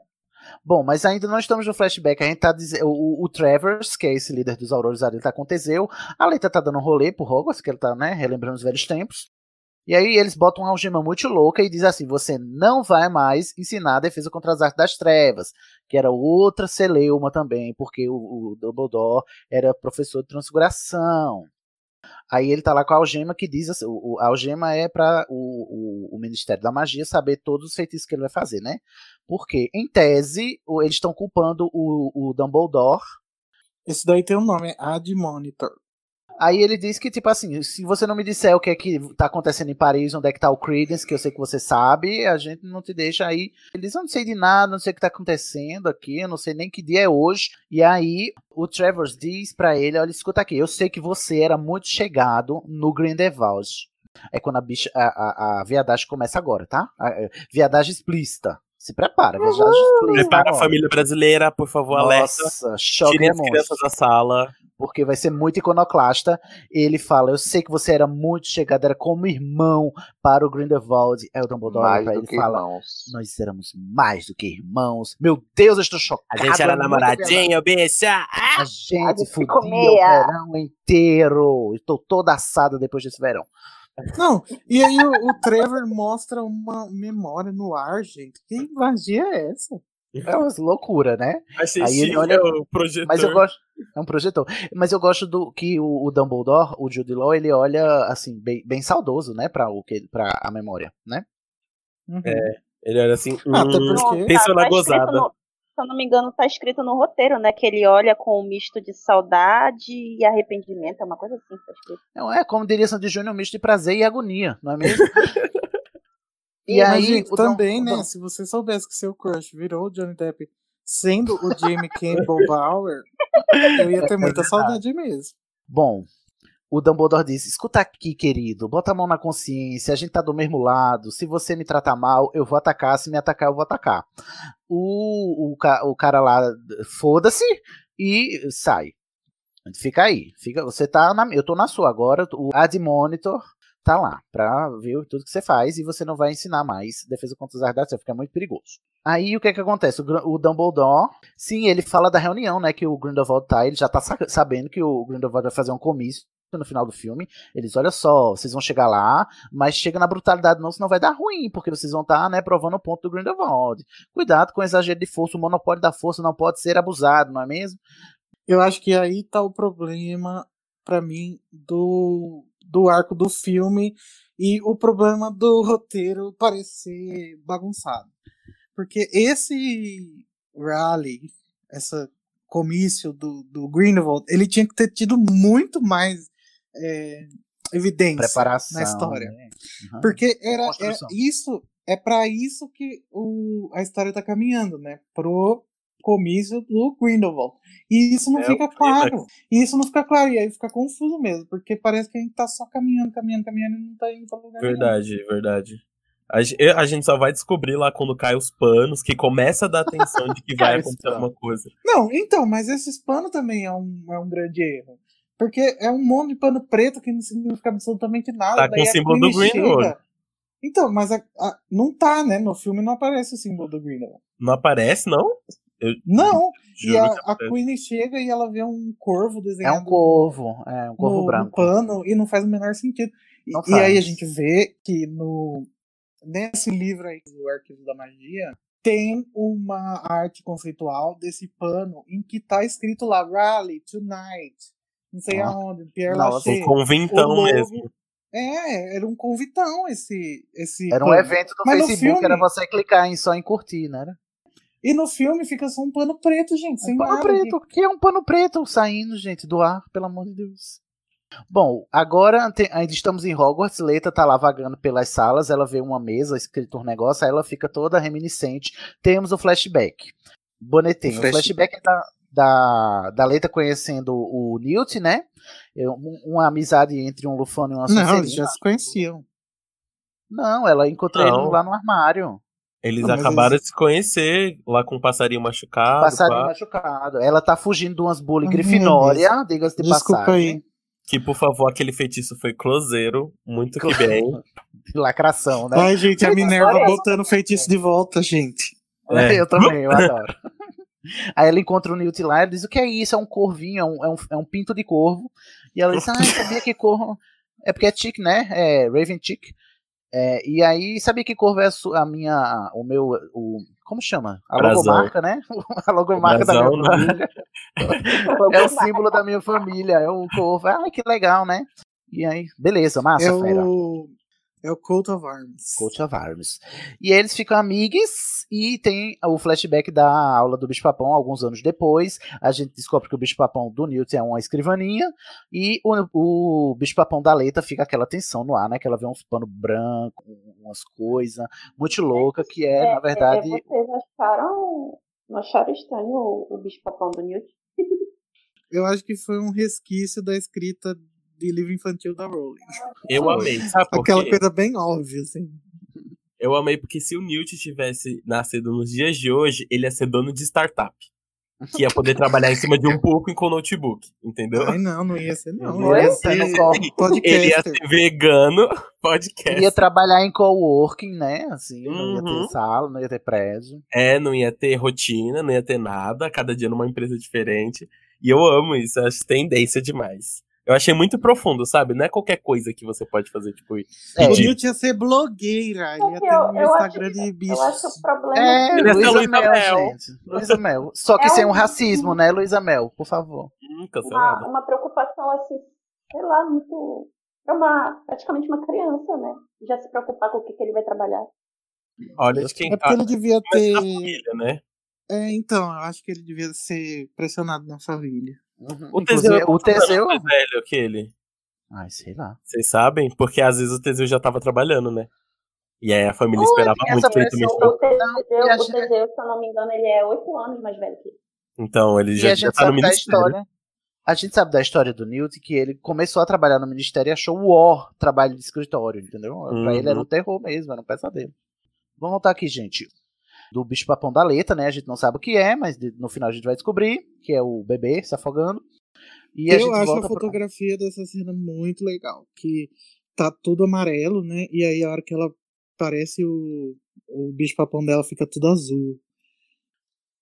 Bom, mas ainda não estamos no flashback. A gente tá dizendo. O, o Travers, que é esse líder dos Aurores, ele tá com o Teseu. A Leita tá dando um rolê pro Hogwarts, que ele tá, né, relembrando os velhos tempos. E aí eles botam uma algema muito louca e diz assim: você não vai mais ensinar a defesa contra as artes das trevas, que era outra celeuma também, porque o, o Dumbledore era professor de transfiguração. Aí ele tá lá com a algema que diz assim, o, a algema é para o, o, o Ministério da Magia saber todos os feitiços que ele vai fazer, né? Porque, em tese, eles estão culpando o, o Dumbledore. Esse daí tem um nome, é Admonitor. Aí ele diz que, tipo assim, se você não me disser o que é que tá acontecendo em Paris, onde é que tá o Credence, que eu sei que você sabe, a gente não te deixa aí. Ele diz, eu não sei de nada, não sei o que tá acontecendo aqui, eu não sei nem que dia é hoje. E aí o Trevor diz pra ele, olha, escuta aqui, eu sei que você era muito chegado no Grindelwald. É quando a bicha, a, a, a viadagem começa agora, tá? A, a viadagem explícita. Se prepara, explícita. Prepara a família brasileira, por favor, alerta. Nossa, Tirem de as crianças da sala. Porque vai ser muito iconoclasta. Ele fala: Eu sei que você era muito chegado, era como irmão para o Grindelwald. É o Dumbledore Mais pra do ele que fala: irmãos. Nós éramos mais do que irmãos. Meu Deus, eu estou chocado. A gente era namoradinho, bicha. A gente se fudia o verão inteiro. Estou toda assada depois desse verão. Não, e aí o, o Trevor mostra uma memória no ar, gente. Que magia é essa? É uma loucura, né? Achei Aí ele olha- é o projetor. Mas eu gosto. É um projetor. Mas eu gosto do que o, o Dumbledore, o Jude Law, ele olha assim, bem, bem saudoso, né? Pra, o que, pra a memória, né? Uhum. É, ele olha assim, Ah, hum, porque- pensou Tá- na tá escrito gozada. no- se eu não me engano, tá escrito no roteiro, né? Que ele olha com um misto de saudade e arrependimento. É uma coisa assim que tá escrito. Não é como diria Sandy Júnior, um misto de prazer e agonia, não é mesmo? [laughs] e Mas, aí, gente, também, o né? Dum- Se você soubesse que seu crush virou o Johnny Depp sendo o Jamie Campbell Bauer, [laughs] eu ia ter muita saudade mesmo. Bom, o Dumbledore disse: escuta aqui, querido, bota a mão na consciência, a gente tá do mesmo lado. Se você me tratar mal, eu vou atacar. Se me atacar, eu vou atacar. O, o, o cara lá, foda-se e sai. Fica aí. Fica, você tá na. Eu tô na sua agora. O Ad Monitor tá lá pra ver tudo que você faz e você não vai ensinar mais defesa contra os artes, fica muito perigoso. Aí o que que acontece? O, o Dumbledore, sim, ele fala da reunião, né, que o Grindelwald tá, ele já tá sa- sabendo que o Grindelwald vai fazer um comício no final do filme. Eles, olha só, vocês vão chegar lá, mas chega na brutalidade não, senão vai dar ruim, porque vocês vão estar, né, provando o ponto do Grindelwald. Cuidado com o exagero de força, o monopólio da força não pode ser abusado, não é mesmo? Eu acho que aí tá o problema, pra mim, do, do arco do filme e o problema do roteiro parecer bagunçado. Porque esse rally, essa comício do, do Greenwald, ele tinha que ter tido muito mais é, evidência Preparação, na história. né? Uhum. Porque era, é, Construção. isso é para isso que o, a história tá caminhando, né? Pro comício do Grindelwald. E isso não É fica claro. E isso não fica claro. E aí fica confuso mesmo. Porque parece que a gente tá só caminhando, caminhando, caminhando e não tá indo pra lugar nenhum. Verdade, verdade. A, a gente só vai descobrir lá quando cai os panos, que começa a dar atenção de que [laughs] vai acontecer panos. alguma coisa. Não, então, mas esse pano também é um, é um grande erro. Porque é um monte de pano preto que não significa absolutamente nada. Tá com daí o símbolo do Greenwood. chega- Então, mas a- a- não tá, né? No filme não aparece o símbolo do Greenwood. Não aparece, não? Eu- Não! [laughs] E a, a. Queen chega e ela vê um corvo É desenhado um corvo, é um corvo no, no branco. pano e não faz o menor sentido. E, e aí a gente vê que no nesse livro aí, do Arquivo da Magia, tem uma arte conceitual desse pano em que tá escrito lá Rally Tonight, não sei Ah. aonde, Pierre Nossa, Lachaise. um convintão mesmo. É, era um convitão esse esse Era um pano. evento do Mas no Facebook, filme- era você clicar em só em curtir, né? E no filme fica só um pano preto, gente, sem Um pano nada. preto. O que é um pano preto saindo, gente, do ar, pelo amor de Deus. Bom, agora te- ainda estamos em Hogwarts. Leta tá lá vagando pelas salas. Ela vê uma mesa escrito um negócio, aí ela fica toda reminiscente. Temos o flashback. Bonetinho. O O flash- flashback é da, da, Leta conhecendo o Newt, né? É um- uma amizade entre um Lufano e uma Não, Sonserina. eles já se conheciam. Não, ela encontrou Não. ele lá no armário. Eles Não, acabaram eles- de se conhecer lá com o passarinho machucado. Passarinho pá. machucado. Ela tá fugindo de umas bully Ai, Grifinória, diga-se de Desculpa passagem. aí. Que, por favor, aquele feitiço foi closeiro. Muito que bem. [laughs] Lacração, né? Ai, gente, a Minerva botando feitiço de volta, gente. [laughs] É. Eu também, eu [laughs] adoro. Aí ela encontra o Newt lá e diz: O que é isso? É um corvinho, é um, é um, é um pinto de corvo. E ela diz: Ah, eu sabia que corvo. [laughs] É porque é Chick, né? É Raven Chick. É, e aí, sabia que corvo é a, su- a minha. O meu. O, como chama? A Brasão. logomarca, né? [laughs] A logomarca da minha né? família. [laughs] É o símbolo da minha família, é o corvo. Ai, que legal, né? E aí, beleza, massa, é fera. O. É o Coat of Arms. Coach of Arms. E eles ficam amigos e tem o flashback da aula do Bicho Papão alguns anos depois. A gente descobre que o Bicho Papão do Newt é uma escrivaninha e o, o Bicho Papão da Leita fica aquela tensão no ar, né? Que ela vê uns pano branco, umas coisas muito louca que é, na verdade, É, vocês acharam. Não acharam estranho o, o bicho papão do Newt? [laughs] Eu acho que foi um resquício da escrita de livro infantil da Rowling. Eu amei, sabe por Aquela coisa bem óbvia, assim. Eu amei porque se o Newt tivesse nascido nos dias de hoje, ele ia ser dono de startup. Que ia poder trabalhar em cima de um [laughs] pouco com notebook, entendeu? Ai, não, não ia ser, não. Não ia Ia ser, corre. podcaster. Ele ia ser vegano, [laughs] podcast. ia trabalhar em coworking, né? Assim, não ia Uhum. ter sala, não ia ter prédio. É, não ia ter rotina, não ia ter nada, cada dia numa empresa diferente. E eu amo isso, eu acho tendência demais. Eu achei muito profundo, sabe? Não é qualquer coisa que você pode fazer, tipo, O pedir. Newt ia ser blogueira. Ele ia ter Eu, um eu acho, Instagram de eu bichos. acho o problema. É, Ele ia ser Luísa Luísa Mel, Mel. gente. Luísa Mel. Só que É sem um racismo, né, Luísa Mel? Por favor. Hum, uma, uma preocupação assim, sei lá, muito. É uma, praticamente uma criança, né? Já se preocupar com o que, que ele vai trabalhar. Olha de quem É porque ele devia ter. família, né? É, então, eu acho que ele devia ser pressionado na família. O Inclusive, Teseu, é o Teseu. mais velho que ele. Ai, sei lá. Vocês sabem? Porque às vezes o Teseu já tava trabalhando, né? E aí a família esperava muito que ele também O Teseu, o Teseu, se eu não me engano, ele é oito anos mais velho que ele. Então, ele já, já tá no ministério. história. A gente sabe da história do Newt que ele começou a trabalhar no ministério e achou o ó trabalho de escritório, entendeu? Pra ele era um terror mesmo, era um pesadelo. Vamos voltar aqui, gente. Do bicho papão da letra, né? A gente não sabe o que é, mas no final a gente vai descobrir que é o bebê se afogando. E eu acho a fotografia dessa cena muito legal. Que tá tudo amarelo, né? E aí a hora que ela aparece, o, o bicho papão dela fica tudo azul.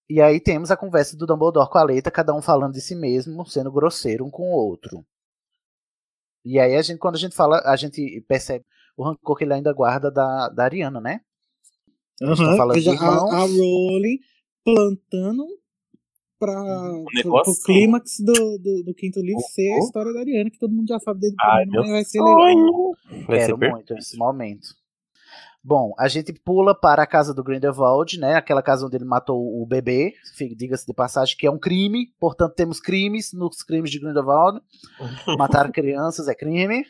E aí temos a conversa do Dumbledore com a Leita, cada um falando de si mesmo, sendo grosseiro um com o outro. E aí a gente, quando a gente fala, a gente percebe o rancor que ele ainda guarda da, da Ariana, né? Aham, falando Veja, a, a Rowling plantando pro, pro negocinho. clímax do, do, do quinto livro ser a história da Ariana, que todo mundo já sabe desde o primeiro, vai ser legal. Vai ser Quero perfeito. muito esse momento. Bom, a gente pula para a casa do Grindelwald, né? Aquela casa onde ele matou o bebê, diga-se de passagem, que é um crime. Portanto, temos crimes nos crimes de Grindelwald. [laughs] Matar crianças é crime.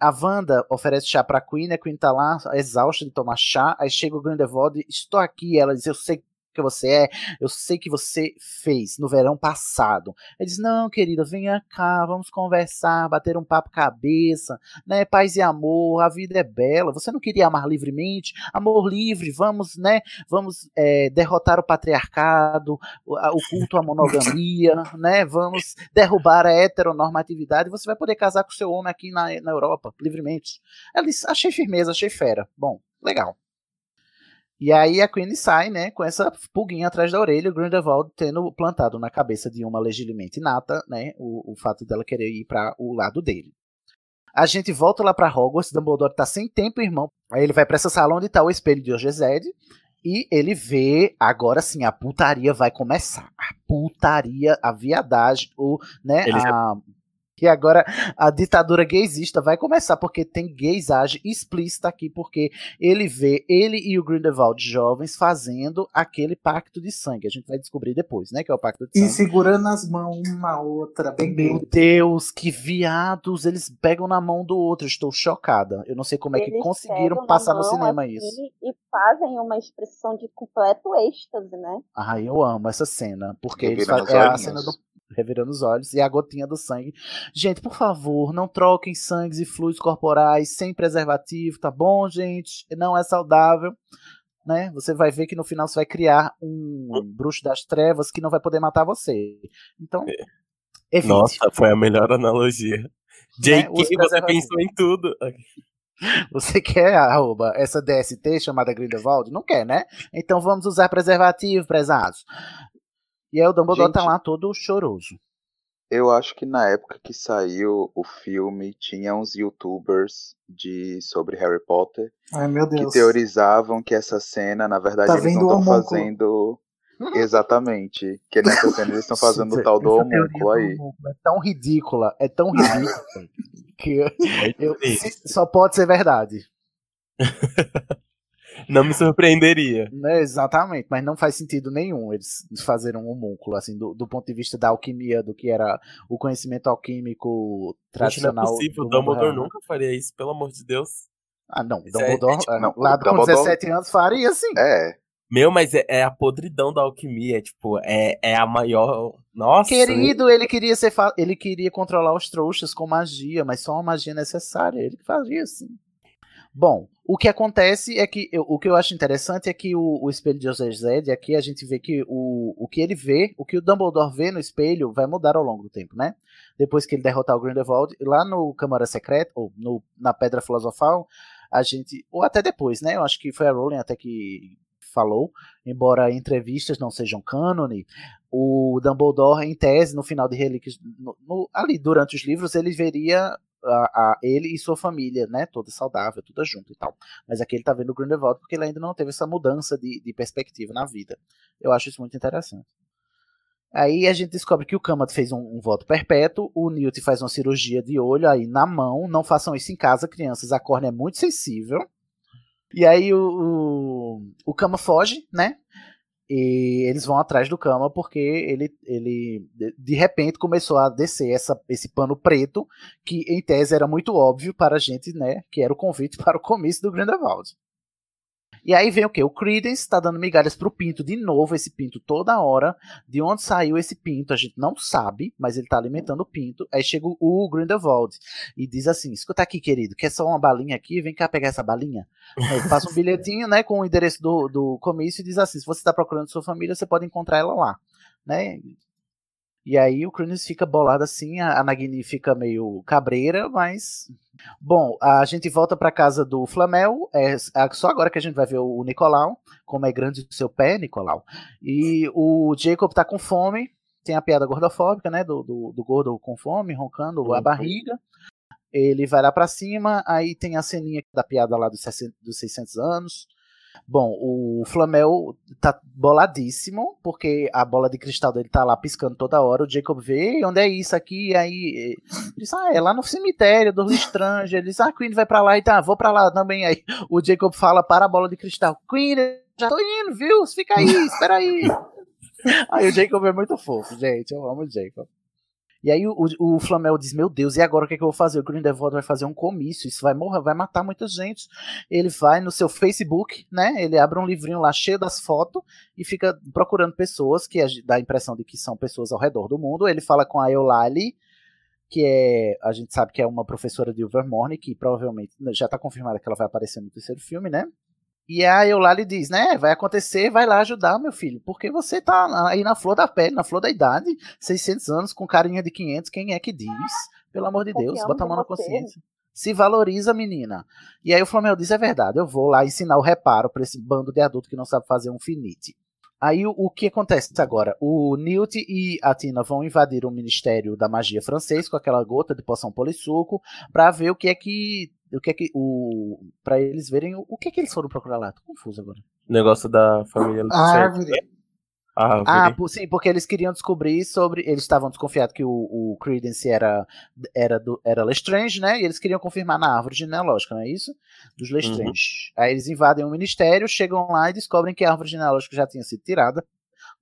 A Wanda oferece chá pra Queen, a Queen tá lá, exausta de tomar chá. Aí chega o Grindelwald, estou aqui. Ela diz, eu sei que você é, eu sei que você fez no verão passado. Ele diz: Não, querida, venha cá, vamos conversar, bater um papo cabeça, né? Paz e amor, a vida é bela. Você não queria amar livremente? Amor livre, vamos, né? Vamos é, derrotar o patriarcado, o, culto à monogamia, [laughs] né? Vamos derrubar a heteronormatividade. Você vai poder casar com seu homem aqui na, na Europa, livremente. Ela disse: Achei firmeza, achei fera. Bom, legal. E aí a Queen sai, né, com essa pulguinha atrás da orelha, o Grindelwald tendo plantado na cabeça de uma legilimenta inata, né, o, o fato dela querer ir para o lado dele. A gente volta lá para Hogwarts, Dumbledore tá sem tempo, irmão. Aí ele vai para essa sala onde tá o espelho de Orgezed e ele vê, agora sim, a putaria vai começar. A putaria, a viadagem, o, né, Ele já- a... Que agora a ditadura gaysista vai começar, porque tem gaysagem explícita aqui, porque ele vê ele e o Grindelwald jovens fazendo aquele pacto de sangue. A gente vai descobrir depois, né? Que é o pacto de E sangue. segurando as mãos uma a outra, bem Meu Deus, que viados! Eles pegam na mão do outro. Estou chocada. Eu não sei como é que Eles conseguiram passar no cinema assim, isso. E fazem uma expressão de completo êxtase, né? Ai, eu amo essa cena, porque eles fazem é a cena do revirando os olhos e a gotinha do sangue. Gente, por favor, não troquem sangues e fluidos corporais sem preservativo, tá bom, gente? Não é saudável. Né? Você vai ver que no final você vai criar um bruxo das trevas que não vai poder matar você. Então, evite. Nossa, foi a melhor analogia. J.K., Né? Você pensou em tudo. [laughs] Você quer, arroba, essa DST chamada Grindelwald? Não quer, né? Então vamos usar preservativo, prezados. E aí o Dumbledore tá Gente. lá todo choroso. Eu acho que na época que saiu o filme, tinha uns youtubers de, sobre Harry Potter Ai, meu que teorizavam que essa cena, na verdade, Tá eles não estão fazendo. [laughs] Exatamente. Que [laughs] nessa cena eles estão fazendo o tal do homúnculo aí. É tão ridícula, é tão [laughs] ridícula que eu- eu- só pode ser verdade. Não me surpreenderia. [laughs] Né, exatamente, mas não faz sentido nenhum eles fazerem um homúnculo, assim, do, do ponto de vista da alquimia, do que era o conhecimento alquímico Gente, não é tradicional. possível. Dumbledore né? nunca faria isso, pelo amor de Deus. Ah, não. Isso é- Dumbledore, é tipo- ah, não, lá o com Dumbledore- 17 anos faria, sim. É. Meu, mas é, é a podridão da alquimia, é, tipo, é, é a maior. Nossa. Querido, ele queria ser fa- ele queria controlar os trouxas com magia, mas só uma magia necessária. Ele que fazia assim. Bom, o que acontece é que eu- o que eu acho interessante é que o, o espelho de José Zed, aqui a gente vê que o, o que ele vê, o que o Dumbledore vê no espelho vai mudar ao longo do tempo, né? Depois que ele derrotar o Grindelwald, lá no Câmara Secreta, ou no, na Pedra Filosofal, a gente, ou até depois, né? Eu acho que foi a Rowling até que falou, embora entrevistas não sejam cânone, o Dumbledore, em tese, no final de Relíquias, no- no- ali durante os livros, ele veria a, a- ele e sua família, né, toda saudável, toda junto e tal. Mas aqui ele tá vendo o Grindelwald porque ele ainda não teve essa mudança de, de perspectiva na vida. Eu acho isso muito interessante. Aí a gente descobre que o Kamat fez um, um voto perpétuo, o Newt faz uma cirurgia de olho aí na mão. Não façam isso em casa, crianças, a córnea é muito sensível. E aí o, o, o Kama foge, né? E eles vão atrás do Kama porque ele, ele de- repente começou a descer essa, esse pano preto, que em tese era muito óbvio para a gente, né? Que era o convite [laughs] para o comício do Grindelwald. E aí vem o que? O Credence tá dando migalhas pro Pinto de novo, esse Pinto toda hora. De onde saiu esse Pinto, a gente não sabe, mas ele tá alimentando o Pinto. Aí chega o- Grindelwald e diz assim: escuta aqui, querido, quer só uma balinha aqui? Vem cá pegar essa balinha. Aí passa um [laughs] bilhetinho, né, com o endereço do, do comício e diz assim: se você tá procurando sua família, você pode encontrar ela lá, né? E aí o Credence fica bolado assim, a, a Nagini fica meio cabreira, mas Bom, a gente volta pra casa do Flamel. É é só agora que a gente vai ver o Nicolau, como é grande o seu pé, Nicolau. E o Jacob tá com fome. Tem a piada gordofóbica, né? Do, do, do gordo com fome, roncando a Uhum. barriga. Ele vai lá pra cima. Aí tem a ceninha da piada lá dos, 60 dos 600 anos. Bom, o Flamel tá boladíssimo, porque a bola de cristal dele tá lá piscando toda hora. O Jacob vê, "Ei, onde é isso aqui? E aí ele diz, ah, é lá no cemitério do Lestrange. Ele diz, ah, Queen vai pra lá e tá, vou pra lá também. Aí o Jacob fala para a bola de cristal, Queen, já tô indo, viu? Fica aí, espera aí. [laughs] Aí o Jacob é muito fofo, gente. Eu amo o Jacob. E aí o, o, Flamel diz, meu Deus, e agora o que, é que eu vou fazer? O Grindelwald vai fazer um comício, isso vai morrer, vai matar muita gente. Ele vai no seu Facebook, né? Ele abre um livrinho lá cheio das fotos e fica procurando pessoas que dá a impressão de que são pessoas ao redor do mundo. Ele fala com a Eulalie, que é, a gente sabe que é uma professora de Ilvermorny, que provavelmente já está confirmada que ela vai aparecer no terceiro filme, né? E a Eulalie diz, né, vai acontecer, vai lá ajudar, meu filho, porque você tá aí na flor da pele, na flor da idade, 600 anos, com carinha de 500, quem é que diz? Pelo amor de Deus, bota a mão na consciência. Se valoriza, menina. E aí o Flamengo diz, é verdade, eu vou lá ensinar o reparo para esse bando de adulto que não sabe fazer um finite. Aí o, o, que acontece agora? O Newt e a Tina vão invadir o Ministério da Magia francês com aquela gota de poção polissuco para ver o que é que o que é que o para eles verem o, o que é que eles foram procurar lá. Tô confuso agora. Negócio da família A árvore. A árvore. Ah, por- sim, porque eles queriam descobrir sobre. Eles estavam desconfiados que o, o Credence era, era, do, era Lestrange, né? E eles queriam confirmar na árvore genealógica, não é isso? Dos Lestrange. Aí eles invadem o ministério, chegam lá e descobrem que a árvore genealógica já tinha sido tirada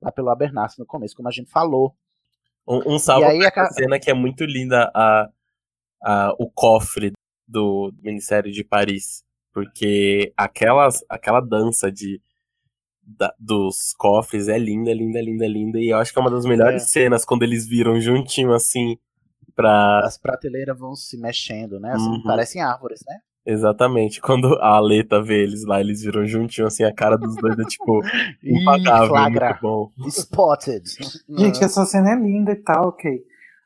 lá pelo Abernathy no começo, como a gente falou. Um, um salve E aí pra a cena que é muito linda a, a, o cofre do Ministério de Paris. Porque aquelas, aquela dança de, da- dos cofres é linda, linda, linda, linda. E eu acho que é uma das melhores É. cenas quando eles viram juntinho assim pra. As prateleiras vão se mexendo, né? Assim, Uhum. Parecem árvores, né? Exatamente. Quando a Aleta vê eles lá, eles viram juntinho assim, a cara dos dois é tipo [laughs] impagável, muito bom. Spotted. Gente, essa cena é linda e tal, ok.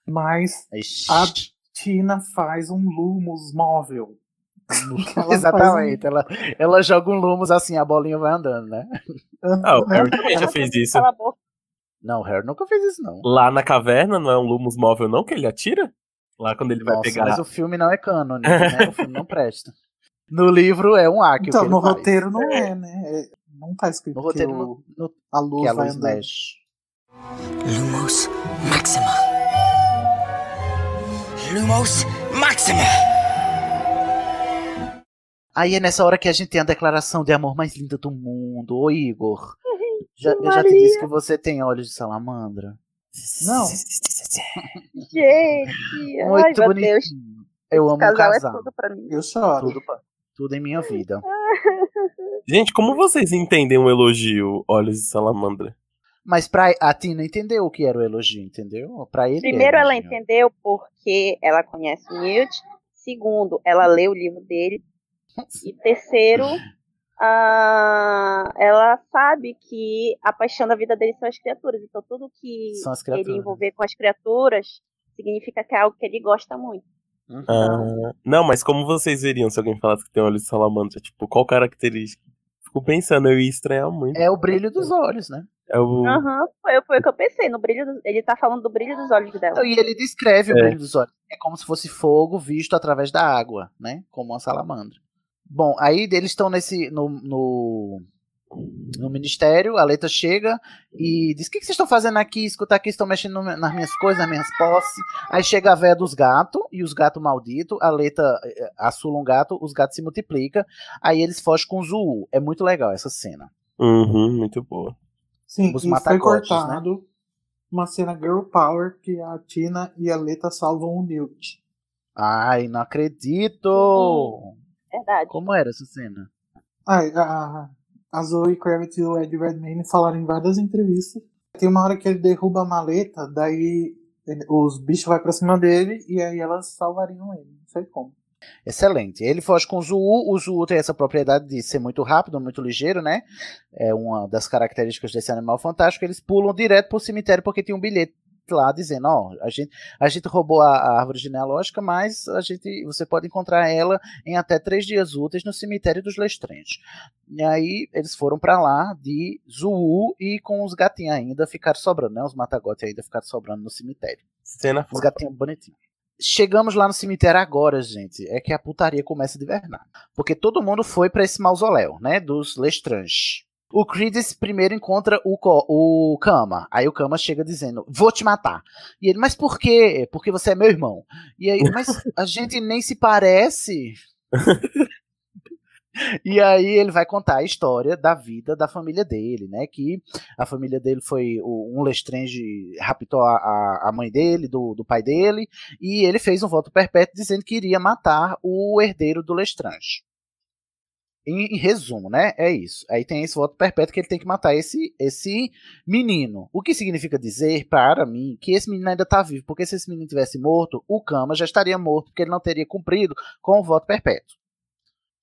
Mas a Tina faz um Lumos móvel. [laughs] Ela Exatamente. Ela, ela joga um Lumos assim, a bolinha vai andando, né? Ah, o Harry também já fez isso. Não, o Harry nunca fez isso, não. Lá na caverna, não é um Lumos móvel, não, que ele atira? Lá quando ele vai Nossa, pegar. mas o filme não é cânone, né? [laughs] O filme não presta. No livro é um Aki. Então, o que no faz. roteiro não é, né? É- não tá escrito No roteiro que no- o- no- a luz que a vai luz mexe. Lumos Maxima. Lumos Maxima. Aí é nessa hora que a gente tem a declaração de amor mais linda do mundo. Ô, Igor. Já, eu já te disse que você tem olhos de salamandra. Não. [laughs] Gente, ai Muito meu bonitinho. Deus. Eu amo um casal é casal. tudo pra mim. Eu choro. Tudo, tudo em minha vida. [laughs] Gente, como vocês entendem um elogio Olhos de Salamandra? Mas pra, a Tina entendeu o que era o elogio, entendeu? Pra ele. Primeiro, ela entendeu porque ela conhece o Newt. Segundo, ela leu o livro dele. E terceiro, ah, ela sabe que a paixão da vida dele são as criaturas. Então, tudo que ele envolver com as criaturas significa que é algo que ele gosta muito. Ah, não, mas como vocês veriam se alguém falasse que tem olhos de salamandra? Tipo, qual característica? Fico pensando, eu ia estranhar muito. É o brilho dos olhos, né? É o... Aham, foi, foi o que eu pensei. No brilho do- ele tá falando do brilho dos olhos dela. E ele descreve o É. brilho dos olhos. É como se fosse fogo visto através da água, né? Como uma salamandra. Bom, aí eles estão nesse. No, no, no ministério, a Leta chega e diz: O que, que vocês estão fazendo aqui? Escuta aqui, estão mexendo nas minhas coisas, nas minhas posses. Aí chega a véia dos gatos e os gatos malditos. A Leta eh, assula um gato, os gatos se multiplicam. Aí eles fogem com o Zuu. É muito legal essa cena. Uhum, muito boa. Sim, Os e foi né? cortado uma cena Girl Power que a Tina e a Leta salvam o Newt. Ai, não acredito! Verdade. Como era essa cena? Ai, a, a Zoe Kravitz e o Ed Redmayne falaram em várias entrevistas. Tem uma hora que ele derruba a maleta, daí ele- os bichos vão pra cima dele e aí elas salvariam ele. Não sei como. Excelente. Ele foge com o Zuu. O Zuu tem essa propriedade de ser muito rápido, muito ligeiro, né? É uma das características desse animal fantástico. Eles pulam direto pro cemitério porque tem um bilhete lá dizendo, ó, a gente, a gente roubou a, a árvore genealógica, mas a gente, você pode encontrar ela em até três dias úteis no cemitério dos Lestrange. E aí eles foram pra lá de Zuu e com os gatinhos ainda ficaram sobrando, né? Os matagotes ainda ficaram sobrando no cemitério. Cena Os gatinhos bonitinhos. Chegamos lá no cemitério agora, gente. É que a putaria começa de verdade. Porque todo mundo foi pra esse mausoléu, né? Dos Lestrange. O Creedence primeiro encontra o, o Kama. Aí o Kama chega dizendo: Vou te matar. E ele, mas por quê? Porque você é meu irmão. E aí, mas a [laughs] gente nem se parece. [laughs] E aí ele vai contar a história da vida da família dele, né? Que a família dele foi um Lestrange raptou a, a, mãe dele, do, do pai dele, e ele fez um voto perpétuo dizendo que iria matar o herdeiro do Lestrange. Em, em, resumo, né? É isso. Aí tem esse voto perpétuo que ele tem que matar esse, esse menino. O que significa dizer, para mim, que esse menino ainda tá vivo. Porque se esse menino tivesse morto, o Kama já estaria morto, porque ele não teria cumprido com o voto perpétuo.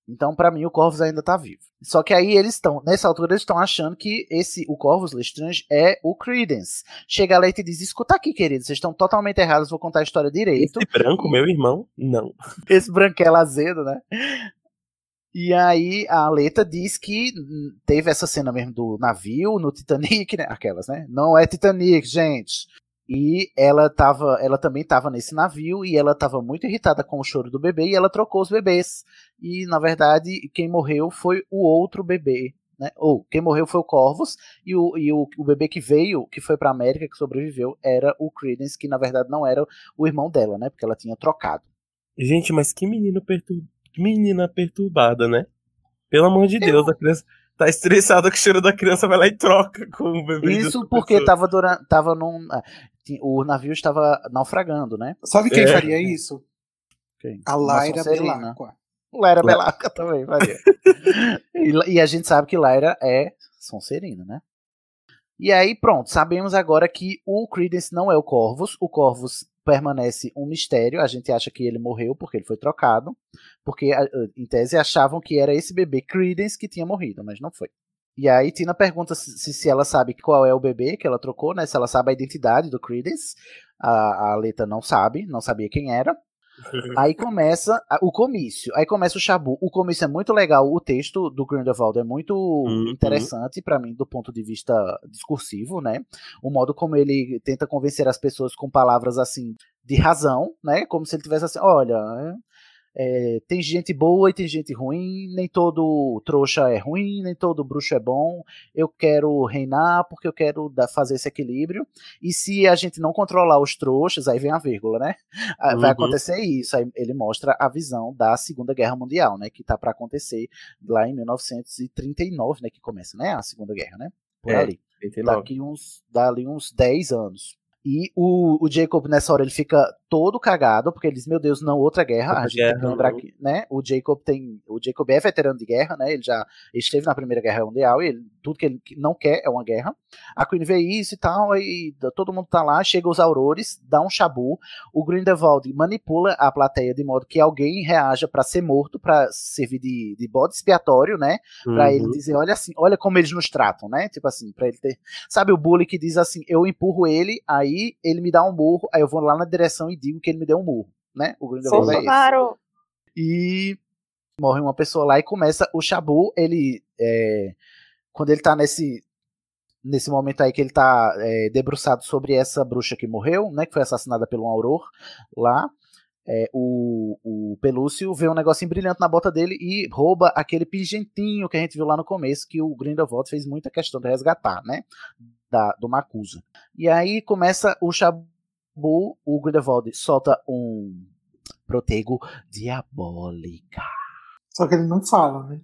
Então, para mim, o Corvus ainda tá vivo. Só que aí eles estão, nessa altura, eles estão achando que esse, o Corvus Lestrange é o Credence. Chega a Leite e diz: escuta aqui, querido, vocês estão totalmente errados, vou contar a história direito. Esse branco, meu irmão, não. [laughs] Esse branquela azedo, né? E aí a Aleta diz que teve essa cena mesmo do navio no Titanic, né? Aquelas, né? Não é Titanic, gente. E ela tava, ela também estava nesse navio e ela estava muito irritada com o choro do bebê e ela trocou os bebês. E na verdade, quem morreu foi o outro bebê, né? Ou quem morreu foi o Corvus e o, e o, o bebê que veio, que foi para América, que sobreviveu, era o Credence, que na verdade não era o irmão dela, né? Porque ela tinha trocado. Gente, mas que menino perturbado menina perturbada, né? Pelo amor de Deus, a criança tá estressada com o cheiro da criança, vai lá e troca com o bebê. Isso porque pessoa. tava durante, tava num, ah, o navio estava naufragando, né? Sabe quem é. faria isso? Quem? A Laira Belacqua. Laira Belacqua também faria. [laughs] e, e, a gente sabe que Laira é Sonserina, né? E aí, pronto, sabemos agora que o Credence não é o Corvus. O Corvus permanece um mistério. A gente acha que ele morreu porque ele foi trocado, porque em tese achavam que era esse bebê Credence que tinha morrido, mas não foi. E aí Tina pergunta se, se ela sabe qual é o bebê que ela trocou, né? Se ela sabe a identidade do Credence. A, a Leta não sabe, não sabia quem era. [laughs] Aí começa o comício. Aí começa o Shabu. O comício é muito legal. O texto do Grindelwald é muito uhum. interessante para mim do ponto de vista discursivo, né? O modo como ele tenta convencer as pessoas com palavras assim de razão, né? Como se ele tivesse assim, olha, é, tem gente boa e tem gente ruim, nem todo trouxa é ruim, nem todo bruxo é bom. Eu quero reinar porque eu quero fazer esse equilíbrio. E se a gente não controlar os trouxas, aí vem a vírgula, né? Vai uhum. acontecer isso. Aí ele mostra a visão da Segunda Guerra Mundial, né? Que tá para acontecer lá em 1939, né? Que começa, né? A Segunda Guerra, né? Por é, ali. 39. Daqui uns, dali uns 10 anos. E o, o Jacob, nessa hora, ele fica todo cagado, porque ele diz, meu Deus, não, outra guerra. Outra a gente guerra, tem que lembrar que, né, o Jacob tem. O Jacob é veterano de guerra, né? Ele já esteve na Primeira Guerra Mundial e ele, tudo que ele não quer é uma guerra. A Queen vê isso e tal, e todo mundo tá lá, chega os aurores, dá um chabu. O Grindelwald manipula a plateia de modo que alguém reaja para ser morto, para servir de, de bode expiatório, né? Pra uhum. ele dizer, olha assim, olha como eles nos tratam, né? Tipo assim, pra ele ter. Sabe o bully que diz assim, eu empurro ele, aí ele me dá um burro, aí eu vou lá na direção e digo que ele me deu um murro, né? O Grindelwald é esse. Claro. E morre uma pessoa lá e começa o Shabu, ele é, quando ele tá nesse nesse momento aí que ele tá é, debruçado sobre essa bruxa que morreu, né, que foi assassinada pelo um auror lá, é, o, o Pelúcio vê um negocinho brilhante na bota dele e rouba aquele pingentinho que a gente viu lá no começo, que o Grindelwald fez muita questão de resgatar, né, da, do Macusa. E aí começa o Shabu o Grindelwald solta um protego diabólica. Só que ele não fala, né?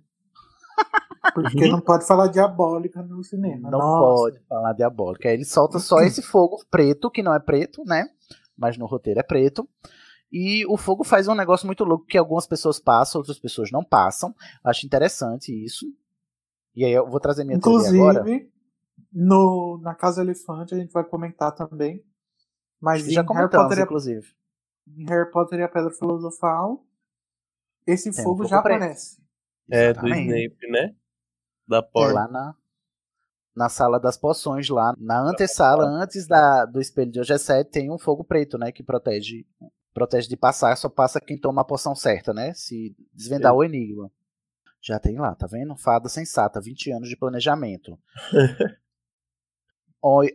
[laughs] Porque não pode falar diabólica no cinema. Não Nossa. pode falar diabólica. Ele solta só esse [clears throat] fogo preto, que não é preto, né? Mas no roteiro é preto. E o fogo faz um negócio muito louco que algumas pessoas passam, outras pessoas não passam. Acho interessante isso. E aí eu vou trazer minha Inclusive, agora. No, na Casa Elefante a gente vai comentar também mas já comentamos, Harry Potter, inclusive. Em Harry Potter e a Pedra Filosofal, esse Tem fogo, um já preto. aparece. É, Exatamente. do Snape, né? Da porta. É lá na, na sala das poções, lá na antessala, antes da, do espelho de Ogessete, tem um fogo preto, né? Que protege, protege de passar, só passa quem toma a poção certa, né? Se desvendar Sim. o enigma. Já tem lá, tá vendo? Fada sensata, 20 anos de planejamento. [laughs]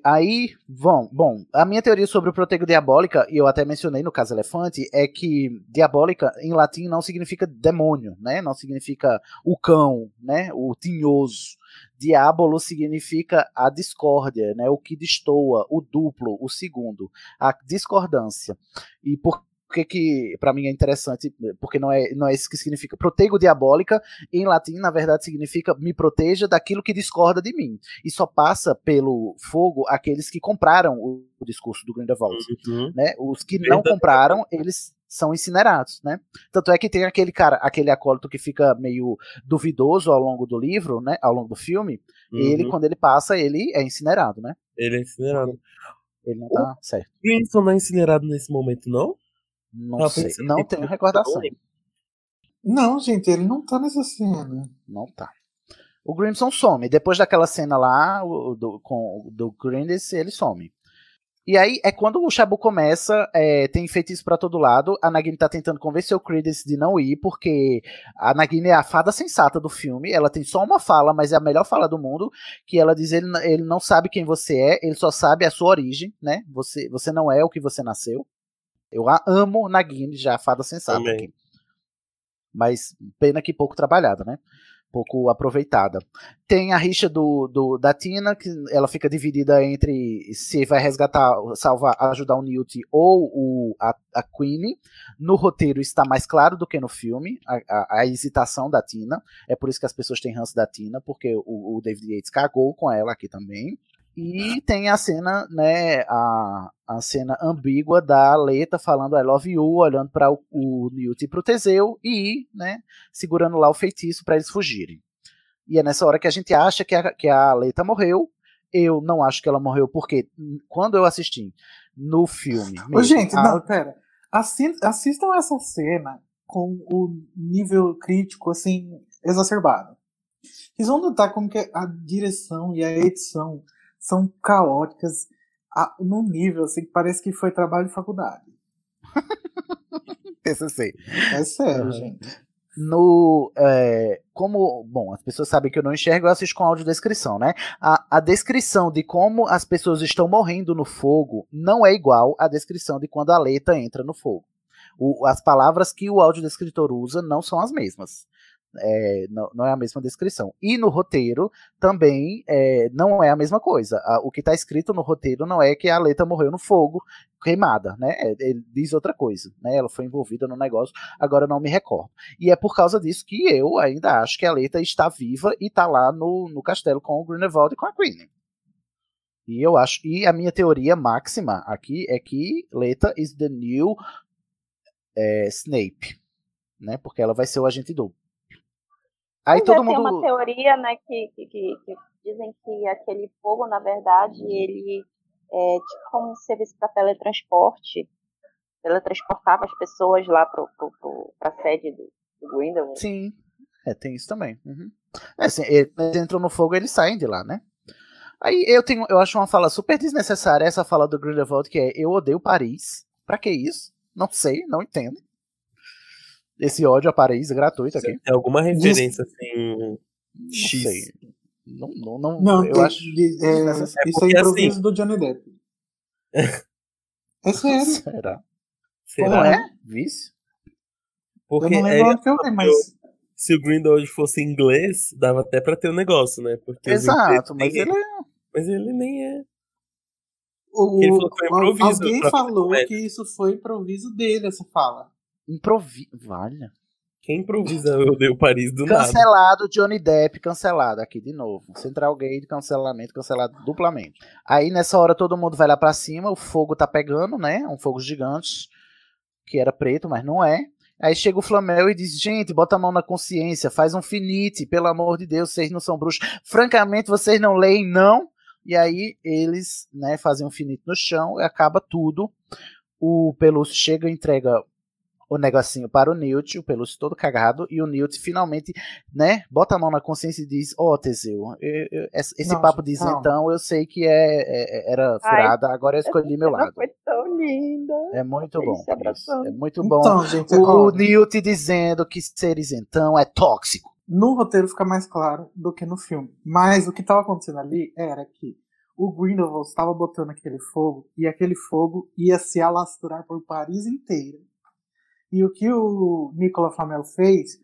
Aí, bom, bom, a minha teoria sobre o protego diabólica, e eu até mencionei no caso elefante, é que diabólica em latim não significa demônio, né? Não significa o cão, né? O tinhoso. Diabolo significa a discórdia, né? O que destoa, o duplo, o segundo, a discordância. E por que que para mim é interessante, porque não é, não é isso que significa. Protego diabólica, em latim, na verdade, significa me proteja daquilo que discorda de mim. E só passa pelo fogo aqueles que compraram o, o discurso do Grindelwald. Uhum. Né? Os que não compraram, eles são incinerados, né? Tanto é que tem aquele cara, aquele acólito que fica meio duvidoso ao longo do livro, né? Ao longo do filme. Ele, Uhum. quando ele passa, ele é incinerado, né? Ele é incinerado. Ele não tá certo. Grimson não é incinerado nesse momento, não? Não sei, não tenho recordação. Não, gente, ele não tá nessa cena. Não tá. O Grimson some. Depois daquela cena lá, o- do, com, do Grindis, ele some. E aí é quando o Shabu começa, é, tem feitiço pra todo lado. A Nagini tá tentando convencer o Credence de não ir, porque a Nagini é a fada sensata do filme. Ela tem só uma fala, mas é a melhor fala do mundo. Que ela diz: ele, ele não sabe quem você é, ele só sabe a sua origem, né? Você, você não é o que você nasceu. Eu a amo Nagini, já a fada sensata. Mas pena que pouco trabalhada, né? Pouco aproveitada. Tem a rixa do, do- da Tina, que ela fica dividida entre se vai resgatar, salvar, ajudar o Newt ou o, a, a Queen. No roteiro está mais claro do que no filme, a, a- a hesitação da Tina. É por isso que as pessoas têm ranço da Tina, porque o, o David Yates cagou com ela aqui também. E tem a cena, né, a, a cena ambígua da Leta falando I love you, olhando para o, o Newt e pro Teseu e, né, segurando lá o feitiço para eles fugirem. E é nessa hora que a gente acha que a, que a Leta morreu. Eu não acho que ela morreu, porque hum, quando eu assisti no filme. Ô, mesmo, gente, a- não, pera. Assi- assistam essa cena com o nível crítico, assim, exacerbado. Vocês vão notar como que a direção e a edição são caóticas a, num nível, assim, que parece que foi trabalho de faculdade. [laughs] TCC. É sério, Uhum. gente. No. é, como. Bom, as pessoas sabem que eu não enxergo, eu assisto com audiodescrição, né? A, a descrição de como as pessoas estão morrendo no fogo não é igual à descrição de quando a Leta entra no fogo. O- as palavras que o audiodescritor usa não são as mesmas. É, não, não é a mesma descrição. E no roteiro também é, não é a mesma coisa. O que está escrito no roteiro não é que a Leta morreu no fogo, queimada, né? É, Ele diz outra coisa, né? Ela foi envolvida no negócio, agora não me recordo. E é por causa disso que eu ainda acho que a Leta está viva e está lá no, no castelo com o Grindelwald e com a Queen. E eu acho, e a minha teoria máxima aqui é que Leta is the new é, Snape, né? Porque ela vai ser o agente duplo. Aí Pois todo é, tem mundo uma teoria, né, que, que, que- que dizem que aquele fogo, na verdade, ele é tipo como um serviço para teletransporte. Teletransportava as pessoas lá pro, pro, pro, pra sede do, do Grindelwald. Sim, é, tem isso também. Uhum. É, assim, eles entram no fogo eles saem de lá, né? Aí eu tenho, eu acho uma fala super desnecessária essa fala do Grindelwald, que é eu odeio Paris. Pra que isso? Não sei, não entendo. Esse ódio a Paris é gratuito aqui. Tem alguma referência assim. Não X. sei. Não, não, não, Não, eu tem- acho é, desnecessário. isso é improviso assim- do Johnny Depp. É sério. [laughs] Será? Será? Não é? Vício? Porque Eu não é, lembro onde que eu vi, mas. se o Grindelwald fosse inglês, dava até pra ter um negócio, né? Porque Exato, mas ele é. Mas ele nem é. O, Ele falou que foi improviso alguém pra- falou é. que isso foi improviso dele, essa fala. Improvi... Valha. Quem improvisa eu odeio Paris do nada. Cancelado Johnny Depp, cancelado aqui de novo. Central Gay de cancelamento, cancelado duplamente. Aí nessa hora todo mundo vai lá pra cima, o fogo tá pegando, né? Um fogo gigante, que era preto, mas não é. Aí chega o Flamel e diz: Gente, bota a mão na consciência, faz um finite, pelo amor de Deus, vocês não são bruxos. Francamente, vocês não leem, não. E aí eles, né, fazem um finite no chão e acaba tudo. O Pelúcio chega e entrega o negocinho para o Newt, o Pelúcio todo cagado, e o Newt finalmente, né, bota a mão na consciência e diz, ó, Teseu, eu- eu- esse esse Não, papo de isentão, eu sei que é, é- era furada, agora eu escolhi meu lado. Foi tão linda. É muito bom. É muito bom. Então, gente, o ó, Newt dizendo que ser isentão é tóxico. no roteiro fica mais claro do que no filme. Mas o que estava acontecendo ali era que o Grindelwald estava botando aquele fogo e aquele fogo ia se alastrar por Paris inteira. E o que o Nicolas Flamel fez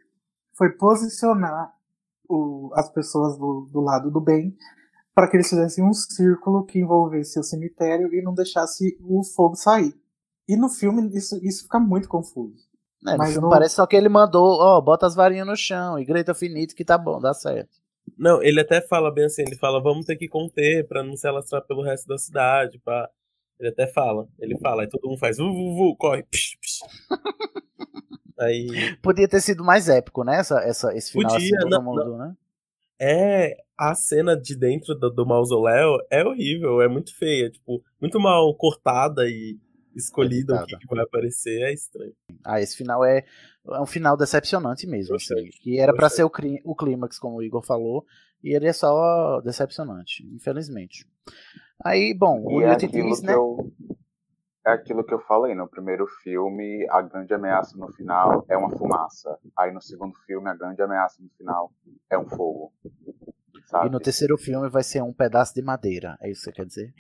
foi posicionar o- as pessoas do, do lado do bem para que eles fizessem um círculo que envolvesse o cemitério e não deixasse o fogo sair. E no filme isso, isso fica muito confuso. É, Mas parece só que ele mandou, ó, bota as varinhas no chão e grita finito que tá bom, dá certo. Não, ele até fala bem assim, ele fala, vamos ter que conter pra não se alastrar pelo resto da cidade, pá. Ele até fala, ele fala, aí todo mundo faz, vu, vu, vu, corre, psh, [laughs] Aí, Podia ter sido mais épico, né? Essa, essa, esse final Podia, assim, não, mundo, né? é, a cena de dentro do, do mausoléu é horrível, é muito feia, tipo, muito mal cortada e escolhida o que, que vai aparecer, é estranho. Ah, esse final é, é um final decepcionante mesmo, assim. Que era pra ser o, o clímax, como o Igor falou, e ele é só decepcionante, infelizmente. Aí, bom, o E é Newt aquilo, diz, né? eu, é aquilo que eu falei no primeiro filme, a grande ameaça no final é uma fumaça. Aí no segundo filme, a grande ameaça no final é um fogo. E no terceiro filme vai ser um pedaço de madeira, é isso que você quer dizer?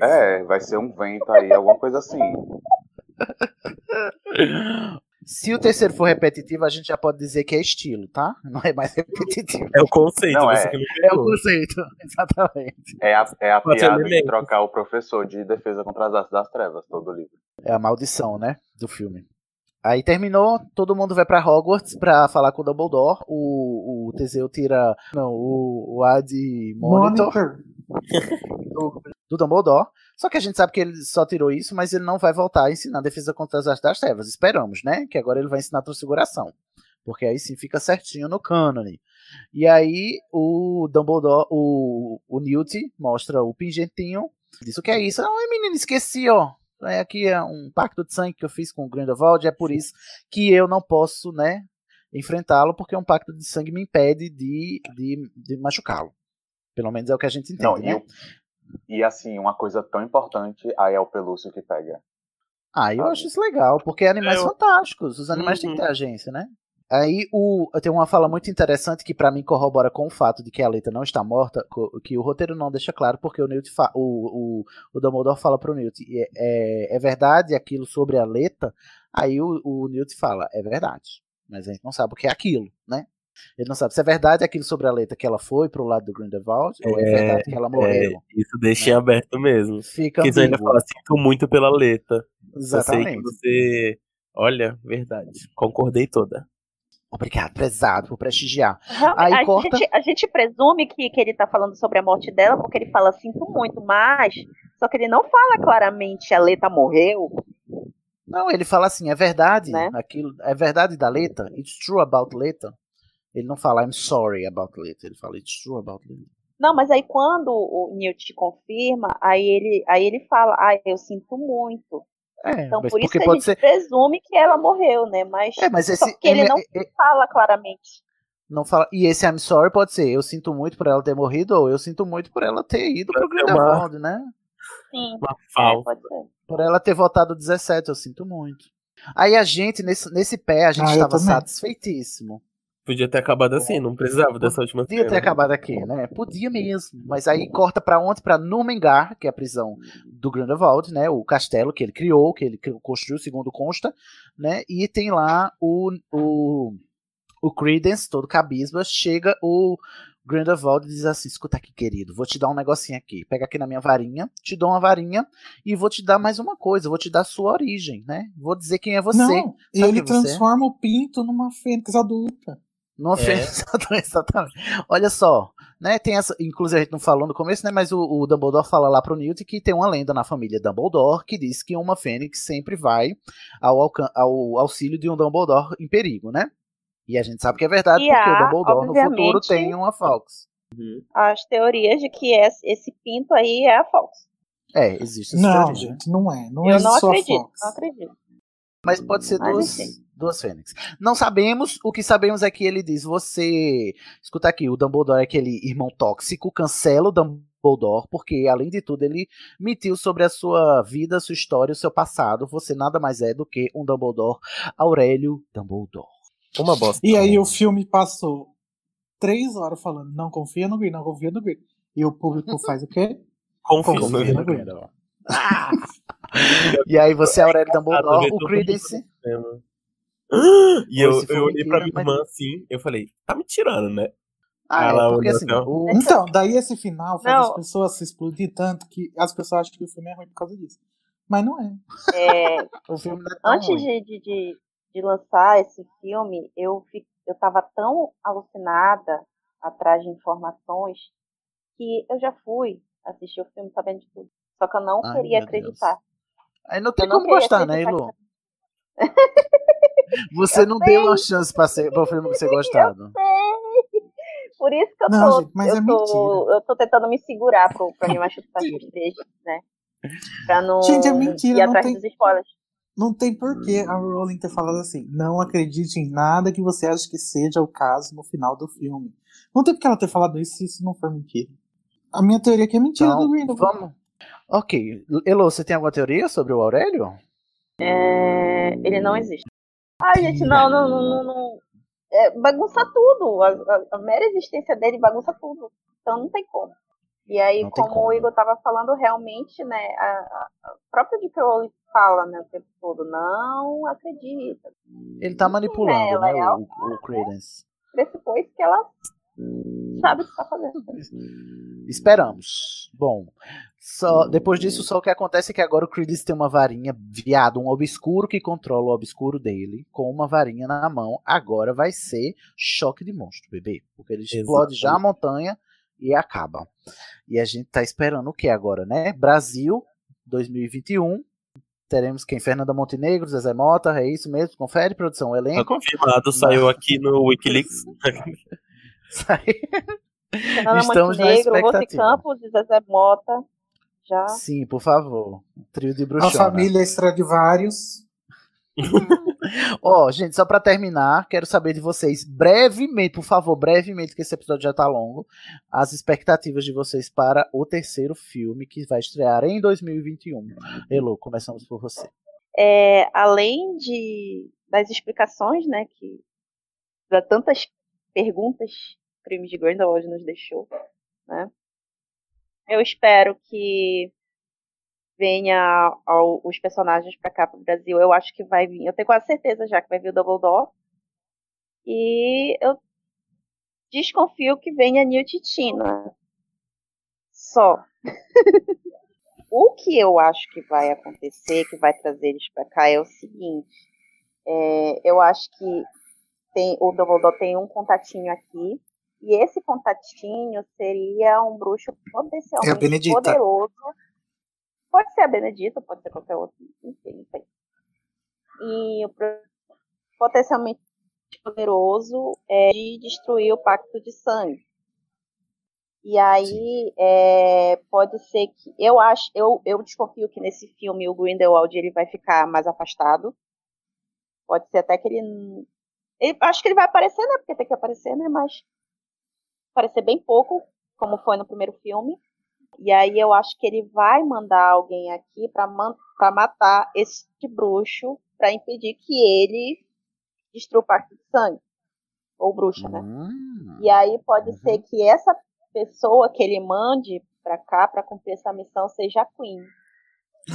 É, vai ser um vento aí, alguma coisa assim. [laughs] Se o terceiro for repetitivo, a gente já pode dizer que é estilo, tá? [laughs] Não é mais repetitivo. É o conceito, Não, é. É o conceito, [laughs] exatamente. É a, é a Pode piada de trocar o professor de defesa contra as artes das trevas, todo o livro. É a maldição, né? Do filme. Aí terminou, todo mundo vai pra Hogwarts pra falar com o Dumbledore. O, o Teseu tira. Não, o, o Ad Monitor, Monitor. [laughs] do, do Dumbledore. Só que a gente sabe que ele só tirou isso, mas ele não vai voltar a ensinar defesa contra as artes das trevas. Esperamos, né? Que agora ele vai ensinar transfiguração. Porque aí sim fica certinho no cânone. E aí o Dumbledore, o, o Newt mostra o pingentinho. Diz o que é isso? Ai, menino, esqueci, ó. É aqui é um pacto de sangue que eu fiz com o Grindelwald, é por isso que eu não posso, né, enfrentá-lo, porque um pacto de sangue me impede de, de, de machucá-lo. Pelo menos é o que a gente entende, Não, né? E, assim, uma coisa tão importante, aí é o pelúcio que pega. Ah, eu acho isso legal, porque é animais Eu- fantásticos. Os animais têm que ter agência, né? Aí o, tem uma fala muito interessante que pra mim corrobora com o fato de que a Leita não está morta, que o roteiro não deixa claro, porque o Newt fa- o, o, o Dumbledore fala pro Newt, é, é, é verdade aquilo sobre a Leita? Aí o, o Newt fala, é verdade. Mas a gente não sabe o que é aquilo, né? Ele não sabe se é verdade aquilo sobre a Leita que ela foi pro lado do Grindelwald, ou é verdade que ela morreu. é, isso deixa em aberto mesmo. Fica Porque ainda fala, sinto muito pela letra. Eu sei que Exatamente. você. Olha, verdade. Concordei toda. Obrigado, prezado, por prestigiar. Aí a, corta. gente, a gente presume que, que ele tá falando sobre a morte dela, porque ele fala sinto muito, mas. Só que ele não fala claramente a Leta morreu. Não, ele fala assim, é verdade, Né? aquilo, é verdade da Leta, it's true about Leta. Ele não fala I'm sorry about Leta, ele fala it's true about Leta. Não, mas aí quando o Newt confirma, aí ele, aí ele fala, ah, eu sinto muito. É, então por isso que a gente ser- presume que ela morreu, né? Mas, É, mas só esse- que ele ele- não é- fala claramente. Não fala, e esse I'm sorry pode ser eu sinto muito por ela ter morrido ou eu sinto muito por ela ter ido pro Grindelwald, né? Sim. Uma É, pode ser. Por ela ter votado 17, eu sinto muito. Aí a gente, nesse, nesse pé, a gente Ah, estava satisfeitíssimo. Podia ter acabado assim, não precisava dessa última Podia ter acabado aqui, né? Podia mesmo. Mas aí corta pra onde? Pra Numengar, que é a prisão do Grindelwald, né? O castelo que ele criou, que ele construiu, segundo consta, né? E tem lá o, o, o Credence, todo cabisba, chega o Grindelwald e diz assim, escuta aqui, querido, vou te dar um negocinho aqui. Pega aqui na minha varinha, te dou uma varinha e vou te dar mais uma coisa, vou te dar a sua origem, né? Vou dizer quem é você. Não, e ele é você? transforma o pinto numa fênix adulta. Não fez [laughs] exatamente. Olha só, né? Tem essa, inclusive a gente não falou no começo, né? Mas o, o Dumbledore fala lá pro Newt que tem uma lenda na família Dumbledore que diz que uma fênix sempre vai ao, ao auxílio de um Dumbledore em perigo, né? E a gente sabe que é verdade E porque há, o Dumbledore no futuro tem uma Fawkes. As teorias de que esse, esse pinto aí é a Fox. É, existe essa Não, teoria. gente, não é. Não eu é não só acredito, Fox. não acredito. Mas pode ser Mas duas, duas fênix. Não sabemos, o que sabemos é que ele diz: você. Escuta aqui, o Dumbledore é aquele irmão tóxico, cancela o Dumbledore, porque além de tudo ele mentiu sobre a sua vida, a sua história, o seu passado. Você nada mais é do que um Dumbledore, Aurélio Dumbledore. Uma bosta. E aí o filme passou três horas falando, não confia no Green, não confia no Green. E o público faz o quê? Confia no no Green. Green. [laughs] E aí você é Aurélio Dumbledore, o Credence. fazendo. E eu, eu olhei pra minha irmã assim, eu falei, tá me tirando, né? Ah, Ela é, porque olhou assim, ó. o- Então, daí esse final faz Não. as pessoas se explodir tanto que as pessoas acham que o filme é ruim por causa disso. Mas não é. É, [laughs] O filme não é tão antes ruim. de, de, de, lançar esse filme, eu, fi, eu tava tão alucinada atrás de informações que eu já fui assistir o filme sabendo de tudo. Só que eu não Ai, queria Deus. Aí não tem [laughs] Eu não como gostar, né, Ilu? Você não deu uma chance pra, ser, pra o filme ser [laughs] gostado. Por isso que eu Não, tô, gente, mas eu, é tô eu tô tentando me segurar pro, pra mim chutar os três, né? Pra não Gente, é mentira, ir não atrás tem- dos spoilers. Não tem porquê a Rowling ter falado assim. Não acredite em nada que você acha que seja o caso no final do filme. Não tem porque ela ter falado isso se isso não for mentira. A minha teoria é que é mentira Então, do Grindelwald. vamos. Ok. Elo, você tem alguma teoria sobre o Aurélio? É, ele não existe. Ai, gente, não, não, não, não, não. É, bagunça tudo. A, a- a mera existência dele bagunça tudo. Então não tem como. E aí, como, como. o Igor tava falando, realmente, né, a, a, própria J.K. Rowling fala, né, o tempo todo, não acredita. Ele tá manipulando, ela né, é o, o Credence. Pressupôs que ela sabe o que tá fazendo. Esperamos. Bom, só depois disso, só o que acontece é que agora o Credence tem uma varinha, viado, um obscuro que controla o obscuro dele, com uma varinha na mão. Agora vai ser choque de monstro, bebê. Porque ele explode já a montanha e acaba. E a gente tá esperando o que agora, né? Brasil, 2021. Teremos quem? Fernanda Montenegro, Zezé Mota, é isso mesmo? Confere, produção, Tá elenco. confirmado, saiu aqui no Wikileaks. [laughs] [laughs] Fernanda Estamos na Montenegro, Rose expectativa. Campos e Zezé Mota. Já. Sim, por favor. Trio de A bruxona. família Stradivarius. Ó, gente, só pra terminar, quero saber de vocês brevemente, por favor, brevemente, que esse episódio já tá longo, as expectativas de vocês para o terceiro filme que vai estrear em 2021. Elo, começamos por você. É, além de das explicações, né, que para tantas perguntas que o crime de Grindelwald nos deixou, né? Eu espero que venha ao- os personagens para cá pro Brasil. Eu acho que vai vir. Eu tenho quase certeza já que vai vir o Dumbledore. E eu desconfio que venha a Newt e Tina. Só. [laughs] o que eu acho que vai acontecer, que vai trazer eles para cá, é o seguinte. É, eu acho que tem, o Dumbledore tem um contatinho aqui. E esse contatinho seria um bruxo É potencialmente Benedita. poderoso. Pode ser a Benedita, pode ser qualquer outro. Enfim, não sei. E o potencialmente poderoso é de destruir o pacto de sangue. E aí é, pode ser que eu acho, eu, eu desconfio que nesse filme o Grindelwald ele vai ficar mais afastado. Pode ser até que ele, ele acho que ele vai aparecer, né? Porque tem que aparecer, né? Mas aparecer bem pouco, como foi no primeiro filme. E aí eu acho que ele vai mandar alguém aqui para para matar esse bruxo, para impedir que ele destrua o pacto de sangue ou bruxa, né? E aí pode ser que essa pessoa que ele mande pra cá pra cumprir essa missão seja a Queen.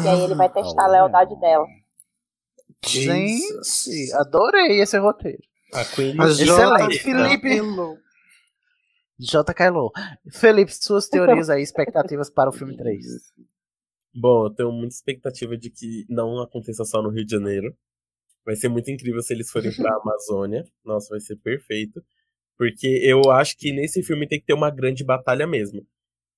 E aí ele vai testar a lealdade dela. Gente, adorei esse roteiro. A Queen A Excelente, J. Felipe. J. Kailo. Felipe, suas teorias aí, expectativas para o filme 3. Bom, eu tenho muita expectativa de que não aconteça só no Rio de Janeiro. Vai ser muito incrível se eles forem pra [laughs] Amazônia. Nossa, vai ser perfeito. Porque eu acho que nesse filme tem que ter uma grande batalha mesmo.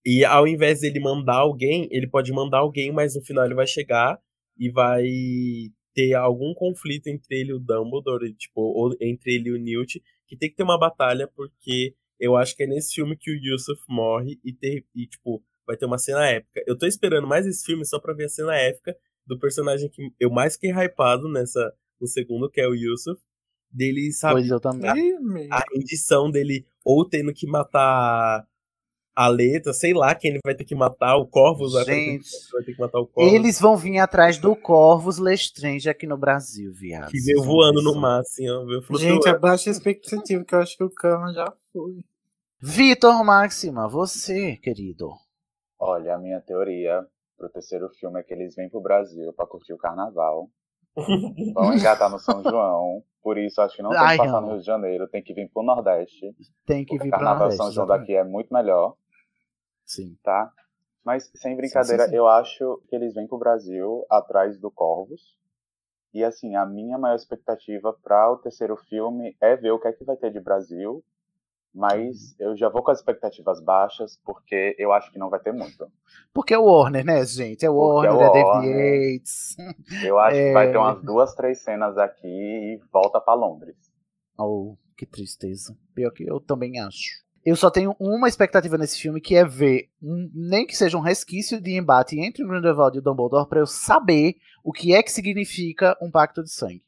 E ao invés dele mandar alguém, ele pode mandar alguém, mas no final ele vai chegar e vai ter algum conflito entre ele e o Dumbledore, tipo, ou entre ele e o Newt, que tem que ter uma batalha, porque eu acho que é nesse filme que o Yusuf morre e, ter, e tipo, vai ter uma cena épica. Eu tô esperando mais esse filme só pra ver a cena épica do personagem que eu mais fiquei hypado nessa, no segundo, que é o Yusuf. Dele, sabe? Pois eu também. A, a rendição dele, ou tendo que matar a letra, sei lá quem ele vai ter que matar, o Corvus vai ter, Gente, vai ter que matar o Corvus. Eles vão vir atrás do Corvus Lestrange aqui no Brasil, viado. Que veio voando no mar, assim, ó. Gente, abaixa a expectativa, que eu acho que o Kama já foi. Vitor Máxima, você, querido. Olha, a minha teoria pro terceiro filme é que eles vêm pro Brasil pra curtir o carnaval. [laughs] Vão engatar no São João. Por isso, acho que não tem Ai, que passar no Rio de Janeiro. Tem que vir pro Nordeste. Tem que vir pra carnaval Nordeste. São João exatamente. daqui é muito melhor. Sim. Tá? Mas, sem brincadeira, sim, sim. eu acho que eles vêm pro Brasil atrás do Corvus. E, assim, a minha maior expectativa para o terceiro filme é ver o que é que vai ter de Brasil. Mas eu já vou com as expectativas baixas, porque eu acho que não vai ter muito. Porque é o Warner, né, gente? É o é Warner, é, David Warner. Yates. [laughs] Eu acho que vai ter É. umas duas, três cenas aqui e volta para Londres. Oh, que tristeza. Pior que eu também acho. Eu só tenho uma expectativa nesse filme, que é ver, nem que seja um resquício de embate entre o Grindelwald e o Dumbledore, pra eu saber o que é que significa um pacto de sangue.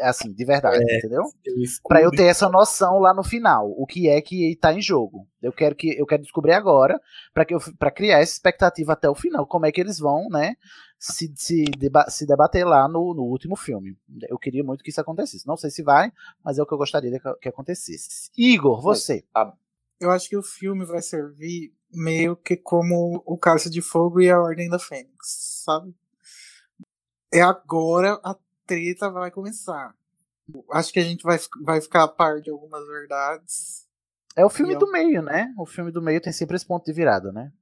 Assim, de verdade, É, entendeu? eu Pra eu ter essa noção lá no final, o que é que tá em jogo. Eu quero que eu quero descobrir agora para que eu para criar essa expectativa até o final, como é que eles vão, né, se, se, deba- se debater lá no, no último filme. Eu queria muito que isso acontecesse. Não sei se vai, mas é o que eu gostaria que, que acontecesse. Igor, você. Eu acho que o filme vai servir meio que como o Cálice de Fogo e a Ordem da Fênix, sabe? É agora a treta vai começar. Acho que a gente vai, vai ficar a par de algumas verdades. É o filme E eu- do meio, né? O filme do meio tem sempre esse ponto de virada, né?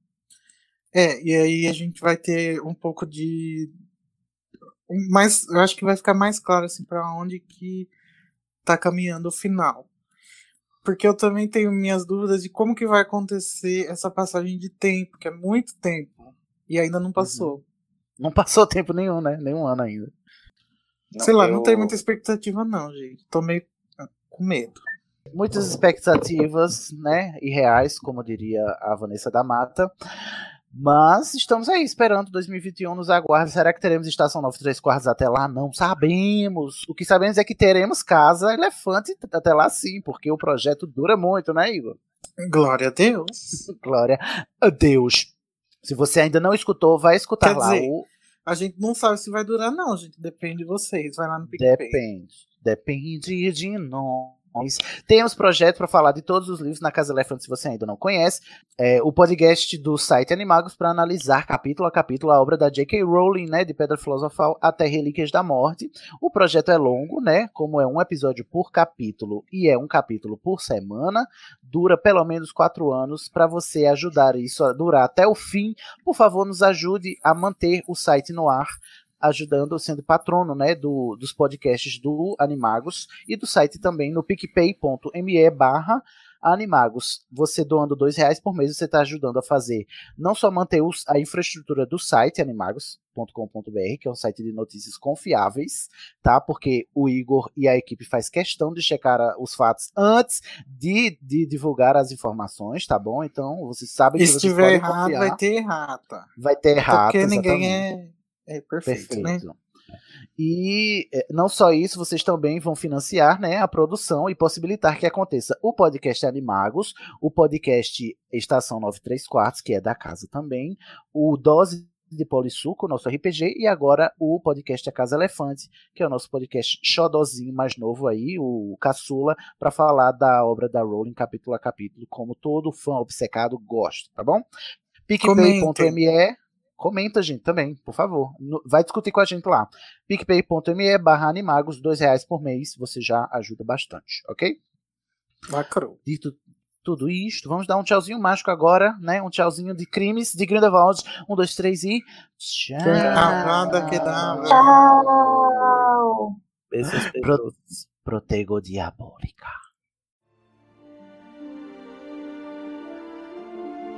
É, e aí a gente vai ter um pouco de. Mas eu acho que vai ficar mais claro assim para onde que tá caminhando o final. Porque eu também tenho minhas dúvidas de como que vai acontecer essa passagem de tempo, que é muito tempo e ainda não passou. Não [laughs] passou tempo nenhum, né? Nenhum ano ainda. Sei lá, não eu- tenho muita expectativa não, gente. Tô meio ah, com medo. Muitas expectativas, né, irreais, como diria a Vanessa da Mata. Mas estamos aí esperando 2021 nos aguarda. Será que teremos estação 93 quartos até lá? Não sabemos. O que sabemos é que teremos casa elefante até lá sim, porque o projeto dura muito, né, Igor? Glória a Deus. [laughs] Glória a Deus. Se você ainda não escutou, vai escutar Quer lá dizer, o a gente não sabe se vai durar não, gente. Depende de vocês. Vai lá no PicPay. Depende. Depende de nós. Temos projeto para falar de todos os livros na Casa Elefante, se você ainda não conhece. É, o podcast do site Animagos para analisar capítulo a capítulo a obra da J.K. Rowling, né, de Pedra Filosofal até Relíquias da Morte. O projeto é longo, né, como é um episódio por capítulo e é um capítulo por semana, dura pelo menos quatro anos. Para você ajudar isso a durar até o fim, por favor, nos ajude a manter o site no ar ajudando, sendo patrono, né, do, dos podcasts do Animagos e do site também no picpay.me barra Animagos. Você doando dois reais por mês, você está ajudando a fazer não só manter os, a infraestrutura do site animagos.com.br, que é um site de notícias confiáveis, tá? Porque o Igor e a equipe faz questão de checar a- os fatos antes de, de divulgar as informações, tá bom? Então, vocês sabem que se tiver errado, confiar. vai ter errata. Vai ter errado, Porque ninguém exatamente. é, é perfeito, né? E eh, não só isso, vocês também vão financiar né, a produção e possibilitar que aconteça o podcast Animagos, o podcast Estação 93 Quartos, que é da casa também, o Dose de Polissuco, nosso RPG, e agora o podcast A Casa Elefante, que é o nosso podcast xodozinho mais novo aí, o Caçula, para falar da obra da Rowling capítulo a capítulo, como todo fã obcecado gosta, tá bom? PicPay.me Comenta, gente, também, por favor. No- vai discutir com a gente lá. picpay.me barra animagos, dois reais por mês. Você já ajuda bastante, ok? Lacrou. Dito tudo isto, vamos dar um tchauzinho mágico agora, né? Um tchauzinho de crimes de Grindelwald. Um, dois, três e... Tchau! Avada Kedavra. Tchau! Pro, protego diabólica.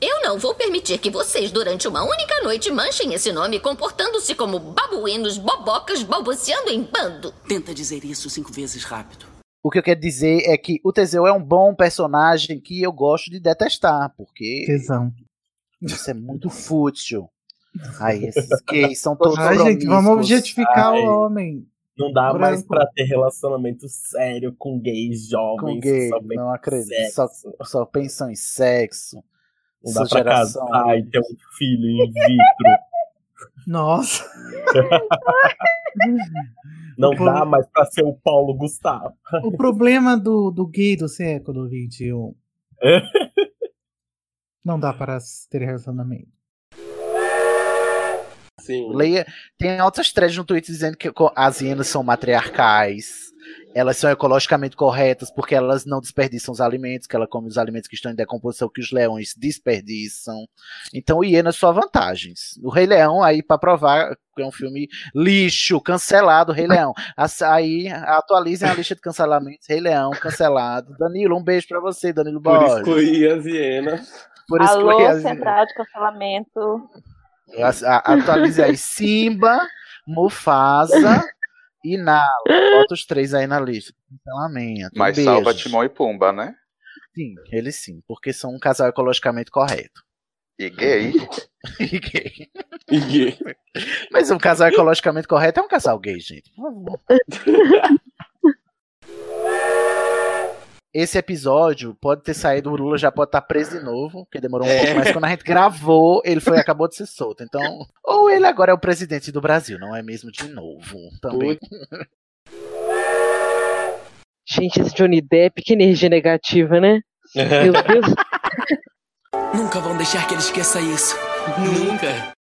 Eu não vou permitir que vocês, durante uma única noite, manchem esse nome comportando-se como babuínos, bobocas, balbuciando em bando. Tenta dizer isso cinco vezes rápido. O que eu quero dizer é que o Teseu é um bom personagem que eu gosto de detestar, porque Tesão. isso é muito fútil. Aí esses gays são todos Ai, gente, vamos objetificar Ai. o homem. Não dá Branco. mais pra ter relacionamento sério com gays jovens. com que gay, só pensam não acredito. Só, só pensam em sexo. Não dá pra geração casar e ter um filho in vitro. Nossa. [laughs] Não pro- dá mais pra ser o Paulo Gustavo. O problema do, do gay do século XXI. Não dá para ter relacionamento. Sim. Leia, tem altas threads no Twitter dizendo que as hienas são matriarcais, elas são ecologicamente corretas porque elas não desperdiçam os alimentos, que ela come os alimentos que estão em decomposição que os leões desperdiçam. Então, hienas só vantagens. O Rei Leão, aí, pra provar que é um filme lixo, cancelado, Rei Leão. Aí, atualizem a lista de cancelamentos, Rei Leão, cancelado. Danilo, um beijo pra você, Danilo Por Borges. excluir as hienas. Por Alô, excluir as- Central de Cancelamento. Atualize aí Simba, Mufasa e Nala. Bota os três aí na lista. Cancelamento. Mas Beijos. salva Timão e Pumba, né? Sim, eles sim, porque são um casal ecologicamente correto. E gay. [laughs] E gay. E gay. Mas um casal ecologicamente correto é um casal gay, gente. Por favor. [laughs] Esse episódio pode ter saído, o Lula já pode estar preso de novo, porque demorou um É. pouco, mas quando a gente gravou, ele foi acabou de ser solto. Então, ou ele agora é o presidente do Brasil, não é mesmo de novo? Também. Gente, esse Johnny Depp, que energia negativa, né? [laughs] Meu Deus. Nunca vão deixar que ele esqueça isso. Nunca.